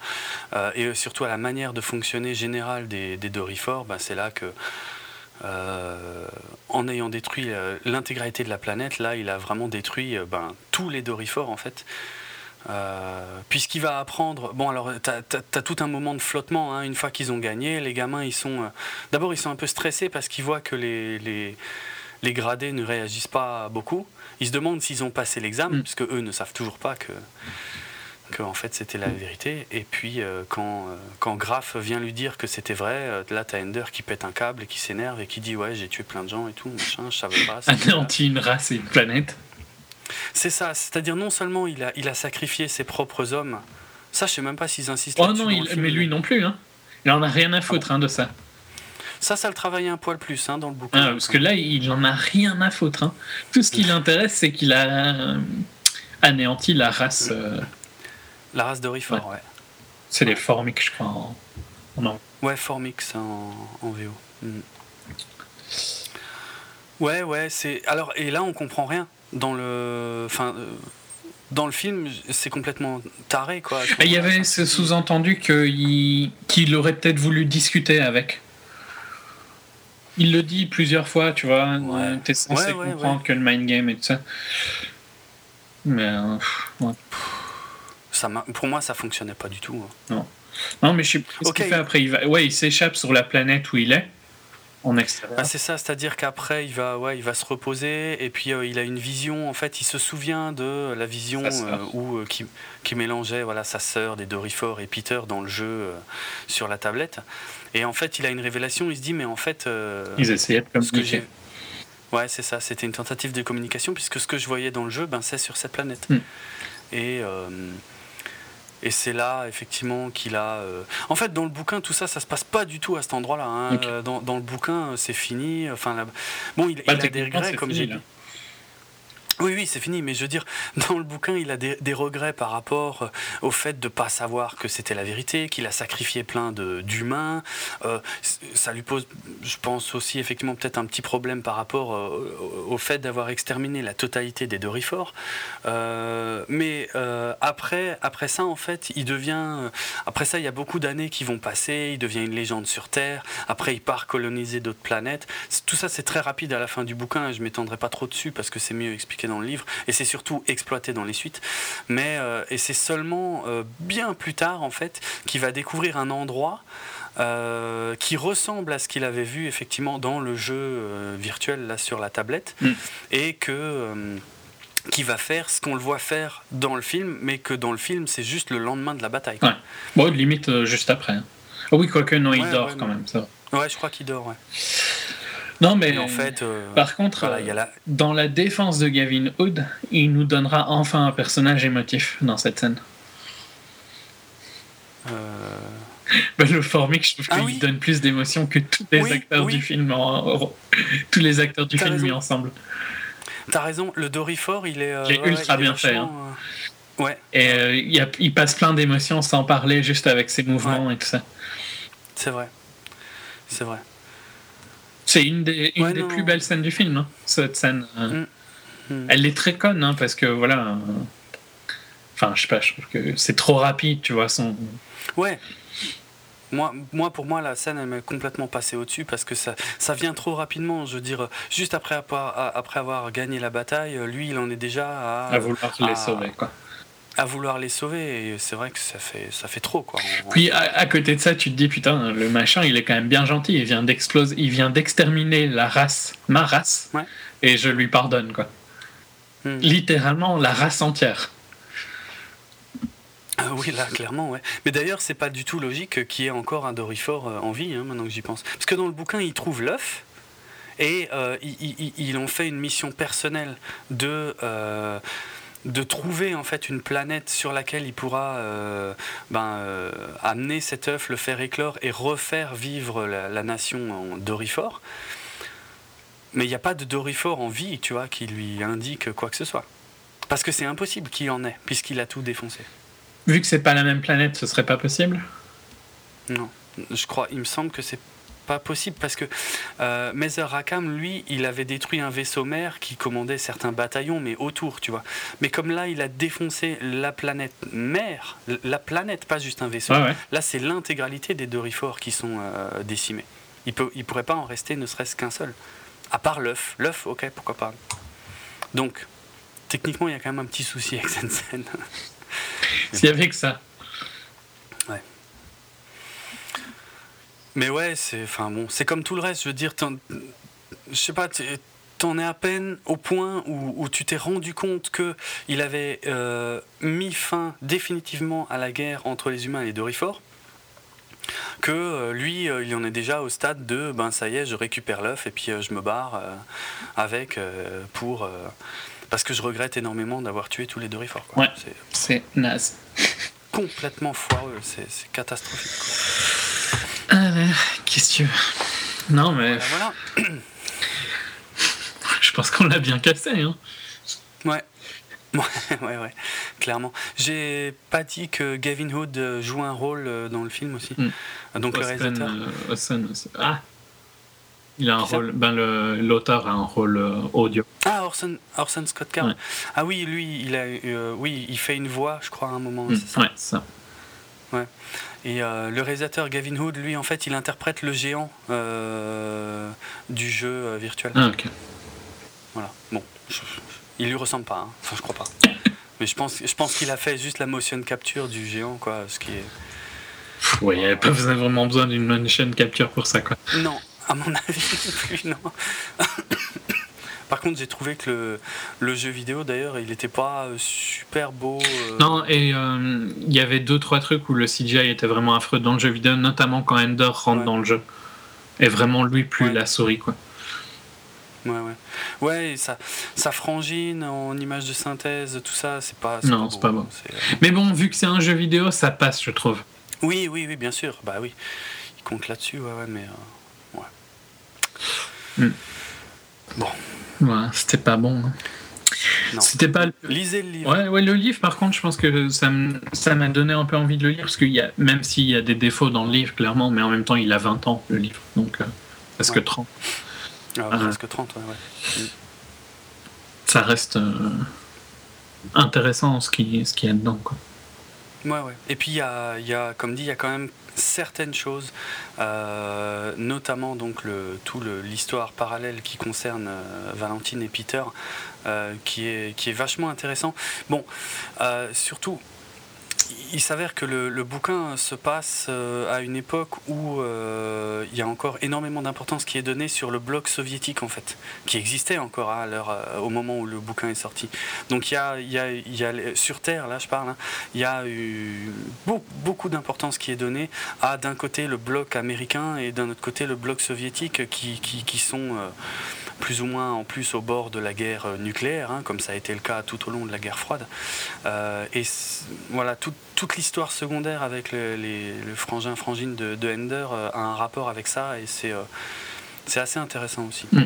euh, et surtout à la manière de fonctionner générale des, des Dorifors, bah, c'est là que. en ayant détruit l'intégralité de la planète, là, il a vraiment détruit ben, tous les Dorifors, en fait. Euh, puisqu'il va apprendre. Bon, alors, tu as, tout un moment de flottement. Hein, une fois qu'ils ont gagné, les gamins, ils sont. Euh, d'abord, ils sont un peu stressés parce qu'ils voient que les, les, les, gradés ne réagissent pas beaucoup. Ils se demandent s'ils ont passé l'examen, mm. puisque eux ne savent toujours pas que. que en fait c'était la vérité. Et puis euh, quand, quand Graf vient lui dire que c'était vrai, là t'as Ender qui pète un câble et qui s'énerve et qui dit ouais j'ai tué plein de gens et tout, machin, je savais pas. Anéanti une race et une planète. C'est ça, c'est-à-dire non seulement il a, il a sacrifié ses propres hommes, ça je sais même pas s'ils insistent Oh non, mais lui non plus, hein. il en a rien à foutre hein, de ça. Ça, ça le travaille un poil plus hein, dans le bouquin. Ah, parce que là, il en a rien à foutre. Hein. Tout ce qui l'intéresse, c'est qu'il a euh, anéanti la race. Euh, la race de Rifor, ouais. C'est les Formiques, je crois. En... Non. Ouais, Formix en, en VO. Hmm. Ouais, ouais, c'est. Alors, et là, on comprend rien dans le. Enfin, euh, dans le film, c'est complètement taré, quoi. Il y avait ce sous-entendu qu'il aurait peut-être voulu discuter avec. Il le dit plusieurs fois, tu vois. Ouais. T'es censé comprendre que le mind game et tout ça. Mais. Euh, ça pour moi, ça fonctionnait pas du tout. Hein. Non. Non, mais je sais ce qu'il fait après. Il va... Ouais, il s'échappe sur la planète où il est. Bah, c'est ça, c'est-à-dire qu'après il va, ouais, il va se reposer et puis euh, il a une vision. En fait, il se souvient de la vision euh, où euh, qui, qui, mélangeait voilà sa sœur, des Dorifort et Peter dans le jeu sur la tablette. Et en fait, il a une révélation. Il se dit mais en fait, ils essayaient de communiquer. ouais, c'est ça. C'était une tentative de communication puisque ce que je voyais dans le jeu, ben c'est sur cette planète. Hmm. Et et c'est là, effectivement, qu'il a. Euh, en fait, dans le bouquin, tout ça, ça se passe pas du tout à cet endroit-là. Hein. Dans, dans, le bouquin, c'est fini. Enfin, bon, il, bah, il a des regrets, comme j'ai dit. Oui, oui, c'est fini, mais je veux dire, dans le bouquin, il a des, regrets par rapport euh, au fait de ne pas savoir que c'était la vérité, qu'il a sacrifié plein d'humains. Euh, ça lui pose, je pense aussi, effectivement, peut-être un petit problème par rapport euh, au fait d'avoir exterminé la totalité des Dorifort. mais après, ça, en fait, il devient. après ça, il y a beaucoup d'années qui vont passer, il devient une légende sur Terre. Après, il part coloniser d'autres planètes. Tout ça, c'est très rapide à la fin du bouquin, je ne m'étendrai pas trop dessus parce que c'est mieux expliqué dans le livre, et c'est surtout exploité dans les suites. Mais euh, et c'est seulement euh, bien plus tard en fait qu'il va découvrir un endroit euh, qui ressemble à ce qu'il avait vu effectivement dans le jeu virtuel là sur la tablette, mm. et que qui va faire ce qu'on le voit faire dans le film, mais que dans le film c'est juste le lendemain de la bataille. Ouais. Bon, limite juste après. Hein. Oh oui, quoique non, il dort quand même. Ça. Ouais, je crois qu'il dort. Ouais. Non, mais en fait, euh, par contre, dans la défense de Gavin Hood, il nous donnera enfin un personnage émotif dans cette scène. Euh... Ben, le Formic, je trouve ah qu'il donne plus d'émotion que tous les acteurs du film, tous les acteurs du film mis ensemble. T'as raison, le Dorifort, il est, euh, ultra bien fait. Hein. Euh, ouais. Et il, il, passe plein d'émotions sans parler, juste avec ses mouvements et tout ça. C'est vrai. C'est vrai. C'est une des, une des plus belles scènes du film, hein, cette scène. Euh. Mm. Mm. Elle est très conne, hein, parce que voilà. Euh, enfin, je sais pas, je trouve que c'est trop rapide, tu vois. Son... Ouais. Moi, moi, pour moi, la scène, elle m'est complètement passée au-dessus parce que ça, ça vient trop rapidement. Je veux dire, juste après avoir, après avoir gagné la bataille, lui, il en est déjà à. À vouloir les sauver, quoi à vouloir les sauver et c'est vrai que ça fait ça fait trop quoi. Puis à, côté de ça, tu te dis putain, le machin, il est quand même bien gentil, il vient d'exploser, il vient d'exterminer la race, ma race, et je lui pardonne quoi. Hmm. Littéralement la race entière. Ah oui, là, clairement, ouais. Mais d'ailleurs, c'est pas du tout logique qu'il y ait encore un Dorifort euh, en vie, hein, maintenant que j'y pense. Parce que dans le bouquin, il trouve l'œuf, et euh, ils, ont fait une mission personnelle de, euh, de trouver en fait une planète sur laquelle il pourra euh, ben, euh, amener cet œuf, le faire éclore et refaire vivre la, nation en Dorifort. Mais il n'y a pas de Dorifort en vie, tu vois, qui lui indique quoi que ce soit. Parce que c'est impossible qu'il en ait, puisqu'il a tout défoncé. Vu que c'est pas la même planète, ce serait pas possible? Non. Je crois, il me semble que c'est pas possible parce que euh, Mezer lui, il avait détruit un vaisseau mère qui commandait certains bataillons, mais autour, tu vois. Mais comme là, il a défoncé la planète mère, la planète, pas juste un vaisseau. Là, c'est l'intégralité des Doriforts qui sont euh, décimés. Il peut, il pourrait pas en rester ne serait-ce qu'un seul. À part l'œuf. L'œuf, ok, pourquoi pas. Donc, techniquement, il y a quand même un petit souci avec cette scène. C'est avec ça. Mais ouais, c'est enfin bon, c'est comme tout le reste. Je veux dire, je sais pas, t'en es à peine au point où, tu t'es rendu compte que il avait euh, mis fin définitivement à la guerre entre les humains et les Dorifort. Que euh, lui, euh, il en est déjà au stade de ben ça y est, je récupère l'œuf et puis je me barre avec pour parce que je regrette énormément d'avoir tué tous les Dorifort. Ouais, c'est naze. Complètement foireux, c'est catastrophique. Ah, qu'est-ce que tu Non, mais. Voilà. Je pense qu'on l'a bien cassé, hein. Ouais. Ouais, ouais, ouais, clairement. J'ai pas dit que Gavin Hood joue un rôle euh, dans le film aussi. Hmm. Donc le réalisateur? Euh, aussi. Ah Il a un rôle. Ben l'auteur a un rôle audio. Ah, Orson, Orson Scott Card. Ah oui, lui, il a, oui, il fait une voix, je crois, à un moment. Mm, c'est ça? Ouais, ça. Ouais. Et le réalisateur Gavin Hood, lui, en fait, il interprète le géant du jeu virtuel. Ah, ok. Voilà. Bon, il lui ressemble pas. Hein. Enfin, je crois pas. Mais je pense, je pense qu'il a fait juste la motion capture du géant, quoi. Ce qui est. Oui, il n'y avait pas vraiment besoin d'une motion capture pour ça, quoi. Non, à mon avis, plus, non. Par contre, j'ai trouvé que le, le, jeu vidéo, d'ailleurs, il n'était pas euh, super beau. Euh. Non, et euh, il y avait deux, trois trucs où le CGI était vraiment affreux dans le jeu vidéo, notamment quand Ender rentre dans le jeu. Et vraiment, lui, plus la souris, quoi. Ouais, ouais. Ouais, ça, ça frangine en image de synthèse, tout ça, c'est pas. Non, c'est pas bon. Mais bon, vu que c'est un jeu vidéo, ça passe, je trouve. Oui, oui, oui, bien sûr. Bah oui. Il compte là-dessus, ouais, ouais, mais. Euh, ouais. Hmm. Bon. Ouais, c'était pas bon. Hein. C'était pas. Lisez le livre. Ouais, ouais, le livre, par contre, je pense que ça m'a donné un peu envie de le lire, parce qu'il y a, même s'il y a des défauts dans le livre, clairement, mais en même temps, il a 20 ans, le livre, donc euh, presque ouais. 30. Ah, ah, presque 30, ouais. Ça reste euh, intéressant ce qu'il y a dedans. Quoi. Ouais, ouais. Et puis, y a, y a, comme dit, il y a quand même certaines choses, euh, notamment donc le, tout l'histoire parallèle qui concerne euh, Valentine et Peter, qui, est, qui est vachement intéressant. Bon, surtout, il s'avère que le, bouquin se passe euh, à une époque où euh, il y a encore énormément d'importance qui est donnée sur le bloc soviétique en fait, qui existait encore à euh, au moment où le bouquin est sorti. Donc il y a, sur Terre, là je parle, hein, il y a eu beaucoup, d'importance qui est donnée à d'un côté le bloc américain et d'un autre côté le bloc soviétique qui sont plus ou moins en plus au bord de la guerre euh, nucléaire, hein, comme ça a été le cas tout au long de la guerre froide. Euh, et voilà, toute l'histoire secondaire avec le, les, le frangin frangine de, de Ender euh, a un rapport avec ça et c'est c'est assez intéressant aussi. Mm.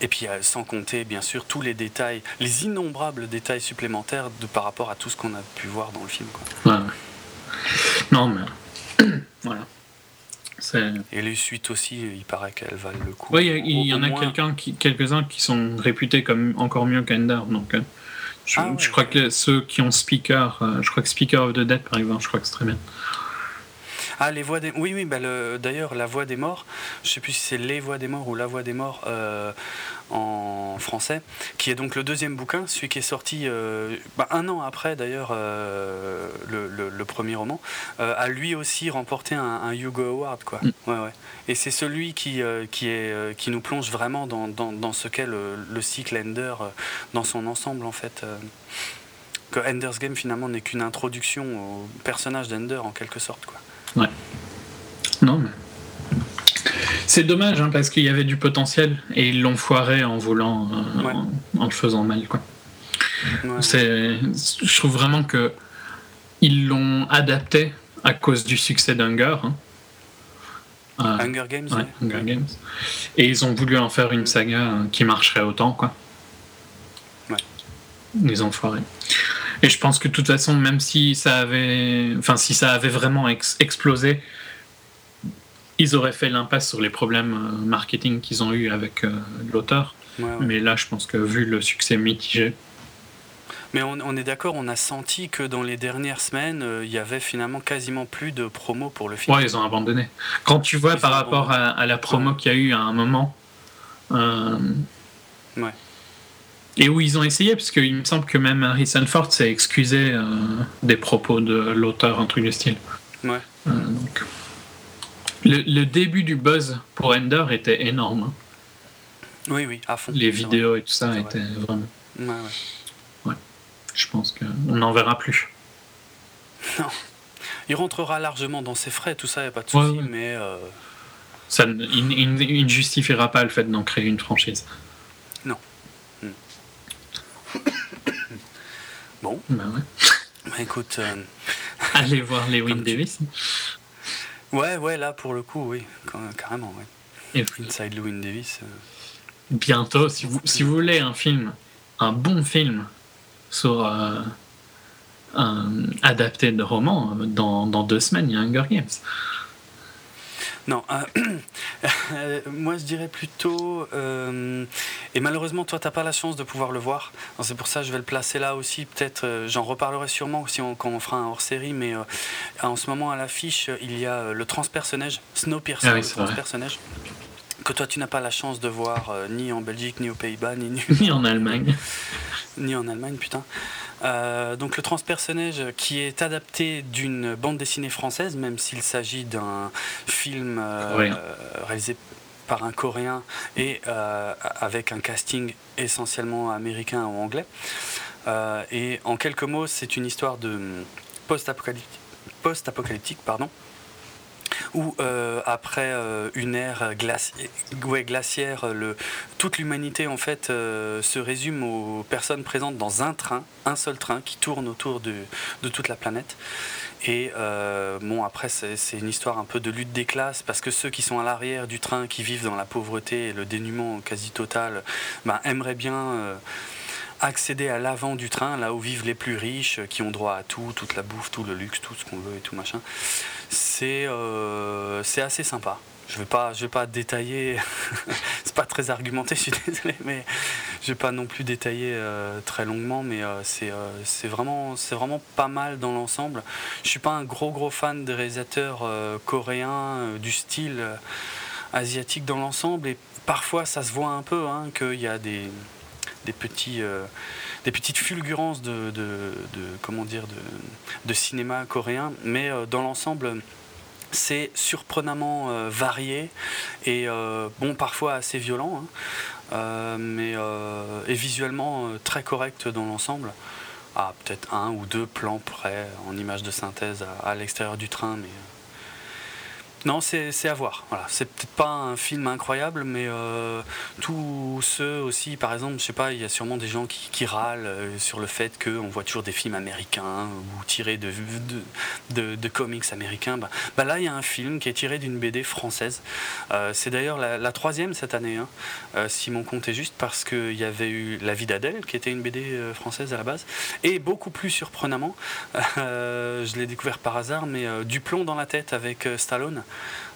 Et puis sans compter bien sûr tous les détails, les innombrables détails supplémentaires de, par rapport à tout ce qu'on a pu voir dans le film. Quoi. Non mais voilà. Et les suites aussi, il paraît qu'elles valent le coup. Oui, il y, en a quelqu'un qui, quelques-uns qui sont réputés comme encore mieux qu'Ender. Donc, euh, je, ah je crois que ceux qui ont Speaker, euh, je crois que Speaker of the Dead par exemple, je crois que c'est très bien. Ah, les voix des. Oui, oui, bah d'ailleurs, La Voix des Morts, je sais plus si c'est Les Voix des Morts ou La Voix des Morts euh, en français, qui est donc le deuxième bouquin, celui qui est sorti euh, bah, un an après d'ailleurs euh, le, premier roman, a lui aussi remporté un, Hugo Award. Quoi. Mm. Ouais, ouais. Et c'est celui qui, qui, est, qui nous plonge vraiment dans, dans, ce qu'est le, le, cycle Ender dans son ensemble en fait que Ender's Game finalement n'est qu'une introduction au personnage d'Ender en quelque sorte. Quoi. Ouais. Non, mais. C'est dommage hein, parce qu'il y avait du potentiel et ils l'ont foiré en voulant, euh, en, le faisant mal. Quoi. C'est, je trouve vraiment que ils l'ont adapté à cause du succès d'Hunger. Hein. Euh, Hunger Games. Hunger Games. Et ils ont voulu en faire une saga euh, qui marcherait autant, quoi. Ouais. Ils ont foiré. Et je pense que de toute façon, même si ça avait, enfin, si ça avait vraiment explosé, ils auraient fait l'impasse sur les problèmes euh, marketing qu'ils ont eu avec euh, l'auteur. Mais là, je pense que vu le succès mitigé. Mais on, est d'accord, on a senti que dans les dernières semaines, euh, il y avait finalement quasiment plus de promo pour le film. Ouais, ils ont abandonné. Quand tu vois par rapport à, la promo qu'il y a eu à un moment. ouais et où ils ont essayé, parce qu'il me semble que même Harrison Ford s'est excusé euh, des propos de l'auteur, un truc de style. Ouais. Euh, donc. Le, début du buzz pour Ender était énorme. Hein. Oui, oui, à fond. Les vidéos et tout ça étaient vraiment. Ouais, ouais. ouais. Je pense qu'on n'en verra plus. Non. Il rentrera largement dans ses frais, tout ça, il n'y a pas de souci, mais. Euh... Ça, il, il ne justifiera pas le fait d'en créer une franchise. Bon. Bah ouais. Bah écoute. Euh, Allez voir les Win Davis. Ouais, ouais, là pour le coup, oui, carrément, ouais. Et Inside Lewin Davis. Euh, Bientôt, si vous, si vous voulez un film, un bon film sur euh, un adapté de roman, dans, dans, deux semaines, il y a Hunger Games. Non, euh, moi je dirais plutôt, euh, et malheureusement toi t'as pas la chance de pouvoir le voir, c'est pour ça que je vais le placer là aussi, peut-être euh, j'en reparlerai sûrement si on, quand on fera un hors-série, mais en ce moment à l'affiche il y a le transpersonnage, Snowpiercer, ah le transpersonnage, que toi tu n'as pas la chance de voir ni en Belgique, ni aux Pays-Bas, ni, ni en Allemagne. ni en Allemagne, putain. Euh, donc le transpersonnage qui est adapté d'une bande dessinée française, même s'il s'agit d'un film euh, réalisé par un Coréen et euh, avec un casting essentiellement américain ou anglais. et en quelques mots, c'est une histoire de post-apocalyptique, post-apocalyptique pardon, où euh, après euh, une ère glaciaire, toute l'humanité en fait euh, se résume aux personnes présentes dans un train, un seul train qui tourne autour de, de toute la planète. Et bon, après, c'est une histoire un peu de lutte des classes, parce que ceux qui sont à l'arrière du train, qui vivent dans la pauvreté et le dénuement quasi total, ben, aimeraient bien accéder à l'avant du train, là où vivent les plus riches, qui ont droit à tout, toute la bouffe, tout le luxe, tout ce qu'on veut et tout machin. C'est euh, assez sympa. Je vais vais pas détailler. c'est pas très argumenté, je suis désolé, mais je vais pas non plus détailler euh, très longuement. Mais euh, c'est vraiment, c'est vraiment pas mal dans l'ensemble. Je suis pas un gros gros fan des réalisateurs coréens du style asiatique dans l'ensemble, et parfois ça se voit un peu hein, qu'il y a des des petits euh, petites fulgurances de, cinéma coréen mais euh, dans l'ensemble c'est surprenamment euh, varié et bon parfois assez violent hein. mais et visuellement très correct dans l'ensemble à peut-être un ou deux plans près en image de synthèse à, à l'extérieur du train non, c'est à voir. Voilà. C'est peut-être pas un film incroyable, mais euh, tous ceux aussi, par exemple, je sais pas, il y a sûrement des gens qui, râlent euh, sur le fait qu'on voit toujours des films américains ou tirés de, de, comics américains. Bah, bah, là, il y a un film qui est tiré d'une BD française. Euh, c'est d'ailleurs la, troisième cette année, hein, si mon compte est juste, parce qu'il y avait eu La vie d'Adèle, qui était une BD française à la base, et beaucoup plus surprenamment, je l'ai découvert par hasard, mais Du plomb dans la tête avec Stallone.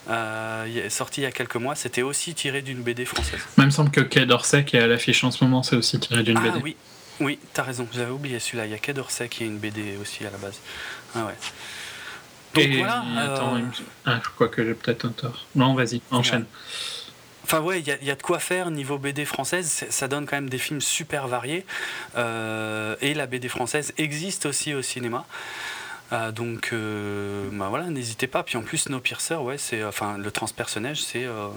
Euh, sorti il y a quelques mois, c'était aussi tiré d'une BD française. Même me semble que Quai d'Orsay qui est à l'affiche en ce moment, c'est aussi tiré d'une ah, BD. Oui, oui, t'as raison, j'avais oublié celui-là. Il y a Quai d'Orsay qui est une BD aussi à la base. Ah ouais. Donc voilà. Attends, euh, ah, je crois que j'ai peut-être un tort. Non, vas-y, enchaîne. Enfin ouais, il y, y, a de quoi faire niveau BD française. Ça donne quand même des films super variés. Euh, et la BD française existe aussi au cinéma. Ah, donc, euh, bah voilà, n'hésitez pas. Puis en plus, Snowpiercer, ouais, c'est, enfin, le transpersonnage, c'est, euh,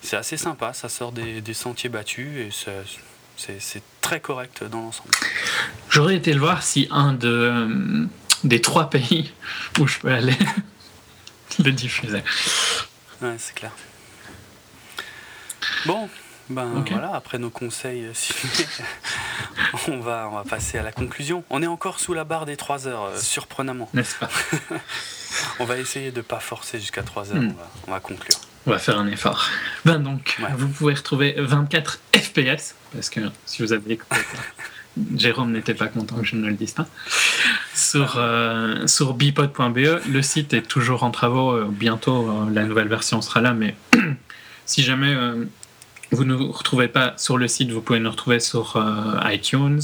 c'est assez sympa. Ça sort des, sentiers battus et c'est, très correct dans l'ensemble. J'aurais été le voir si un de, euh, des trois pays où je peux aller le diffusait. Ouais, c'est clair. Bon, ben voilà, après nos conseils, euh, on, va, on va passer à la conclusion. On est encore sous la barre des 3 heures, euh, surprenamment. N'est-ce pas On va essayer de ne pas forcer jusqu'à 3 heures, hmm. on, va, conclure. On va faire un effort. Ben donc, vous pouvez retrouver 24 FPS, parce que si vous avez écouté Jérôme n'était pas content que je ne le dise pas. Sur, euh, sur bipod.be, le site est toujours en travaux. bientôt, la nouvelle version sera là, mais si jamais vous ne nous retrouvez pas sur le site, vous pouvez nous retrouver sur euh, iTunes,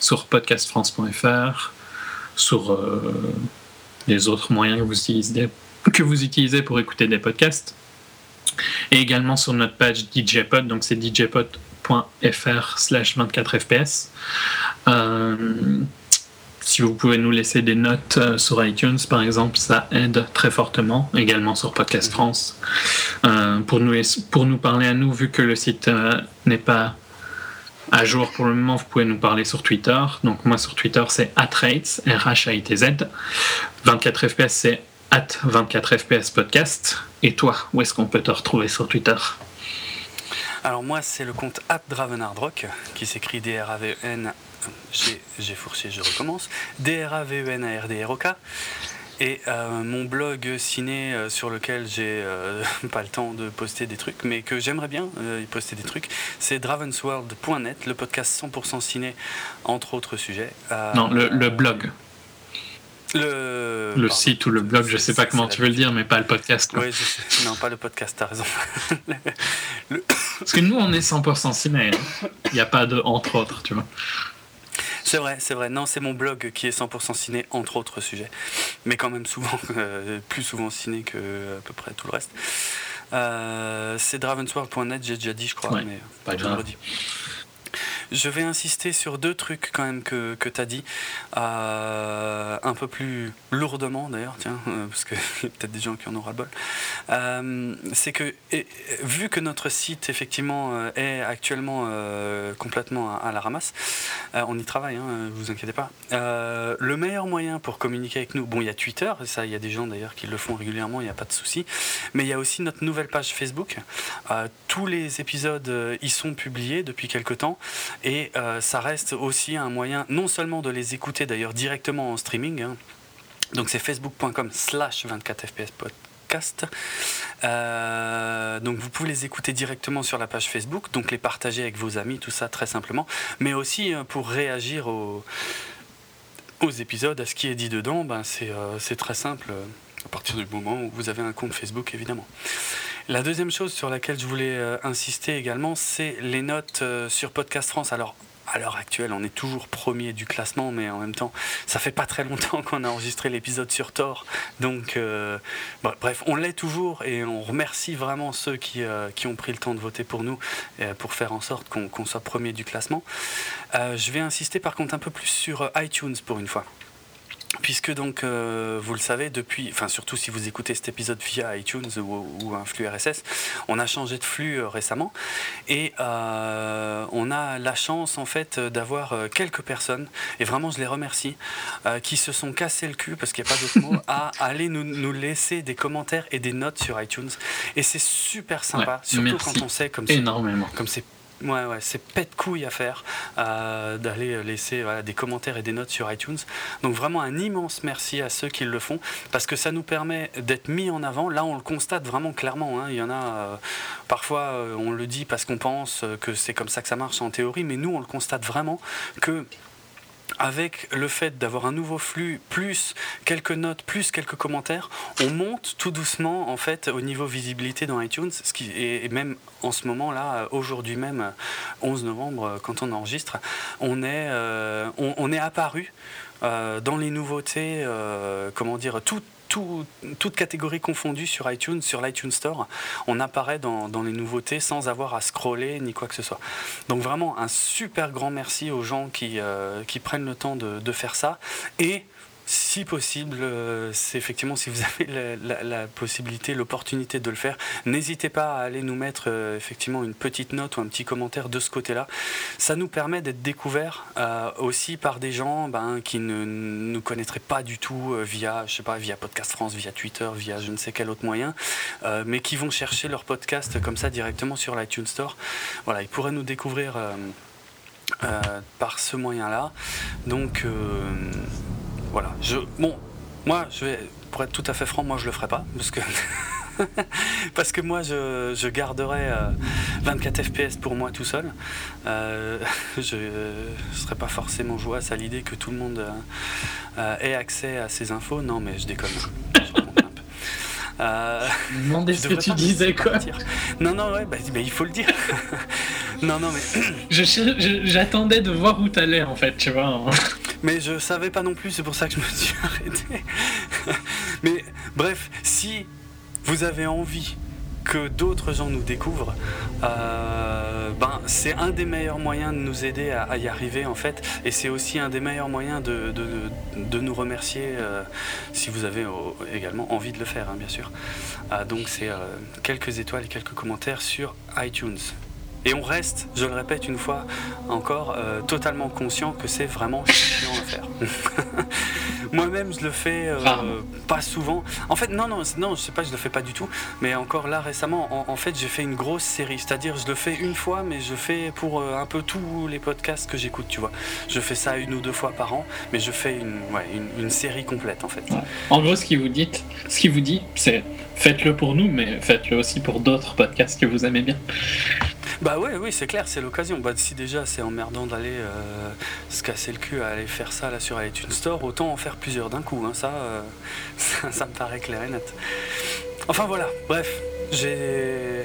sur podcastfrance.fr, sur euh, les autres moyens que vous, utilisez, que vous utilisez pour écouter des podcasts. Et également sur notre page DJPod, donc c'est djpod.fr slash 24fps. Euh, si vous pouvez nous laisser des notes euh, sur iTunes, par exemple, ça aide très fortement. Également sur Podcast France. Euh, pour, nous, pour nous parler à nous, vu que le site euh, n'est pas à jour pour le moment, vous pouvez nous parler sur Twitter. Donc moi sur Twitter, c'est atrates, R-H-A-I-T-Z. 24 FPS, c'est at 24 FPS podcast. Et toi, où est-ce qu'on peut te retrouver sur Twitter? Alors moi c'est le compte at Dravenardrock qui s'écrit D-R-A-V-E-N j'ai fourché, je recommence. D-R-A-V-E-N-A-R-D-R-O-K. Et euh, mon blog ciné euh, sur lequel j'ai euh, pas le temps de poster des trucs, mais que j'aimerais bien y poster des trucs, c'est dravensworld.net, le podcast 100% ciné, entre autres sujets. non, le, blog. Le, le site ou le blog, je sais pas comment tu veux le dire, mais pas le podcast. Oui, non, pas le podcast, t'as raison. Parce que nous, on est 100% ciné. Hein. Il n'y a pas de entre autres, tu vois. C'est vrai, c'est vrai. Non, c'est mon blog qui est 100% ciné, entre autres sujets. Mais quand même souvent, euh, plus souvent ciné que à peu près tout le reste. Euh, c'est dravensworld.net, j'ai déjà dit, je crois, mais pas redis. Je vais insister sur deux trucs quand même que, que tu as dit, euh, un peu plus lourdement d'ailleurs, tiens, euh, parce qu'il y a peut-être des gens qui en auront le bol. Euh, c'est que, vu que notre site effectivement est actuellement complètement à, la ramasse, on y travaille, hein, vous inquiétez pas. le meilleur moyen pour communiquer avec nous, bon, il y a Twitter, ça, il y a des gens d'ailleurs qui le font régulièrement, il n'y a pas de souci, mais il y a aussi notre nouvelle page Facebook. tous les épisodes y sont publiés depuis quelque temps. Et euh, ça reste aussi un moyen non seulement de les écouter d'ailleurs directement en streaming, hein. donc c'est facebook.com slash 24fps podcast. Euh, donc vous pouvez les écouter directement sur la page Facebook, donc les partager avec vos amis, tout ça très simplement, mais aussi euh, pour réagir aux, épisodes, à ce qui est dit dedans, ben c'est très simple à partir du moment où vous avez un compte Facebook évidemment. La deuxième chose sur laquelle je voulais euh, insister également, c'est les notes euh, sur Podcast France. Alors, à l'heure actuelle, on est toujours premier du classement, mais en même temps, ça fait pas très longtemps qu'on a enregistré l'épisode sur Thor. Donc, euh, bref, on l'est toujours et on remercie vraiment ceux qui, qui, ont pris le temps de voter pour nous pour faire en sorte qu'on soit premier du classement. je vais insister par contre un peu plus sur iTunes pour une fois puisque donc euh, vous le savez depuis, enfin surtout si vous écoutez cet épisode via iTunes ou, un flux RSS, on a changé de flux euh, récemment. Et euh, on a la chance en fait d'avoir quelques personnes et vraiment je les remercie qui se sont cassés le cul parce qu'il n'y a pas d'autre mot à aller nous, nous, laisser des commentaires et des notes sur iTunes. Et c'est super sympa surtout quand on sait comme énormément. comme c'est Ouais, ouais, c'est pète couille à faire euh, d'aller laisser des commentaires et des notes sur iTunes. Donc vraiment un immense merci à ceux qui le font parce que ça nous permet d'être mis en avant. Là, on le constate vraiment clairement. Hein. Il y en a euh, parfois, euh, on le dit parce qu'on pense que c'est comme ça que ça marche en théorie, mais nous, on le constate vraiment que avec le fait d'avoir un nouveau flux, plus quelques notes, plus quelques commentaires, on monte tout doucement au niveau visibilité dans iTunes, est même en ce moment là, aujourd'hui même, 11 novembre, quand on enregistre, on est, euh, apparu euh, dans les nouveautés, euh, comment dire, tout, toute catégorie confondue sur iTunes, sur l'iTunes Store, on apparaît dans, les nouveautés sans avoir à scroller ni quoi que ce soit. Donc vraiment un super grand merci aux gens qui, euh, prennent le temps de, de faire ça et si possible, euh, c'est effectivement si vous avez la, possibilité, l'opportunité de le faire, n'hésitez pas à aller nous mettre euh, effectivement une petite note ou un petit commentaire de ce côté-là. Ça nous permet d'être découverts euh, aussi par des gens ben, qui ne nous connaîtraient pas du tout via, je sais pas, via Podcast France, via Twitter, via je ne sais quel autre moyen, mais qui vont chercher leur podcast comme ça directement sur l'iTunes Store. Voilà, ils pourraient nous découvrir par ce moyen-là. Donc voilà. Je, bon, moi, je vais, pour être tout à fait franc, moi, je le ferai pas, parce que. parce que moi je, je garderai 24 fps pour moi tout seul. Euh, je ne serais pas forcément joué à l'idée que tout le monde euh, ait accès à ces infos. Non mais je déconne. Euh, Demandez ce que tu disais quoi. Non non ouais bah, bah, il faut le dire. non non mais. J'attendais de voir où t'allais en fait tu vois. Hein. Mais je savais pas non plus, c'est pour ça que je me suis arrêté. Mais bref, si vous avez envie que d'autres gens nous découvrent, euh, ben, c'est un des meilleurs moyens de nous aider à, y arriver en fait, et c'est aussi un des meilleurs moyens de, nous remercier euh, si vous avez également envie de le faire, hein, bien sûr. Euh, donc c'est quelques étoiles quelques commentaires sur iTunes. Et on reste, je le répète une fois encore, euh, totalement conscient que c'est vraiment chiant à faire. Moi-même, je le fais euh, pas souvent. En fait, non, non, non, je sais pas, je le fais pas du tout. Mais encore là, récemment, en, fait, j'ai fait une grosse série. C'est-à-dire, je le fais une fois, mais je fais pour euh, un peu tous les podcasts que j'écoute, tu vois. Je fais ça une ou deux fois par an, mais je fais une, ouais, une, série complète, en fait. En gros, ce qu'il vous dit, ce qu'il vous dit, c'est faites-le pour nous, mais faites-le aussi pour d'autres podcasts que vous aimez bien. Bah ouais, oui, c'est clair, c'est l'occasion. Bah, si déjà c'est emmerdant d'aller euh, se casser le cul à aller faire ça là sur iTunes Store, autant en faire plusieurs d'un coup. Hein. Ça, euh, ça, me paraît clair et net. Enfin voilà, bref, j'ai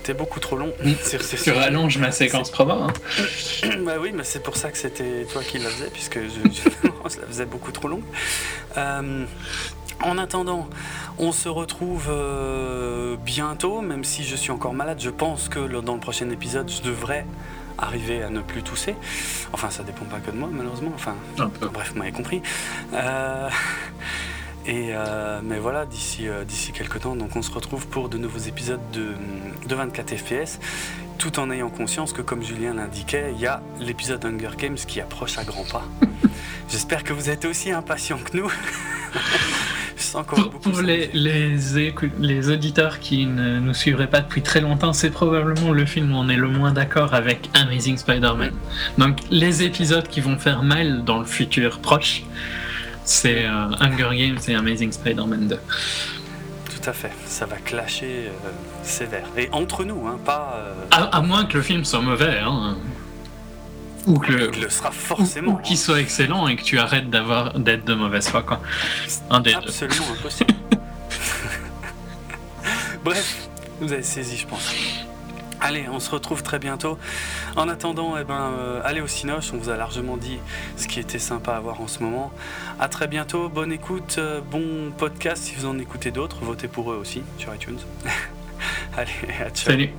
été beaucoup trop long. sur ces tu rallonges ma séquence promo. Hein. bah oui, mais c'est pour ça que c'était toi qui la faisais, puisque je, la faisais beaucoup trop long. Euh, en attendant, on se retrouve euh, bientôt, même si je suis encore malade. Je pense que dans le prochain épisode, je devrais arriver à ne plus tousser. Enfin, ça dépend pas que de moi, malheureusement. Enfin, bref, vous m'avez compris. Euh, et euh, mais voilà, d'ici d'ici quelques temps, donc on se retrouve pour de nouveaux épisodes de, de 24 FPS, tout en ayant conscience que, comme Julien l'indiquait, il y a l'épisode Hunger Games qui approche à grands pas. J'espère que vous êtes aussi impatients que nous. pour, les, les, auditeurs qui ne nous suivraient pas depuis très longtemps, c'est probablement le film où on est le moins d'accord avec Amazing Spider-Man. Donc les épisodes qui vont faire mal dans le futur proche, c'est euh, Hunger Games et Amazing Spider-Man 2. Tout à fait, ça va clasher euh, sévère. Et entre nous, hein, pas... Euh, à, moins que le film soit mauvais. Hein. Ou que le sera forcément. Ou, qu'il soit excellent et que tu arrêtes d'avoir d'être de mauvaise foi quoi. Absolument impossible. Bref, vous avez saisi, je pense. Allez, on se retrouve très bientôt. En attendant, eh ben, euh, allez au Cinoche, on vous a largement dit ce qui était sympa à voir en ce moment. À très bientôt, bonne écoute, euh, bon podcast si vous en écoutez d'autres, votez pour eux aussi sur iTunes. allez, à ciao. Salut.